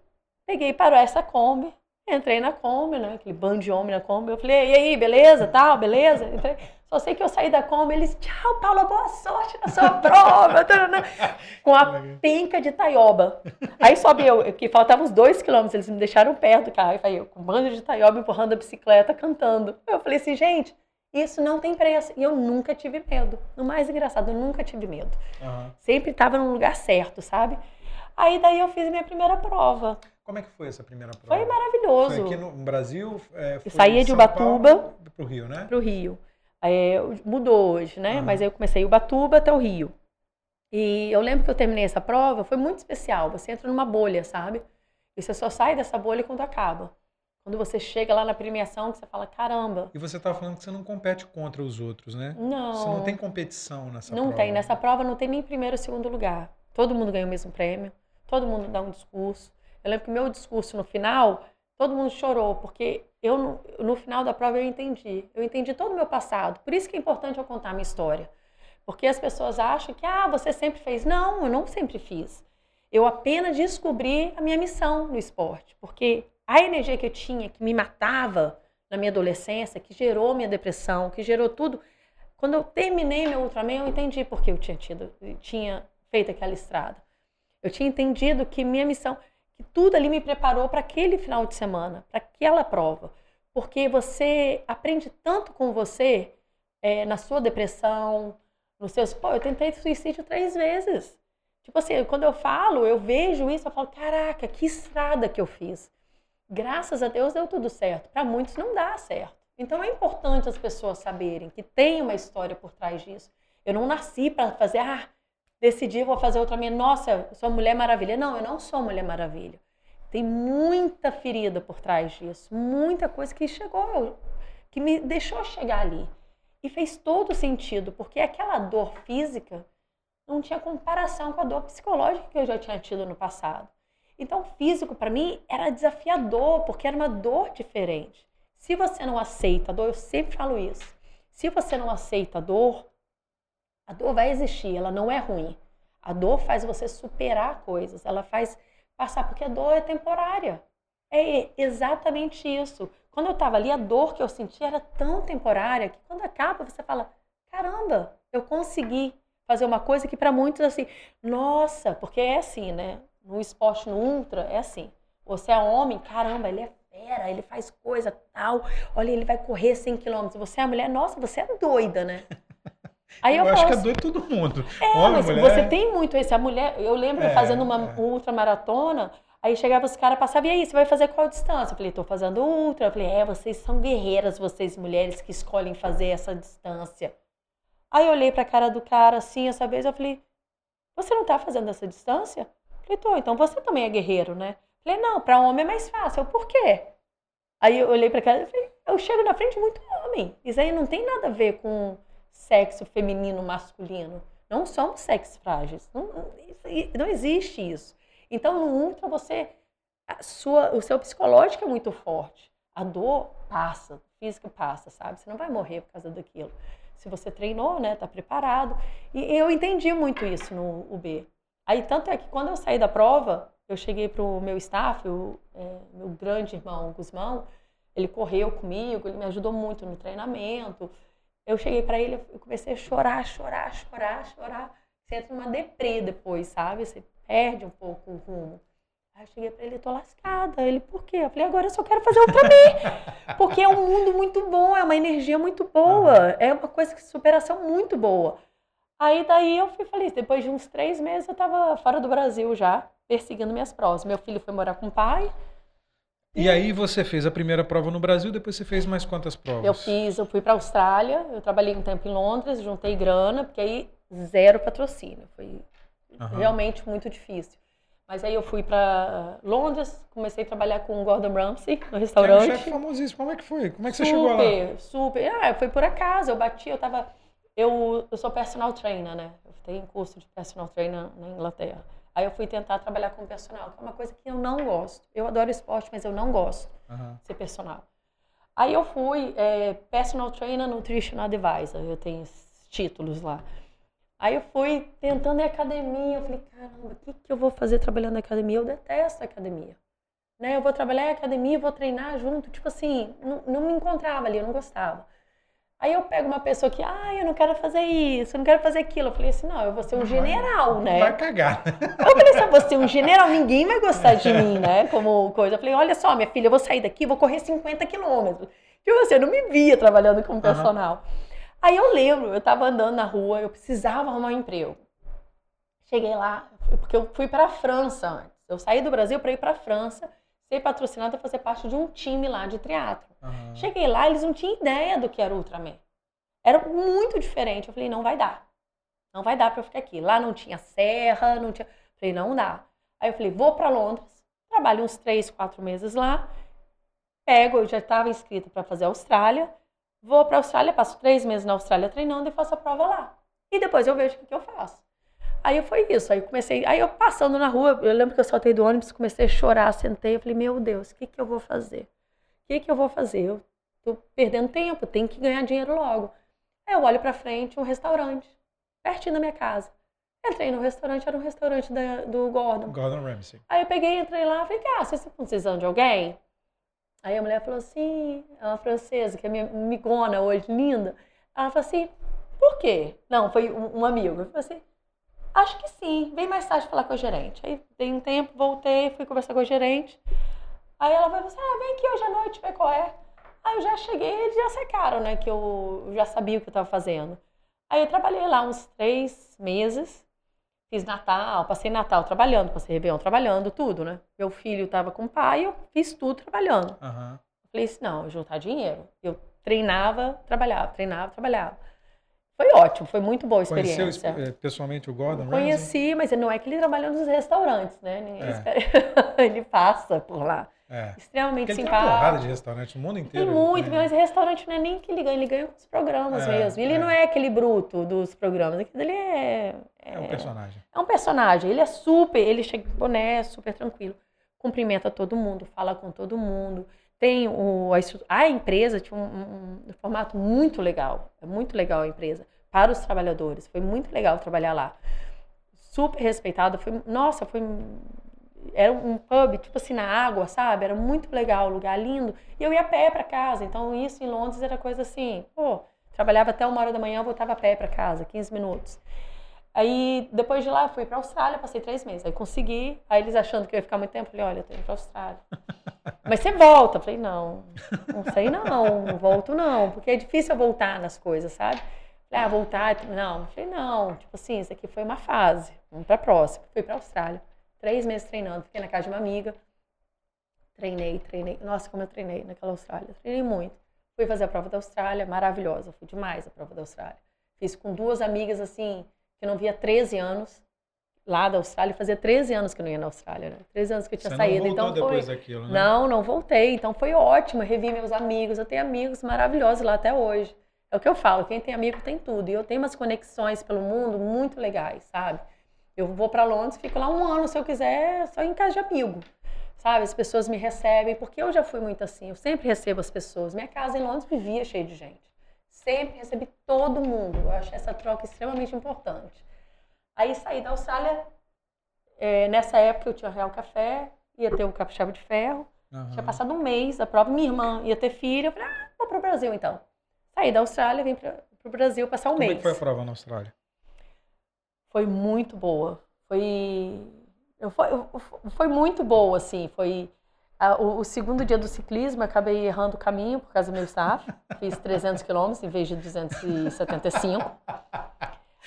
peguei parou essa Kombi, entrei na Kombi, né? Aquele bando de homem na Kombi. Eu falei, e aí, beleza? Tal, beleza? Entrei. Só sei que eu saí da Kombi, eles, tchau, Paula, boa sorte na sua [LAUGHS] prova. Com a penca de taioba. Aí sobe eu, que faltavam uns dois quilômetros, eles me deixaram perto do carro. Aí eu, com um bando de taioba, empurrando a bicicleta, cantando. Eu falei assim, gente, isso não tem preço. E eu nunca tive medo. O mais engraçado, eu nunca tive medo. aham. Sempre estava no lugar certo, sabe? Aí daí eu fiz a minha primeira prova. Como é que foi essa primeira prova? Foi maravilhoso. Foi aqui no Brasil? É, foi saía de Ubatuba. Paulo pro Rio, né? Pro Rio. É, mudou hoje, né? Aham. Mas aí eu comecei Ubatuba até o Rio. E eu lembro que eu terminei essa prova, foi muito especial. Você entra numa bolha, sabe? E você só sai dessa bolha quando acaba. Quando você chega lá na premiação, que você fala, caramba, E você estava falando que você não compete contra os outros, né? não. Você não tem competição nessa Não prova. tem. Nessa prova não tem nem primeiro ou segundo lugar. Todo mundo ganha o mesmo prêmio. Todo mundo dá um discurso. Eu lembro que meu discurso no final, todo mundo chorou, porque eu no, no final da prova eu entendi. Eu entendi todo o meu passado. Por isso que é importante eu contar a minha história. Porque as pessoas acham que, ah, você sempre fez. Não, eu não sempre fiz. Eu apenas descobri a minha missão no esporte. Porque a energia que eu tinha, que me matava na minha adolescência, que gerou minha depressão, que gerou tudo, quando eu terminei meu Ultraman, eu entendi porque eu tinha tido, tinha feito aquela estrada. Eu tinha entendido que minha missão, que tudo ali me preparou para aquele final de semana, para aquela prova. Porque você aprende tanto com você é, na sua depressão, nos seus. Pô, eu tentei suicídio três vezes. Tipo assim, quando eu falo, eu vejo isso, eu falo, caraca, que estrada que eu fiz. Graças a Deus deu tudo certo. Para muitos não dá certo. Então é importante as pessoas saberem que tem uma história por trás disso. Eu não nasci para fazer, ah, decidi, vou fazer outra minha. Nossa, eu sou Mulher Maravilha. Não, eu não sou Mulher Maravilha. Tem muita ferida por trás disso, muita coisa que chegou, que me deixou chegar ali. E fez todo sentido, porque aquela dor física não tinha comparação com a dor psicológica que eu já tinha tido no passado. Então, físico para mim era desafiador, porque era uma dor diferente. Se você não aceita a dor, eu sempre falo isso. Se você não aceita a dor, a dor vai existir, ela não é ruim. A dor faz você superar coisas, ela faz passar, porque a dor é temporária. É exatamente isso. Quando eu estava ali, a dor que eu sentia era tão temporária que quando acaba, você fala: caramba, eu consegui fazer uma coisa que para muitos assim, nossa, porque é assim, né? No esporte no ultra é assim. Você é homem, caramba, ele é fera, ele faz coisa tal. Olha, ele vai correr 100 quilômetros. Você é mulher, nossa, você é doida, né? [LAUGHS] Aí eu, eu acho que é doido todo mundo. É, Homem, mas mulher... você tem muito esse. A mulher, eu lembro é, fazendo uma é. ultramaratona, aí chegava os caras, passavam, e aí, você vai fazer qual distância? Eu falei, tô fazendo ultra. Eu falei, é, vocês são guerreiras, vocês mulheres que escolhem fazer essa distância. Aí eu olhei pra cara do cara assim, essa vez, eu falei, você não tá fazendo essa distância? Então você também é guerreiro, né? Falei, não, pra homem é mais fácil. Eu, por quê? Aí eu olhei pra cara e falei, eu chego na frente muito homem. Isso aí não tem nada a ver com sexo feminino, masculino. Não somos sexos frágeis. Não, não existe isso. Então, no ultra, você, sua, o seu psicológico é muito forte. A dor passa, o físico passa, sabe? Você não vai morrer por causa daquilo. Se você treinou, né, tá preparado. E eu entendi muito isso no UB. Aí, tanto é que quando eu saí da prova, eu cheguei pro meu staff, o é, meu grande irmão Guzmão, ele correu comigo, ele me ajudou muito no treinamento. Eu cheguei para ele, eu comecei a chorar, chorar, chorar, chorar. Você entra numa deprê depois, sabe? Você perde um pouco o rumo. Aí eu cheguei para ele, tô lascada. Ele, por quê? Eu falei, agora eu só quero fazer outra mim. [LAUGHS] Porque é um mundo muito bom, é uma energia muito boa, é uma coisa de superação muito boa. Aí daí eu fui, falei, depois de uns três meses eu tava fora do Brasil já, perseguindo minhas provas. Meu filho foi morar com o pai, e aí você fez a primeira prova no Brasil, depois você fez mais quantas provas? Eu fiz, eu fui para a Austrália, eu trabalhei um tempo em Londres, juntei grana, porque aí zero patrocínio, foi uhum. realmente muito difícil. Mas aí eu fui para Londres, comecei a trabalhar com o Gordon Ramsay no restaurante. É um chefe famosíssimo, como é que foi? Como é que super, você chegou lá? Super, super. Ah, foi por acaso, eu bati, eu tava... Eu, eu sou personal trainer, né? Eu tenho curso de personal trainer na Inglaterra. Aí eu fui tentar trabalhar com personal, que é uma coisa que eu não gosto. Eu adoro esporte, mas eu não gosto uhum. de ser personal. Aí eu fui é, personal trainer, nutrition advisor, eu tenho títulos lá. Aí eu fui tentando em academia, eu falei, caramba, o que, que eu vou fazer trabalhando na academia? Eu detesto academia. Né? Eu vou trabalhar em academia, vou treinar junto, tipo assim, não, não me encontrava ali, eu não gostava. Aí eu pego uma pessoa que, ah, eu não quero fazer isso, eu não quero fazer aquilo. Eu falei assim, não, eu vou ser um general, [LAUGHS] né? Vai cagar. Eu falei, se eu vou ser um general, ninguém vai gostar de mim, né? Como coisa. Eu falei, olha só, minha filha, eu vou sair daqui, vou correr 50 quilômetros. Assim, eu não me via trabalhando como personal. Uhum. Aí eu lembro, eu tava andando na rua, eu precisava arrumar um emprego. Cheguei lá, porque eu fui para a França antes. Eu saí do Brasil para ir para a França ser patrocinada fazer parte de um time lá de triatlo. Uhum. Cheguei lá, eles não tinham ideia do que era Ultraman. Era muito diferente. Eu falei, não vai dar. Não vai dar para eu ficar aqui. Lá não tinha serra, não tinha. Falei, não dá. Aí eu falei, vou para Londres, trabalho uns três, quatro meses lá, pego, eu já estava inscrita para fazer a Austrália, vou para a Austrália, passo três meses na Austrália treinando e faço a prova lá. E depois eu vejo o que eu faço. Aí foi isso. Aí eu comecei. Aí eu passando na rua, eu lembro que eu saltei do ônibus, comecei a chorar, sentei. Eu falei, meu Deus, o que, que eu vou fazer? O que, que eu vou fazer? Eu tô perdendo tempo, tenho que ganhar dinheiro logo. Aí eu olho pra frente, um restaurante, pertinho da minha casa. Entrei no restaurante, era um restaurante da, do Gordon. Gordon Ramsay. Aí eu peguei, entrei lá, falei, ah, vocês estão precisando de alguém? Aí a mulher falou assim, é uma francesa, que é minha amigona hoje, linda. Ela falou assim, por quê? Não, foi um, um amigo. Ele falou assim, Acho que sim. Vem mais tarde falar com a gerente. Aí dei um tempo, voltei, fui conversar com a gerente. Aí ela vai assim, ah, vem aqui hoje à noite, ver qual é. Aí eu já cheguei, eles já secaram, né? Que eu já sabia o que eu estava fazendo. Aí eu trabalhei lá uns três meses. Fiz Natal, passei Natal trabalhando, passei Réveillon trabalhando, tudo, né? Meu filho estava com o pai, eu fiz tudo trabalhando. Aham. Falei assim, não, juntar dinheiro. Eu treinava, trabalhava, treinava, trabalhava. Foi ótimo, foi muito boa a Conheceu experiência. eh, pessoalmente o Gordon Ramsay? Conheci, mas não é que ele trabalha nos restaurantes, né? É. [LAUGHS] ele passa por lá. É. Extremamente Porque ele tem uma porrada simpático. de restaurante no mundo Tem inteiro. muito, né? mas restaurante não é nem que ele ganha, ele ganha com os programas É, mesmo. Ele é. não é aquele bruto dos programas, aquele ele é, É um personagem. é um personagem. Ele é super, ele chega de boné, super tranquilo. Cumprimenta todo mundo, fala com todo mundo. Tem o, a, a empresa tinha um, um- um formato muito legal. É muito legal a empresa. Para os trabalhadores. Foi muito legal trabalhar lá. Super respeitado. Foi, nossa, foi. Era um pub, tipo assim, na água, sabe? Era muito legal, lugar lindo. E eu ia a pé para casa. Então, isso em Londres era coisa assim. Pô, trabalhava até uma hora da manhã, voltava a pé para casa, 15 minutos. Aí, depois de lá, eu fui pra Austrália, passei três meses. Aí consegui. Aí eles achando que eu ia ficar muito tempo, eu falei, olha, eu tô indo pra Austrália. [LAUGHS] Mas você volta? Eu falei, não, não sei não, não volto não. Porque é difícil eu voltar nas coisas, sabe? Falei, ah, voltar, não. Eu falei, não, tipo assim, isso aqui foi uma fase. Vamos pra próxima. Fui pra Austrália. Três meses treinando, fiquei na casa de uma amiga. Treinei, treinei. Nossa, como eu treinei naquela Austrália. Treinei muito. Fui fazer a prova da Austrália, maravilhosa. Fui demais a prova da Austrália. Fiz com duas amigas, assim, que eu não via há 13 anos. Lá da Austrália, fazia 13 anos que eu não ia na Austrália, né? 13 anos que eu tinha Você saído. não então foi. daquilo, né? Não, não voltei. Então foi ótimo. Eu revi meus amigos. Eu tenho amigos maravilhosos lá até hoje. É o que eu falo. Quem tem amigo tem tudo. E eu tenho umas conexões pelo mundo muito legais, sabe? Eu vou para Londres, fico lá um ano se eu quiser, só em casa de amigo. Sabe? As pessoas me recebem, porque eu já fui muito assim. Eu sempre recebo as pessoas. Minha casa em Londres vivia cheia de gente. Sempre recebi todo mundo. Eu acho essa troca extremamente importante. Aí saí da Austrália. é, nessa época eu tinha Real Café, ia ter o Capixaba de Ferro. Aham. Tinha passado um mês, a prova, minha irmã ia ter filho. Eu falei, ah, vou pro Brasil então. Saí da Austrália, vim pra, pro Brasil passar um Como é mês. que foi a prova na Austrália? Foi muito boa. Foi, eu, foi, eu- foi muito boa, assim. Foi a- o, o segundo dia do ciclismo, eu acabei errando o caminho por causa do meu staff. Fiz 300 quilômetros em vez de 275.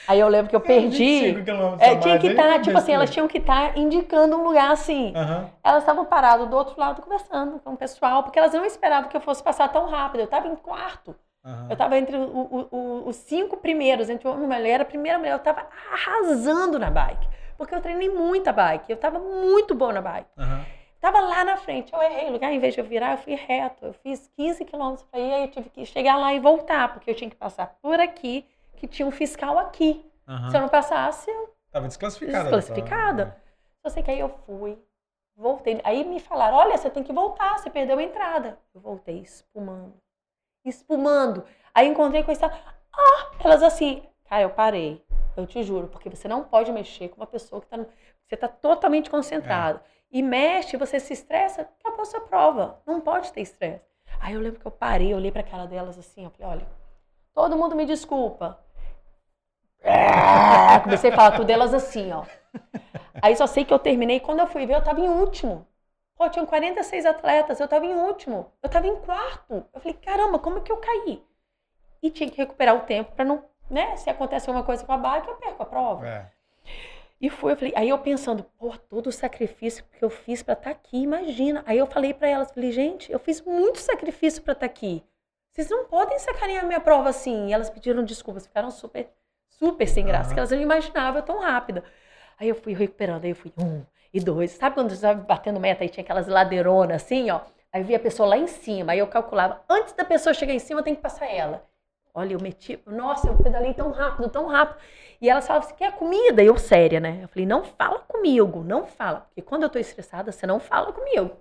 Aí eu lembro que eu perdi. 25 quilômetros É, tinha que estar, tipo assim, elas tinham que estar indicando um lugar assim. Aham. Elas estavam paradas do outro lado conversando com o pessoal, porque elas não esperavam que eu fosse passar tão rápido. Eu estava em quarto. aham. Eu estava entre o- o- o- os cinco primeiros, entre o homem e a mulher. A primeira mulher, eu estava arrasando na bike. Porque eu treinei muita bike. Eu estava muito boa na bike. Aham. Tava lá na frente, eu errei o lugar, em vez de eu virar, eu fui reto. Eu fiz 15 quilômetros para ir, aí eu tive que chegar lá e voltar, porque eu tinha que passar por aqui, que tinha um fiscal aqui. aham. Se eu não passasse, eu Tava desclassificada. Desclassificada. Só sei que aí eu fui, voltei. Aí me falaram: olha, você tem que voltar, você perdeu a entrada. Eu voltei espumando, espumando. Aí encontrei com essa. Ah! Elas assim, cara, eu parei. Eu te juro, porque você não pode mexer com uma pessoa que tá. no- Você tá totalmente concentrado. E mexe, você se estressa, acabou a sua prova. Não pode ter estresse. Aí eu lembro que eu parei, eu olhei pra cara delas assim, eu falei, olha, todo mundo me desculpa. [LAUGHS] Comecei a falar tudo delas assim, ó. Aí só sei que eu terminei. Quando eu fui ver, eu tava em último. Pô, tinham 46 atletas, eu tava em último. Eu tava em quarto. Eu falei, caramba, como é que eu caí? E tinha que recuperar o tempo pra não, né? Se acontecer alguma coisa com a bike, eu perco a prova. É. E fui, eu falei, aí eu pensando, pô, todo o sacrifício que eu fiz pra estar aqui, imagina. Aí eu falei pra elas, falei, gente, eu fiz muito sacrifício pra estar aqui. Vocês não podem sacanear minha prova assim. E elas pediram desculpas, ficaram super, super sem graça, Aham. que elas não imaginavam tão rápida. Aí eu fui recuperando, aí eu fui um e dois. Sabe quando você estava batendo meta e tinha aquelas ladeironas assim, ó? Aí eu via a pessoa lá em cima, aí eu calculava, antes da pessoa chegar em cima, eu tenho que passar ela. Olha, eu meti, nossa, eu pedalei tão rápido, tão rápido. E elas falavam, você quer comida? E eu séria, né? Eu falei, não fala comigo, não fala. Porque quando eu tô estressada, você não fala comigo.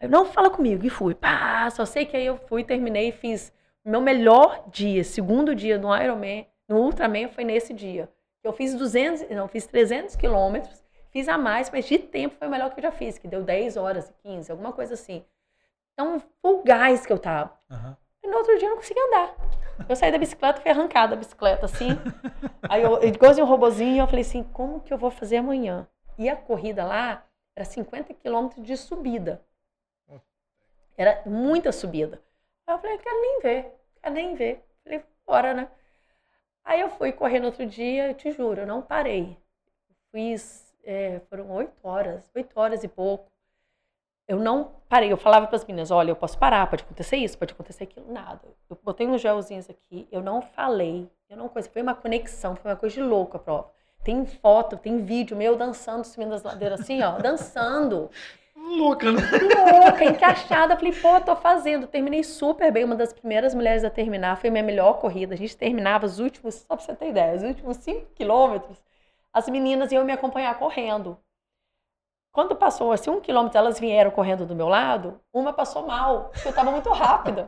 Eu não fala comigo. E fui. Pá, só sei que aí eu fui, terminei e fiz meu melhor dia, segundo dia no Ironman, no Ultraman foi nesse dia. Eu fiz 200, não, fiz 300 quilômetros, fiz a mais, mas de tempo foi o melhor que eu já fiz, que deu 10 horas e 15, alguma coisa assim. Então, o gás que eu tava. Aham. E no outro dia eu não conseguia andar. Eu saí da bicicleta, fui arrancada a bicicleta, assim. Aí eu, igualzinho um robozinho, eu falei assim, como que eu vou fazer amanhã? E a corrida lá era 50 quilômetros de subida. Era muita subida. Aí eu falei, quero nem ver, quero nem ver. Falei, bora, né? Aí eu fui correr no outro dia, eu te juro, eu não parei. Fiz, é, foram oito horas, oito horas e pouco. Eu não parei, eu falava para as meninas, olha, eu posso parar, pode acontecer isso, pode acontecer aquilo, nada. Eu botei uns gelzinhos aqui, eu não falei, eu não coisa, foi uma conexão, foi uma coisa de louco a prova. Tem foto, tem vídeo meu dançando, subindo as ladeiras assim, ó, dançando. Louca, né? Louca, encaixada. Falei, pô, tô fazendo. Terminei super bem, uma das primeiras mulheres a terminar. Foi minha melhor corrida. A gente terminava os últimos, só pra você ter ideia, os últimos 5 quilômetros. As meninas iam me acompanhar correndo. Quando passou assim um quilômetro, elas vieram correndo do meu lado, uma passou mal, porque eu estava muito rápida.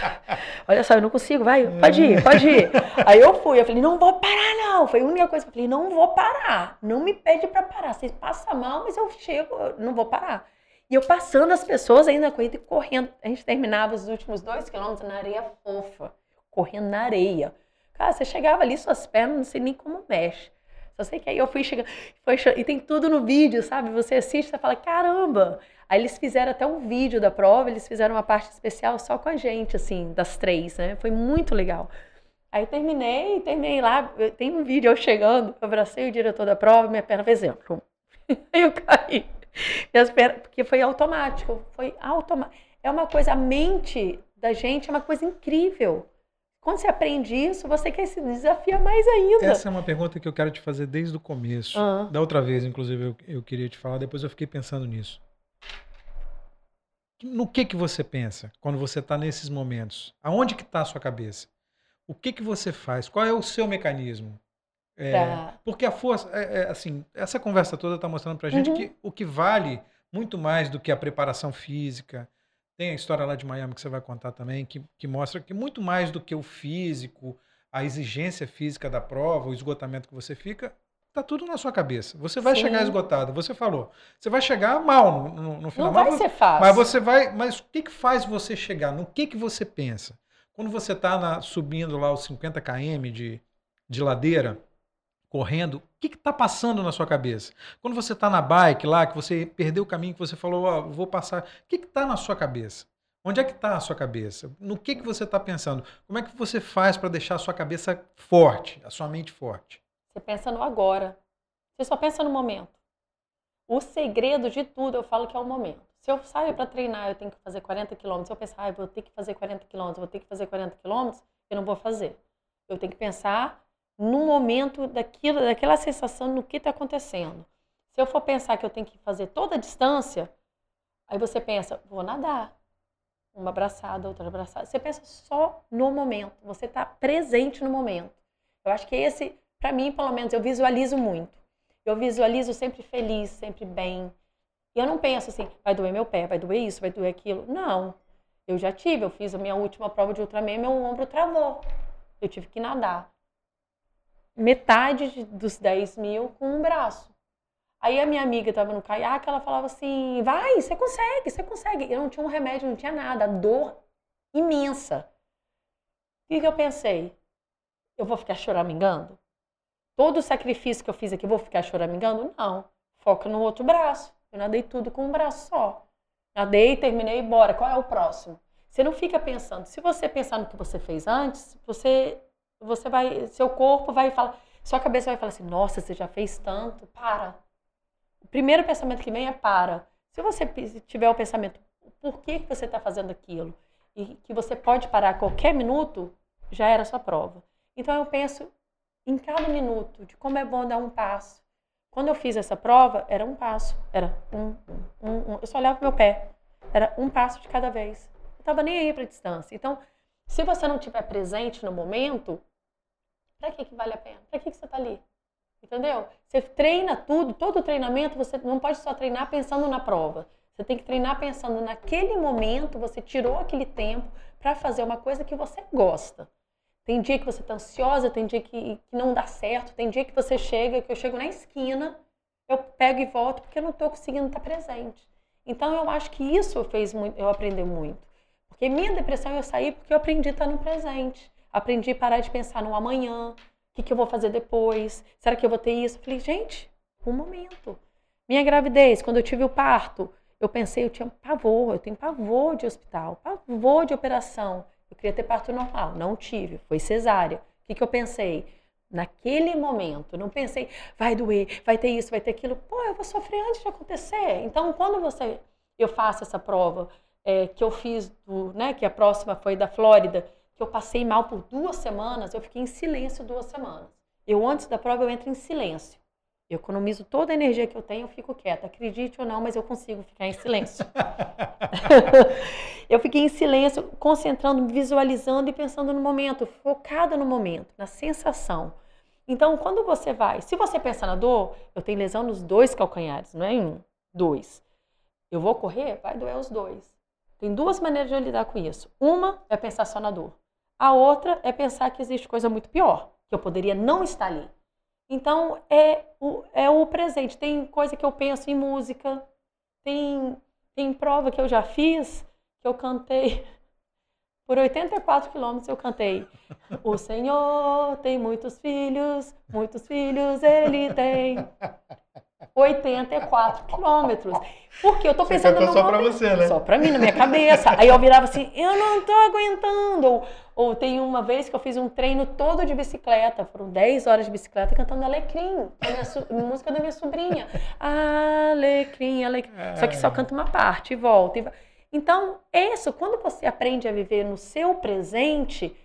[LAUGHS] Olha só, eu não consigo, vai, pode ir, pode ir. [LAUGHS] Aí eu fui, eu falei, não vou parar não. Foi a única coisa que eu falei, não vou parar. Não me pede para parar. Vocês passam mal, mas eu chego, eu não vou parar. E eu passando as pessoas ainda correndo e correndo. A gente terminava os últimos dois quilômetros na areia fofa, correndo na areia. Cara, você chegava ali, suas pernas, não sei nem como mexe. Só sei que aí eu fui chegando, foi, e tem tudo no vídeo, sabe? Você assiste e fala, caramba! Aí eles fizeram até um vídeo da prova, eles fizeram uma parte especial só com a gente, assim, das três, né? Foi muito legal. Aí eu terminei, terminei lá, tem um vídeo eu chegando, eu abracei o diretor da prova, minha perna fez exemplo. [LAUGHS] Aí eu caí. Minhas pernas, porque foi automático, foi automático. É uma coisa, a mente da gente é uma coisa incrível. Quando você aprende isso, você quer se desafiar mais ainda. Essa é uma pergunta que eu quero te fazer desde o começo. Uhum. Da outra vez, inclusive, eu, eu, queria te falar, depois eu fiquei pensando nisso. No que que você pensa quando você está nesses momentos? Aonde que está a sua cabeça? O que que você faz? Qual é o seu mecanismo? É, tá. Porque a força, é, é, assim, essa conversa toda está mostrando para gente uhum. que o que vale muito mais do que a preparação física, tem a história lá de Miami que você vai contar também, que, que mostra que muito mais do que o físico, a exigência física da prova, o esgotamento que você fica, tá tudo na sua cabeça. Você vai Sim. chegar esgotado. Você falou. Você vai chegar mal no, no, no final. Não vai ser fácil. Mas você vai. Mas o que, que faz você chegar? No que, que você pensa? Quando você está subindo lá os 50 km de, de ladeira, correndo, o que está passando na sua cabeça? Quando você está na bike lá, que você perdeu o caminho, que você falou, oh, vou passar, o que está na sua cabeça? Onde é que está a sua cabeça? No que, que você está pensando? Como é que você faz para deixar a sua cabeça forte, a sua mente forte? Você pensa no agora. Você só pensa no momento. O segredo de tudo, eu falo que é o momento. Se eu saio para treinar, eu tenho que fazer 40 quilômetros. Eu pensar, ah, vou ter que fazer 40 quilômetros, vou ter que fazer 40 quilômetros, eu não vou fazer. Eu tenho que pensar no momento daquilo, daquela sensação no que está acontecendo. Se eu for pensar que eu tenho que fazer toda a distância, aí você pensa, vou nadar. Uma abraçada, outra abraçada. Você pensa só no momento. Você está presente no momento. Eu acho que esse, para mim, pelo menos, eu visualizo muito. Eu visualizo sempre feliz, sempre bem. E eu não penso assim, vai doer meu pé, vai doer isso, vai doer aquilo. Não. Eu já tive, eu fiz a minha última prova de Ultraman, meu ombro travou. Eu tive que nadar metade dos 10 mil com um braço. Aí a minha amiga estava no caiaque, ela falava assim: vai, você consegue, você consegue. Eu não tinha um remédio, não tinha nada, dor imensa. O que, que eu pensei? Eu vou ficar choramingando? Todo o sacrifício que eu fiz aqui, eu vou ficar choramingando? Não. Foca no outro braço. Eu nadei tudo com um braço só. Nadei, terminei, bora. Qual é o próximo? Você não fica pensando. Se você pensar no que você fez antes, você você vai, seu corpo vai falar, sua cabeça vai falar assim: "Nossa, você já fez tanto, para". O primeiro pensamento que vem é para. Se você tiver o pensamento, por que que você está fazendo aquilo? E que você pode parar a qualquer minuto, já era sua prova. Então eu penso em cada minuto de como é bom dar um passo. Quando eu fiz essa prova, era um passo, era um, um, um eu só olhava meu pé, era um passo de cada vez. Eu estava nem aí para distância. Então se você não estiver presente no momento, para que, que vale a pena? Para que, que você está ali? Entendeu? Você treina tudo, todo treinamento, você não pode só treinar pensando na prova. Você tem que treinar pensando naquele momento, você tirou aquele tempo para fazer uma coisa que você gosta. Tem dia que você está ansiosa, tem dia que, que, não dá certo, tem dia que você chega, que eu chego na esquina, eu pego e volto porque eu não estou conseguindo estar presente. Então eu acho que isso fez eu aprendi muito. Porque minha depressão eu saí porque eu aprendi a estar no presente. Aprendi a parar de pensar no amanhã, o que, que eu vou fazer depois, será que eu vou ter isso? Falei, gente, um momento. Minha gravidez, quando eu tive o parto, eu pensei, eu tinha pavor, eu tenho pavor de hospital, pavor de operação. Eu queria ter parto normal, não tive, foi cesárea. O que, que eu pensei? Naquele momento, não pensei, vai doer, vai ter isso, vai ter aquilo. Pô, eu vou sofrer antes de acontecer. Então, quando você, eu faço essa prova é, que eu fiz, do, né, que a próxima foi da Flórida, que eu passei mal por duas semanas, eu fiquei em silêncio duas semanas. Eu, antes da prova, eu entro em silêncio. Eu economizo toda a energia que eu tenho, eu fico quieta. Acredite ou não, mas eu consigo ficar em silêncio. [LAUGHS] eu fiquei em silêncio, concentrando, visualizando e pensando no momento, focada no momento, na sensação. Então, quando você vai, se você pensar na dor, eu tenho lesão nos dois calcanhares, não é em um, dois. Eu vou correr, vai doer os dois. Tem duas maneiras de eu lidar com isso. Uma é pensar só na dor. A outra é pensar que existe coisa muito pior, que eu poderia não estar ali. Então, é o, é o presente. Tem coisa que eu penso em música, tem, tem prova que eu já fiz, que eu cantei. [LAUGHS] Por 84 quilômetros eu cantei. O Senhor tem muitos filhos, muitos filhos ele tem. [LAUGHS] 84 quilômetros. Porque eu tô pensando no só para você, né? Só para mim, na minha cabeça. Aí eu virava assim, eu não tô aguentando. Ou, ou tem uma vez que eu fiz um treino todo de bicicleta, foram 10 horas de bicicleta cantando Alecrim, a minha [LAUGHS] música da minha sobrinha. Alecrim, Alecrim. É. Só que só canta uma parte e volta. E... Então, isso, quando você aprende a viver no seu presente,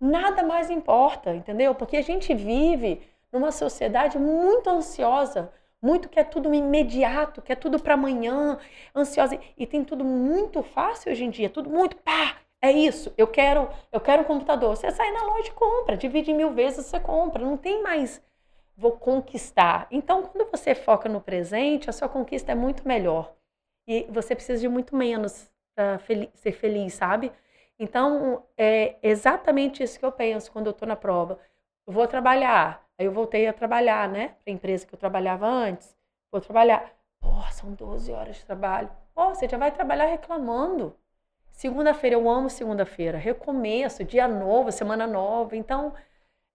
nada mais importa, entendeu? Porque a gente vive numa sociedade muito ansiosa muito que é tudo imediato, que é tudo para amanhã, ansiosa e tem tudo muito fácil hoje em dia, tudo muito pá, é isso. Eu quero, eu quero um computador. Você sai na loja e compra, divide em mil vezes você compra, não tem mais vou conquistar. Então, quando você foca no presente, a sua conquista é muito melhor. E você precisa de muito menos para fel ser feliz, sabe? Então, é exatamente isso que eu penso quando eu estou na prova. Eu vou trabalhar, Aí eu voltei a trabalhar, né? Para a empresa que eu trabalhava antes. Vou trabalhar. Pô, são 12 horas de trabalho. Pô, você já vai trabalhar reclamando. Segunda-feira, eu amo segunda-feira. Recomeço, dia novo, semana nova. Então,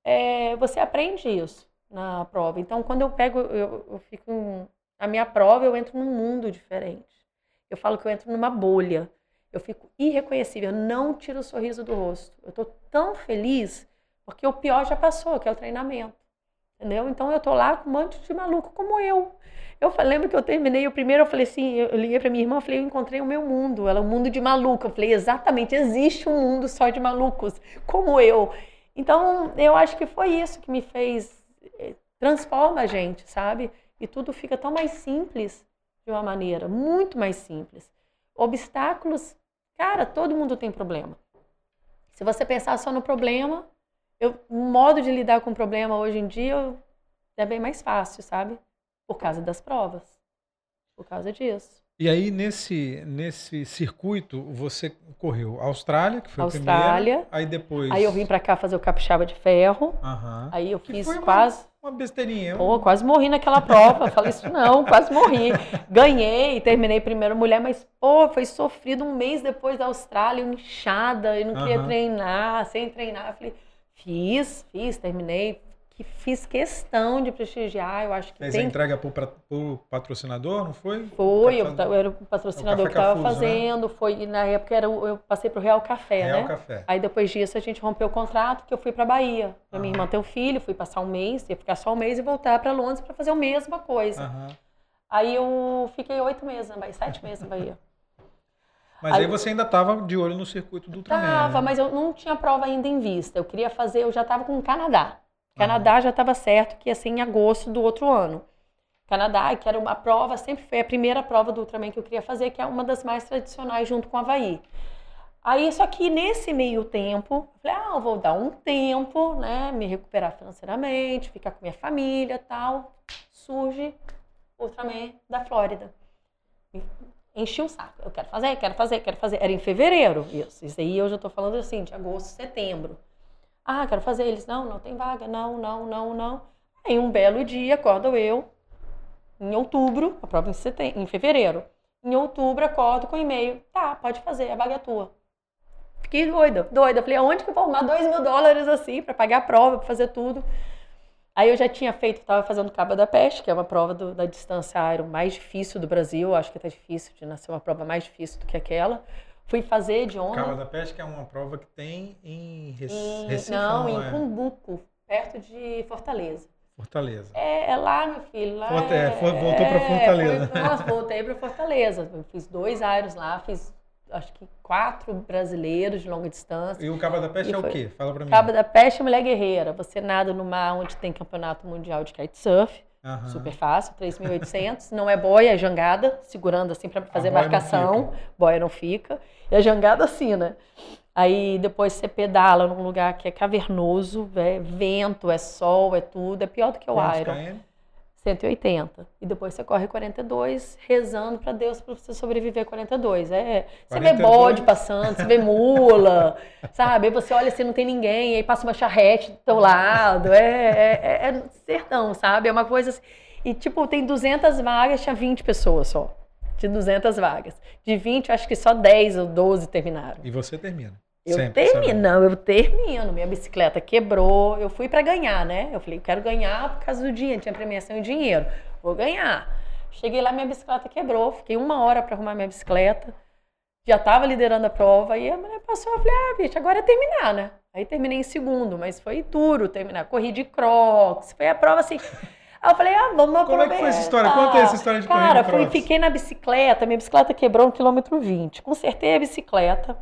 é, você aprende isso na prova. Então, quando eu pego, eu, eu fico. Em, a minha prova, eu entro num mundo diferente. Eu falo que eu entro numa bolha. Eu fico irreconhecível. Eu não tiro o sorriso do rosto. Eu estou tão feliz porque o pior já passou, que é o treinamento. Entendeu? Então eu tô lá com um monte de maluco como eu. Eu lembro que eu terminei o primeiro, eu falei assim, eu liguei para minha irmã, eu falei, eu encontrei o meu mundo, ela é um mundo de maluco. Eu falei, exatamente, existe um mundo só de malucos, como eu. Então, eu acho que foi isso que me fez eh, transforma a gente, sabe? E tudo fica tão mais simples de uma maneira, muito mais simples. Obstáculos, cara, todo mundo tem problema. Se você pensar só no problema, eu, o modo de lidar com o problema hoje em dia é bem mais fácil, sabe? Por causa das provas. Por causa disso. E aí, nesse, nesse circuito, você correu Austrália, que foi Austrália, a primeira. Aí depois. Aí eu vim para cá fazer o capixaba de ferro. Uhum. Aí eu fiz quase. Uma, uma besteirinha. Pô, quase morri naquela prova. Falei isso não, quase morri. Ganhei, terminei primeiro mulher, mas, pô, foi sofrido um mês depois da Austrália, inchada, eu não queria uhum. treinar, sem treinar. Eu falei, Fiz, fiz, terminei. Que fiz questão de prestigiar, eu acho que Fez tem... a entrega para o patrocinador, não foi? Foi, eu, eu, era o patrocinador o que estava né? fazendo, né? foi, e na época era, eu passei para o Real Café, Real né? Café. Aí depois disso a gente rompeu o contrato, que eu fui para Bahia. Pra minha irmã ter um filho, fui passar um mês, ia ficar só um mês e voltar para Londres para fazer a mesma coisa. Uhum. Aí eu fiquei oito meses na Bahia, sete meses na Bahia. Mas aí, aí você ainda estava de olho no circuito do Ultraman. Tava, né? mas eu não tinha prova ainda em vista. Eu queria fazer, eu já estava com o Canadá. Canadá já estava certo que ia ser em agosto do outro ano. Canadá, que era uma prova, sempre foi a primeira prova do Ultraman que eu queria fazer, que é uma das mais tradicionais junto com o Havaí. Aí, só que nesse meio tempo, eu falei, ah, eu vou dar um tempo, né, me recuperar financeiramente, ficar com minha família tal. Surge o Ultraman da Flórida enchi o saco. Eu quero fazer, quero fazer, quero fazer. Era em fevereiro isso. Isso aí eu já estou falando assim, de agosto, setembro. Ah, quero fazer. Eles, não, não tem vaga, não, não, não, não. Aí um belo dia, acordo eu, em outubro, a prova em, setembro, em fevereiro. Em outubro, acordo com e-mail. Tá, pode fazer, a vaga é tua. Fiquei doida, doida. Falei, aonde que eu vou arrumar dois mil dólares assim para pagar a prova, para fazer tudo? Aí eu já tinha feito, estava fazendo Cabo da Peste, que é uma prova do, da distância aero mais difícil do Brasil. Acho que está difícil de nascer uma prova mais difícil do que aquela. Fui fazer de onda. Cabo da Peste que é uma prova que tem em, Rec... em Recife. não, em é? Cumbuco, perto de Fortaleza. Fortaleza. É, é lá, meu filho. Lá Forte- é, foi- voltou pra Fortaleza. Foi, nossa, voltei para Fortaleza. Eu fiz dois aéreos lá, fiz acho que quatro brasileiros de longa distância. E o Cabo da Peste E é o quê? Fala pra mim. Cabo da Peste, mulher guerreira. Você nada no mar onde tem campeonato mundial de kitesurf. Aham. Super fácil, 3.800. Não é boia, é jangada, segurando assim para fazer boia não marcação. Boia não fica. E a jangada assim, né? Aí depois você pedala num lugar que é cavernoso, é vento, é sol, é tudo. É pior do que o Quantos Iron. km? 180. E depois você corre 42, rezando para Deus para você sobreviver 42. É, você 42? vê bode passando, você vê mula, [LAUGHS] sabe? Aí você olha assim, não tem ninguém, aí passa uma charrete do teu lado. É, é, é- é sertão, sabe? É uma coisa assim. E tipo, tem 200 vagas, tinha 20 pessoas só. De 200 vagas. De 20, eu acho que só 10 ou 12 terminaram. E você termina. Eu Sempre, termino, sabe? não, eu termino. Minha bicicleta quebrou. Eu fui pra ganhar, né? Eu falei, eu quero ganhar por causa do dinheiro. Tinha premiação em dinheiro. Vou ganhar. Cheguei lá, minha bicicleta quebrou. Fiquei uma hora pra arrumar minha bicicleta. Já tava liderando a prova. E a mulher passou. Eu falei, ah, bicho, agora é terminar, né? Aí terminei em segundo, mas foi duro terminar. Corri de crocs. Foi a prova assim. Aí eu falei, ah, vamos Como é que foi essa história? aproveitar. Conta essa história de Cara, fui, crocs. fiquei na bicicleta. Minha bicicleta quebrou no quilômetro 20. Consertei a bicicleta.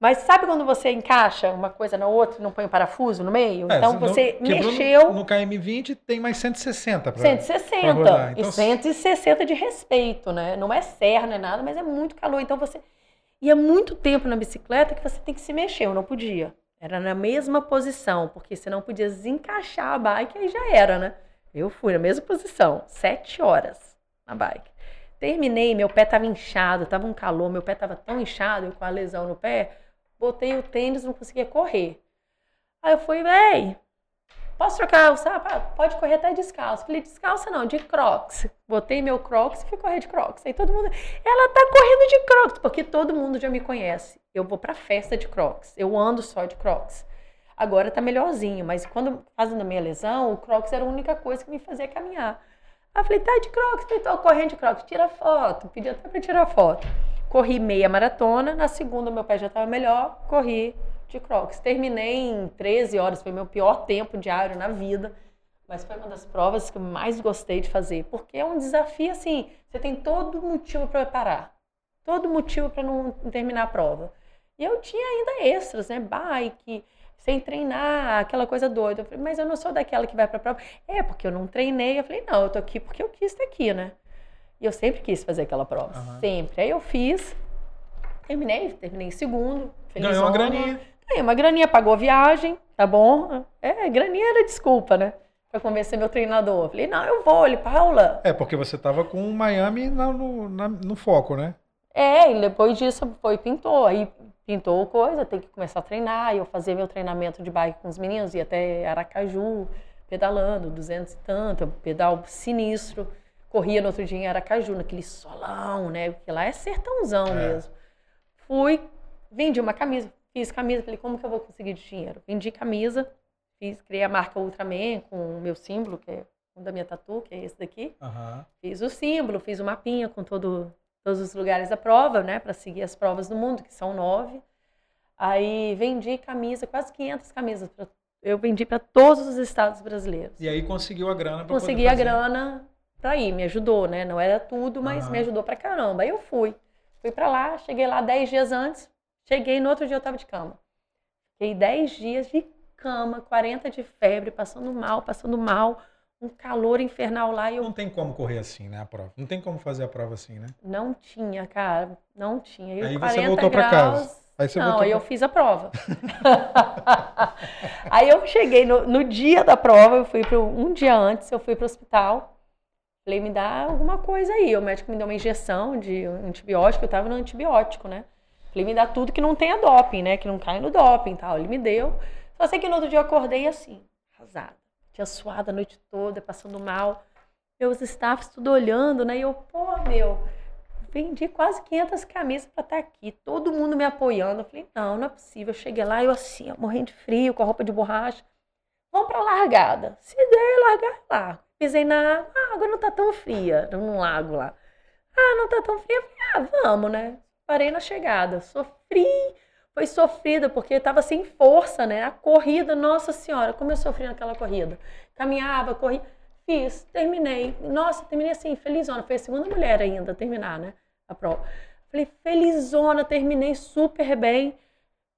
Mas sabe quando você encaixa uma coisa na outra e não põe o parafuso no meio? É, então você quebrou no- mexeu No, KM20 tem mais 160 pra, 160 pra. Então, e 160 de respeito, né? Não é serra, não é nada, mas é muito calor. Então você ia muito tempo na bicicleta que você tem que se mexer. Eu não podia. Era na mesma posição, porque você não podia desencaixar a bike, aí já era, né? Eu fui na mesma posição, sete horas na bike. Terminei, meu pé tava inchado, tava um calor, meu pé tava tão inchado, eu com a lesão no pé, botei o tênis, não conseguia correr. Aí eu fui, véi, posso trocar o sapato? Pode correr até descalço. Falei, descalça não, de crocs. Botei meu crocs e fui correr de crocs. Aí todo mundo, ela tá correndo de crocs, porque todo mundo já me conhece. Eu vou pra festa de crocs, eu ando só de crocs. Agora tá melhorzinho, mas quando fazendo a minha lesão, o crocs era a única coisa que me fazia caminhar. Aí eu falei, tá de crocs, falei, tô correndo de crocs, tira foto. Pedi até pra tirar foto. Corri meia maratona, na segunda meu pé já tava melhor, corri de crocs. Terminei em 13 horas, foi meu pior tempo diário na vida, mas foi uma das provas que eu mais gostei de fazer, porque é um desafio assim, você tem todo motivo para parar, todo motivo para não terminar a prova. E eu tinha ainda extras, né? Bike, sem treinar, aquela coisa doida. Eu falei, mas eu não sou daquela que vai pra prova. É, porque eu não treinei. Eu falei, não, eu tô aqui porque eu quis estar aqui, né? E eu sempre quis fazer aquela prova, Aham. sempre. Aí eu fiz, terminei, terminei em segundo. Ganhou uma graninha. Ganhei uma graninha, pagou a viagem, tá bom? É, graninha era desculpa, né? Pra convencer meu treinador. Eu falei, não, eu vou. Ele, Paula, É, porque você tava com o Miami na- no, na- no foco, né? É, e depois disso foi pintou. Aí pintou coisa, tem que começar a treinar. E eu fazia meu treinamento de bike com os meninos, ia até Aracaju, pedalando, 200 e tanto, pedal sinistro. Corria no outro dia em Aracaju, naquele solão, né? Porque lá é sertãozão É. mesmo. Fui, vendi uma camisa, fiz camisa, falei, como que eu vou conseguir dinheiro? Vendi camisa, fiz, criei a marca Ultraman com o meu símbolo, que é o da minha tatu, que é esse daqui. Aham. Fiz o símbolo, fiz o mapinha com todo, todos os lugares da prova, né? Para seguir as provas do mundo, que são nove. Aí vendi camisa, quase 500 camisas. pra- eu vendi para todos os estados brasileiros. E aí conseguiu a grana pra Consegui a grana para ir, me ajudou, né? Não era tudo, mas Aham. me ajudou pra caramba. Aí eu fui. Fui para lá, cheguei lá 10 dias antes. Cheguei, no outro dia eu tava de cama. Fiquei 10 dias de cama, 40 de febre, passando mal, passando mal. Um calor infernal lá e eu Não tem como correr assim, né, a prova. Não tem como fazer a prova assim, né? Não tinha, cara. Não tinha. E Aí você 40 voltou pra graus, casa. Aí você não, voltou aí eu pra- fiz a prova. [LAUGHS] aí eu cheguei no, no dia da prova, eu fui pro, um dia antes, eu fui pro hospital. Falei, me dá alguma coisa aí. O médico me deu uma injeção de antibiótico, eu tava no antibiótico, né? Falei, me dá tudo que não tenha doping, né? Que não caia no doping e tal. Ele me deu. Só sei que no outro dia eu acordei assim, arrasada. Tinha suado a noite toda, passando mal. Meus staffs tudo olhando, né? E eu, pô, meu, vendi quase 500 camisas para estar tá aqui, todo mundo me apoiando. Eu falei, não, não é possível. Eu cheguei lá, eu assim, morrendo de frio, com a roupa de borracha. Vamos para largada. Se der, largar lá. Pisei na água, a água não tá tão fria, num lago lá. Ah, não tá tão fria. Ah, vamos, né? Parei na chegada, sofri, foi sofrida, porque estava sem força, né? A corrida, nossa senhora, como eu sofri naquela corrida. Caminhava, corria Fiz, terminei. Nossa, terminei assim, felizona. Foi a segunda mulher ainda a terminar, né? A prova. Falei, felizona, terminei super bem.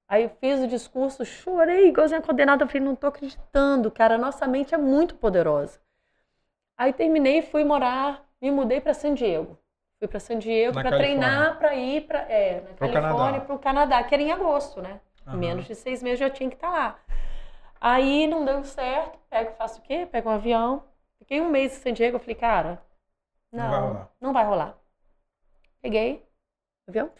Aí eu fiz o discurso, chorei, igualzinha condenada. Falei, não tô acreditando, cara, nossa mente é muito poderosa. Aí terminei, fui morar, me mudei para San Diego. Fui para San Diego para treinar, para ir para é, na Pro Califórnia, para o Canadá, que era em agosto, né? Uhum. Menos de seis meses já tinha que estar tá lá. Aí não deu certo, pego, faço o quê? Pego um avião, Fiquei um mês em San Diego, eu falei, cara, não, não vai rolar. Não vai rolar. Peguei, avião,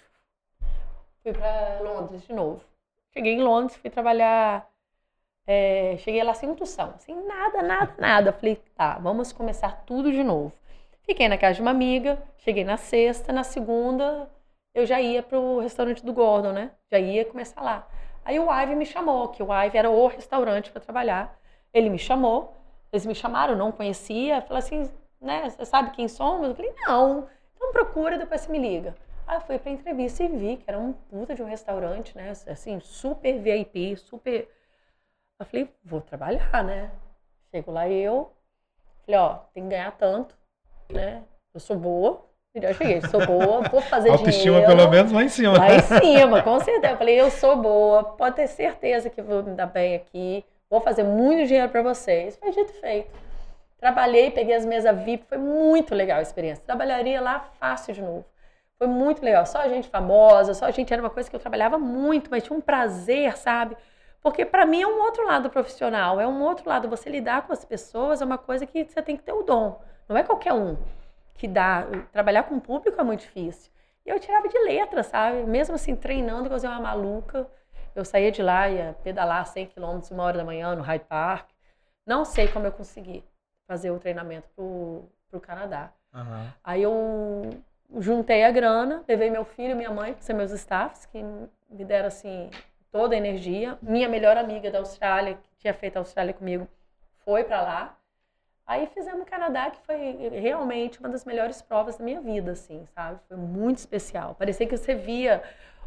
fui para Londres de novo. Cheguei em Londres, fui trabalhar. É, cheguei lá sem intuição, sem nada, nada, nada. Falei, tá, vamos começar tudo de novo. Fiquei na casa de uma amiga, cheguei na sexta, na segunda eu já ia pro restaurante do Gordon, né? Já ia começar lá. Aí o Ive me chamou, que o Ive era o restaurante para trabalhar. Ele me chamou, eles me chamaram, não conhecia, falaram assim, né, você sabe quem somos? Eu falei, não, então procura, depois você me liga. Aí eu fui pra entrevista e vi que era um puta de um restaurante, né, assim, super VIP, super... Eu falei, vou trabalhar, né? Chego lá eu, falei, ó, tem que ganhar tanto, né, eu sou boa, eu cheguei, sou boa, vou fazer Autoestima dinheiro. pelo menos lá em cima. Lá em cima, com certeza. Eu falei, eu sou boa, pode ter certeza que vou me dar bem aqui. Vou fazer muito dinheiro para vocês. Foi dito e feito. Trabalhei, peguei as mesas VIP, foi muito legal a experiência. Trabalharia lá fácil de novo. Foi muito legal. Só gente famosa, só gente era uma coisa que eu trabalhava muito, mas tinha um prazer, sabe? Porque para mim é um outro lado profissional, é um outro lado. Você lidar com as pessoas é uma coisa que você tem que ter o dom. Não é qualquer um que dá. Trabalhar com o público é muito difícil. E eu tirava de letra, sabe? Mesmo assim, treinando, eu uma maluca. Eu saía de lá, ia pedalar 100 quilômetros uma hora da manhã no Hyde Park. Não sei como eu consegui fazer o treinamento pro, pro Canadá. Uhum. Aí eu juntei a grana, levei meu filho e minha mãe, que são meus staffs, que me deram assim toda a energia. Minha melhor amiga da Austrália, que tinha feito a Austrália comigo, foi para lá. Aí fizemos o Canadá, que foi realmente uma das melhores provas da minha vida, assim, sabe? Foi muito especial. Parecia que você via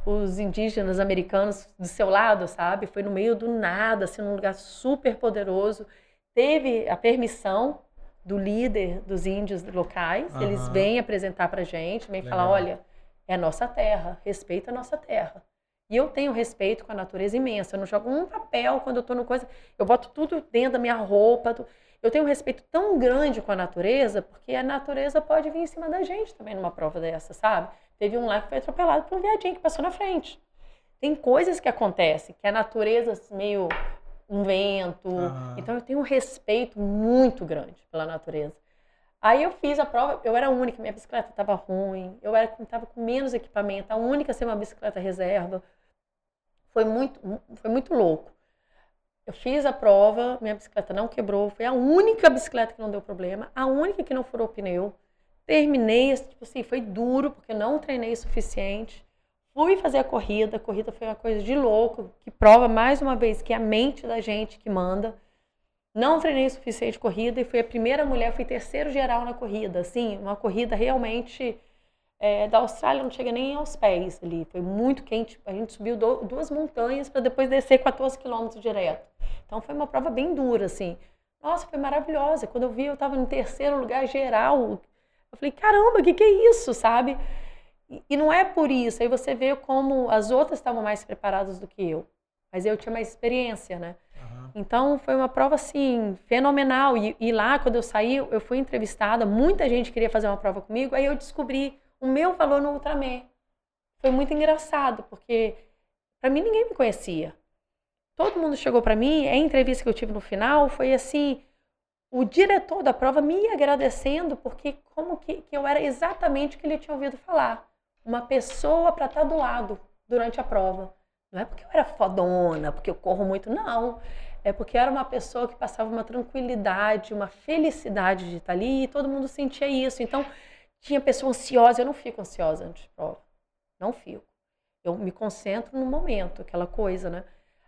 os indígenas americanos do seu lado, sabe? Foi no meio do nada, assim, num lugar super poderoso. Teve a permissão do líder dos índios locais, uhum. eles vêm apresentar pra gente, vêm falar, olha, é a nossa terra, respeita a nossa terra. E eu tenho respeito com a natureza imensa. Eu não jogo um papel quando eu tô no coisa. Eu boto tudo dentro da minha roupa. Eu tenho um respeito tão grande com a natureza, porque a natureza pode vir em cima da gente também numa prova dessa, sabe? Teve um lá que foi atropelado por um viadinho que passou na frente. Tem coisas que acontecem, que a natureza meio um vento. Então eu tenho um respeito muito grande pela natureza. Aí eu fiz a prova, eu era única, minha bicicleta estava ruim, eu era estava com menos equipamento, a única a ser uma bicicleta reserva. Foi muito, foi muito louco. Eu fiz a prova, minha bicicleta não quebrou, foi a única bicicleta que não deu problema, a única que não furou pneu. Terminei, tipo assim, foi duro, porque não treinei o suficiente. Fui fazer a corrida, a corrida foi uma coisa de louco, que prova mais uma vez que é a mente da gente que manda. Não treinei o suficiente corrida e fui a primeira mulher, fui terceiro geral na corrida. Assim, uma corrida realmente é, da Austrália não chega nem aos pés ali. Foi muito quente. A gente subiu do, duas montanhas para depois descer 14 quilômetros direto. Então foi uma prova bem dura, assim. Nossa, foi maravilhosa. Quando eu vi, eu estava no terceiro lugar geral. Eu falei, caramba, o que, que é isso, sabe? E, e não é por isso. Aí você vê como as outras estavam mais preparadas do que eu. Mas eu tinha mais experiência, né? Então foi uma prova assim fenomenal. E, e, lá, quando eu saí, eu fui entrevistada. Muita gente queria fazer uma prova comigo. Aí eu descobri o meu valor no Ultraman. Foi muito engraçado, porque para mim ninguém me conhecia. Todo mundo chegou para mim. A entrevista que eu tive no final foi assim: o diretor da prova me agradecendo porque como que, que eu era exatamente o que ele tinha ouvido falar. Uma pessoa para estar tá do lado durante a prova. Não é porque eu era fodona, porque eu corro muito, não. É porque era uma pessoa que passava uma tranquilidade, uma felicidade de estar ali e todo mundo sentia isso. Então, Tinha pessoa ansiosa, eu não fico ansiosa antes de prova. Não fico. Eu me concentro no momento, aquela coisa, né?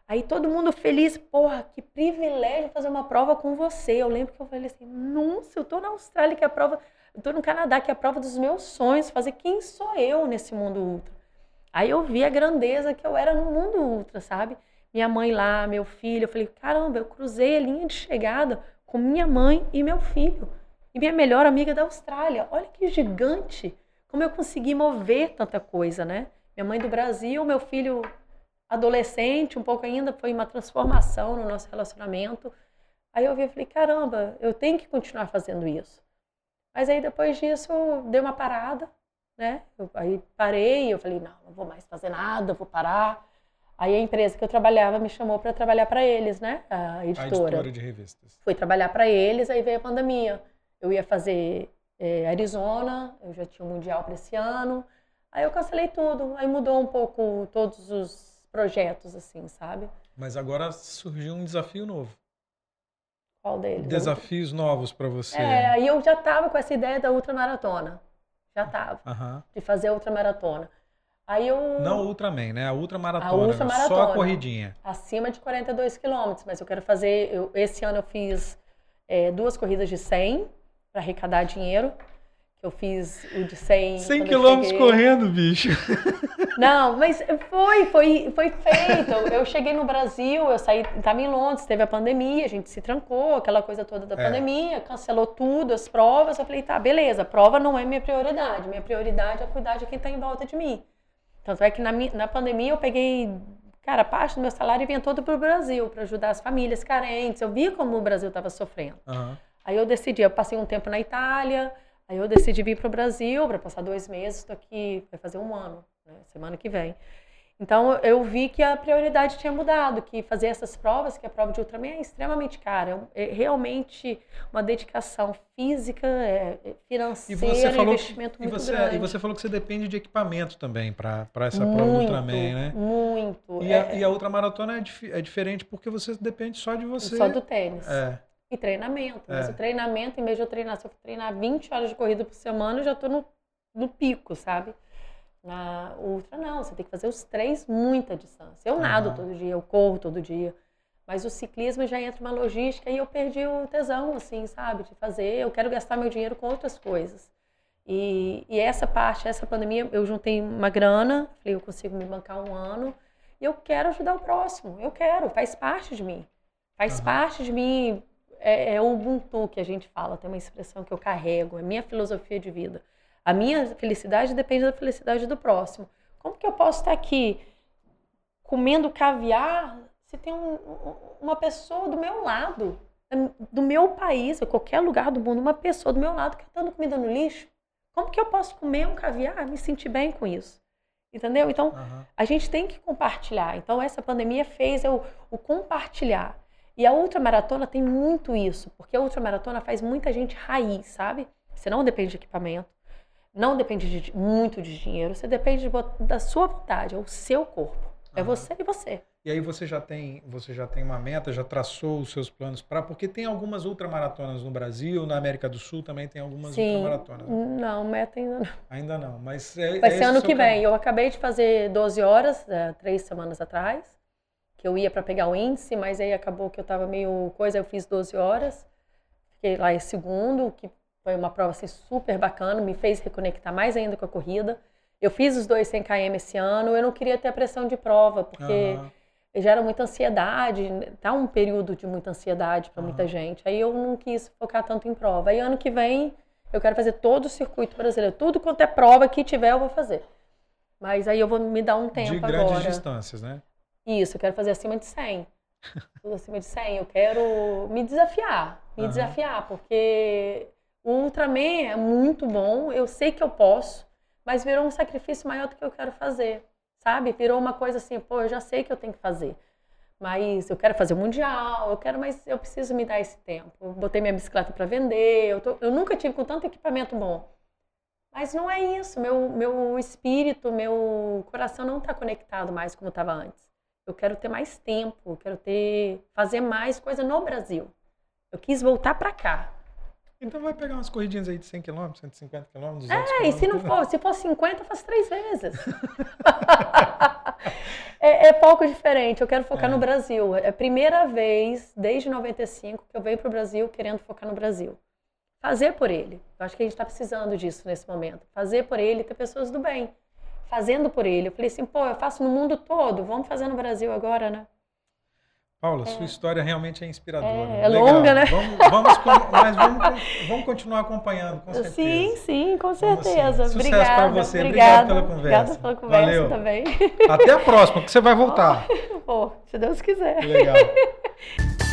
Aí todo mundo feliz, porra, que privilégio fazer uma prova com você. Eu lembro que eu falei assim, nossa, eu tô na Austrália, que é a prova, eu tô no Canadá, que é a prova dos meus sonhos, fazer quem sou eu nesse mundo ultra. Aí eu vi a grandeza que eu era no mundo ultra, sabe? Minha mãe lá, meu filho, eu falei, caramba, eu cruzei a linha de chegada com minha mãe e meu filho. E minha melhor amiga da Austrália. Olha que gigante. Como eu consegui mover tanta coisa, né? Minha mãe do Brasil, meu filho adolescente, um pouco ainda, foi uma transformação no nosso relacionamento. Aí eu vi e falei, caramba, eu tenho que continuar fazendo isso. Mas aí depois disso, deu uma parada, né? Eu, aí parei, eu falei, não, não vou mais fazer nada, vou parar. Aí a empresa que eu trabalhava me chamou para trabalhar para eles, né? A editora. A editora de revistas. Fui trabalhar para eles, aí veio a pandemia. Eu ia fazer é, Arizona, eu já tinha o Mundial para esse ano. Aí eu cancelei tudo. Aí mudou um pouco todos os projetos, assim, sabe? Mas agora surgiu um desafio novo. Qual deles? Desafios novos para você. É, aí eu já tava com essa ideia da ultramaratona. Já tava. Uhum. De fazer a ultramaratona. Aí eu... Não Ultraman, né? A ultramaratona. A ultramaratona. Só a corridinha. Acima de 42 quilômetros. Mas eu quero fazer... Eu, esse ano eu fiz é, duas corridas de 100 para arrecadar dinheiro. Que eu fiz o de 100... 100 quilômetros correndo, bicho. [LAUGHS] Não, mas foi, foi, foi feito. Eu cheguei no Brasil, eu saí, estava em Londres, teve a pandemia, a gente se trancou, aquela coisa toda da é. pandemia, cancelou tudo, as provas. Eu falei, tá, beleza, a prova não é minha prioridade. Minha prioridade é cuidar de quem está em volta de mim. Tanto é que na, na pandemia eu peguei, cara, parte do meu salário vinha todo para o Brasil, para ajudar as famílias carentes. Eu vi como o Brasil estava sofrendo. Uhum. Aí eu decidi, eu passei um tempo na Itália, aí eu decidi vir para o Brasil para passar dois meses, estou aqui, vai fazer um ano, né, semana que vem. Então eu vi que a prioridade tinha mudado, que fazer essas provas, que a prova de Ultraman é extremamente cara, é, é realmente uma dedicação física, é, é financeira, investimento muito e você, grande. E você falou que você depende de equipamento também para essa muito, prova do Ultraman, né? Muito. E, a, é. e a ultramaratona é, é diferente porque você depende só de você. Só do tênis. É. E treinamento. Mas o treinamento, em vez de eu treinar, se eu treinar 20 horas de corrida por semana, eu já estou no, no pico, sabe? Na ultra, não, você tem que fazer os três muita distância. Eu nado uhum. todo dia, eu corro todo dia. Mas o ciclismo já entra uma logística e eu perdi o tesão, assim, sabe? De fazer. Eu quero gastar meu dinheiro com outras coisas. E, e essa parte, essa pandemia, eu juntei uma grana, falei, eu consigo me bancar um ano. E eu quero ajudar o próximo. Eu quero, faz parte de mim. Faz uhum. parte de mim. É, é o Ubuntu que a gente fala, tem uma expressão que eu carrego, é minha filosofia de vida. A minha felicidade depende da felicidade do próximo. Como que eu posso estar aqui comendo caviar se tem um, uma pessoa do meu lado, do meu país, ou qualquer lugar do mundo, uma pessoa do meu lado que está dando comida no lixo? Como que eu posso comer um caviar e me sentir bem com isso? Entendeu? Então, uhum. a gente tem que compartilhar. Então, essa pandemia fez eu, o compartilhar. E a ultramaratona tem muito isso, porque a ultramaratona faz muita gente raiz, sabe? Você não depende de equipamento, não depende de, muito de dinheiro, você depende de, da sua vontade, é o seu corpo. É uhum. você e você. E aí você já tem, você já tem uma meta, já traçou os seus planos para, porque tem algumas ultramaratonas no Brasil, na América do Sul também tem algumas Sim, ultramaratonas. Né? Não, meta ainda não. Ainda não, mas é, vai é ser ano que vem. Eu acabei de fazer 12 horas, é, três semanas atrás, que eu ia para pegar o índice, mas aí acabou que eu estava meio coisa, eu fiz 12 horas, fiquei lá em segundo, que foi uma prova assim, super bacana, me fez reconectar mais ainda com a corrida. Eu fiz os dois 100 km esse ano, eu não queria ter a pressão de prova, porque uhum. gera muita ansiedade, tá um período de muita ansiedade para uhum. muita gente. Aí eu não quis focar tanto em prova. Aí ano que vem eu quero fazer todo o circuito brasileiro, tudo quanto é prova que tiver eu vou fazer. Mas aí eu vou me dar um tempo agora. De grandes agora. distâncias, né? Isso, eu quero fazer acima de 100. [LAUGHS] Tudo acima de 100. Eu quero me desafiar, me uhum. desafiar, porque o Ultraman é muito bom, eu sei que eu posso, mas virou um sacrifício maior do que eu quero fazer, sabe? Virou uma coisa assim, pô, eu já sei que eu tenho que fazer. Mas eu quero fazer o mundial, eu quero, mas eu preciso me dar esse tempo. Botei minha bicicleta para vender, eu, tô, eu nunca tive com tanto equipamento bom. Mas não é isso, meu, meu espírito, meu coração não está conectado mais como estava antes. Eu quero ter mais tempo, eu quero ter fazer mais coisa no Brasil. Eu quis voltar para cá. Então vai pegar umas corridinhas aí de 100 km, 150 km, 200 É, e se não for, se for 50, eu faço três vezes. [LAUGHS] é, é pouco diferente. Eu quero focar É. no Brasil. É a primeira vez desde 95 que eu venho para o Brasil querendo focar no Brasil. Fazer por ele. Eu acho que a gente está precisando disso nesse momento. Fazer por ele, ter pessoas do bem. Fazendo por ele. Eu falei assim, pô, eu faço no mundo todo. Vamos fazer no Brasil agora, né? Paula, sua história realmente é inspiradora. É, é longa, né? Vamos, vamos mas vamos, vamos continuar acompanhando, com certeza. Sim, sim, com certeza. Sucesso Obrigada. pra você. Obrigado Obrigada. pela conversa. Obrigada pela conversa Valeu. também. Até a próxima, que você vai voltar. [LAUGHS] Pô, se Deus quiser. Legal. [LAUGHS]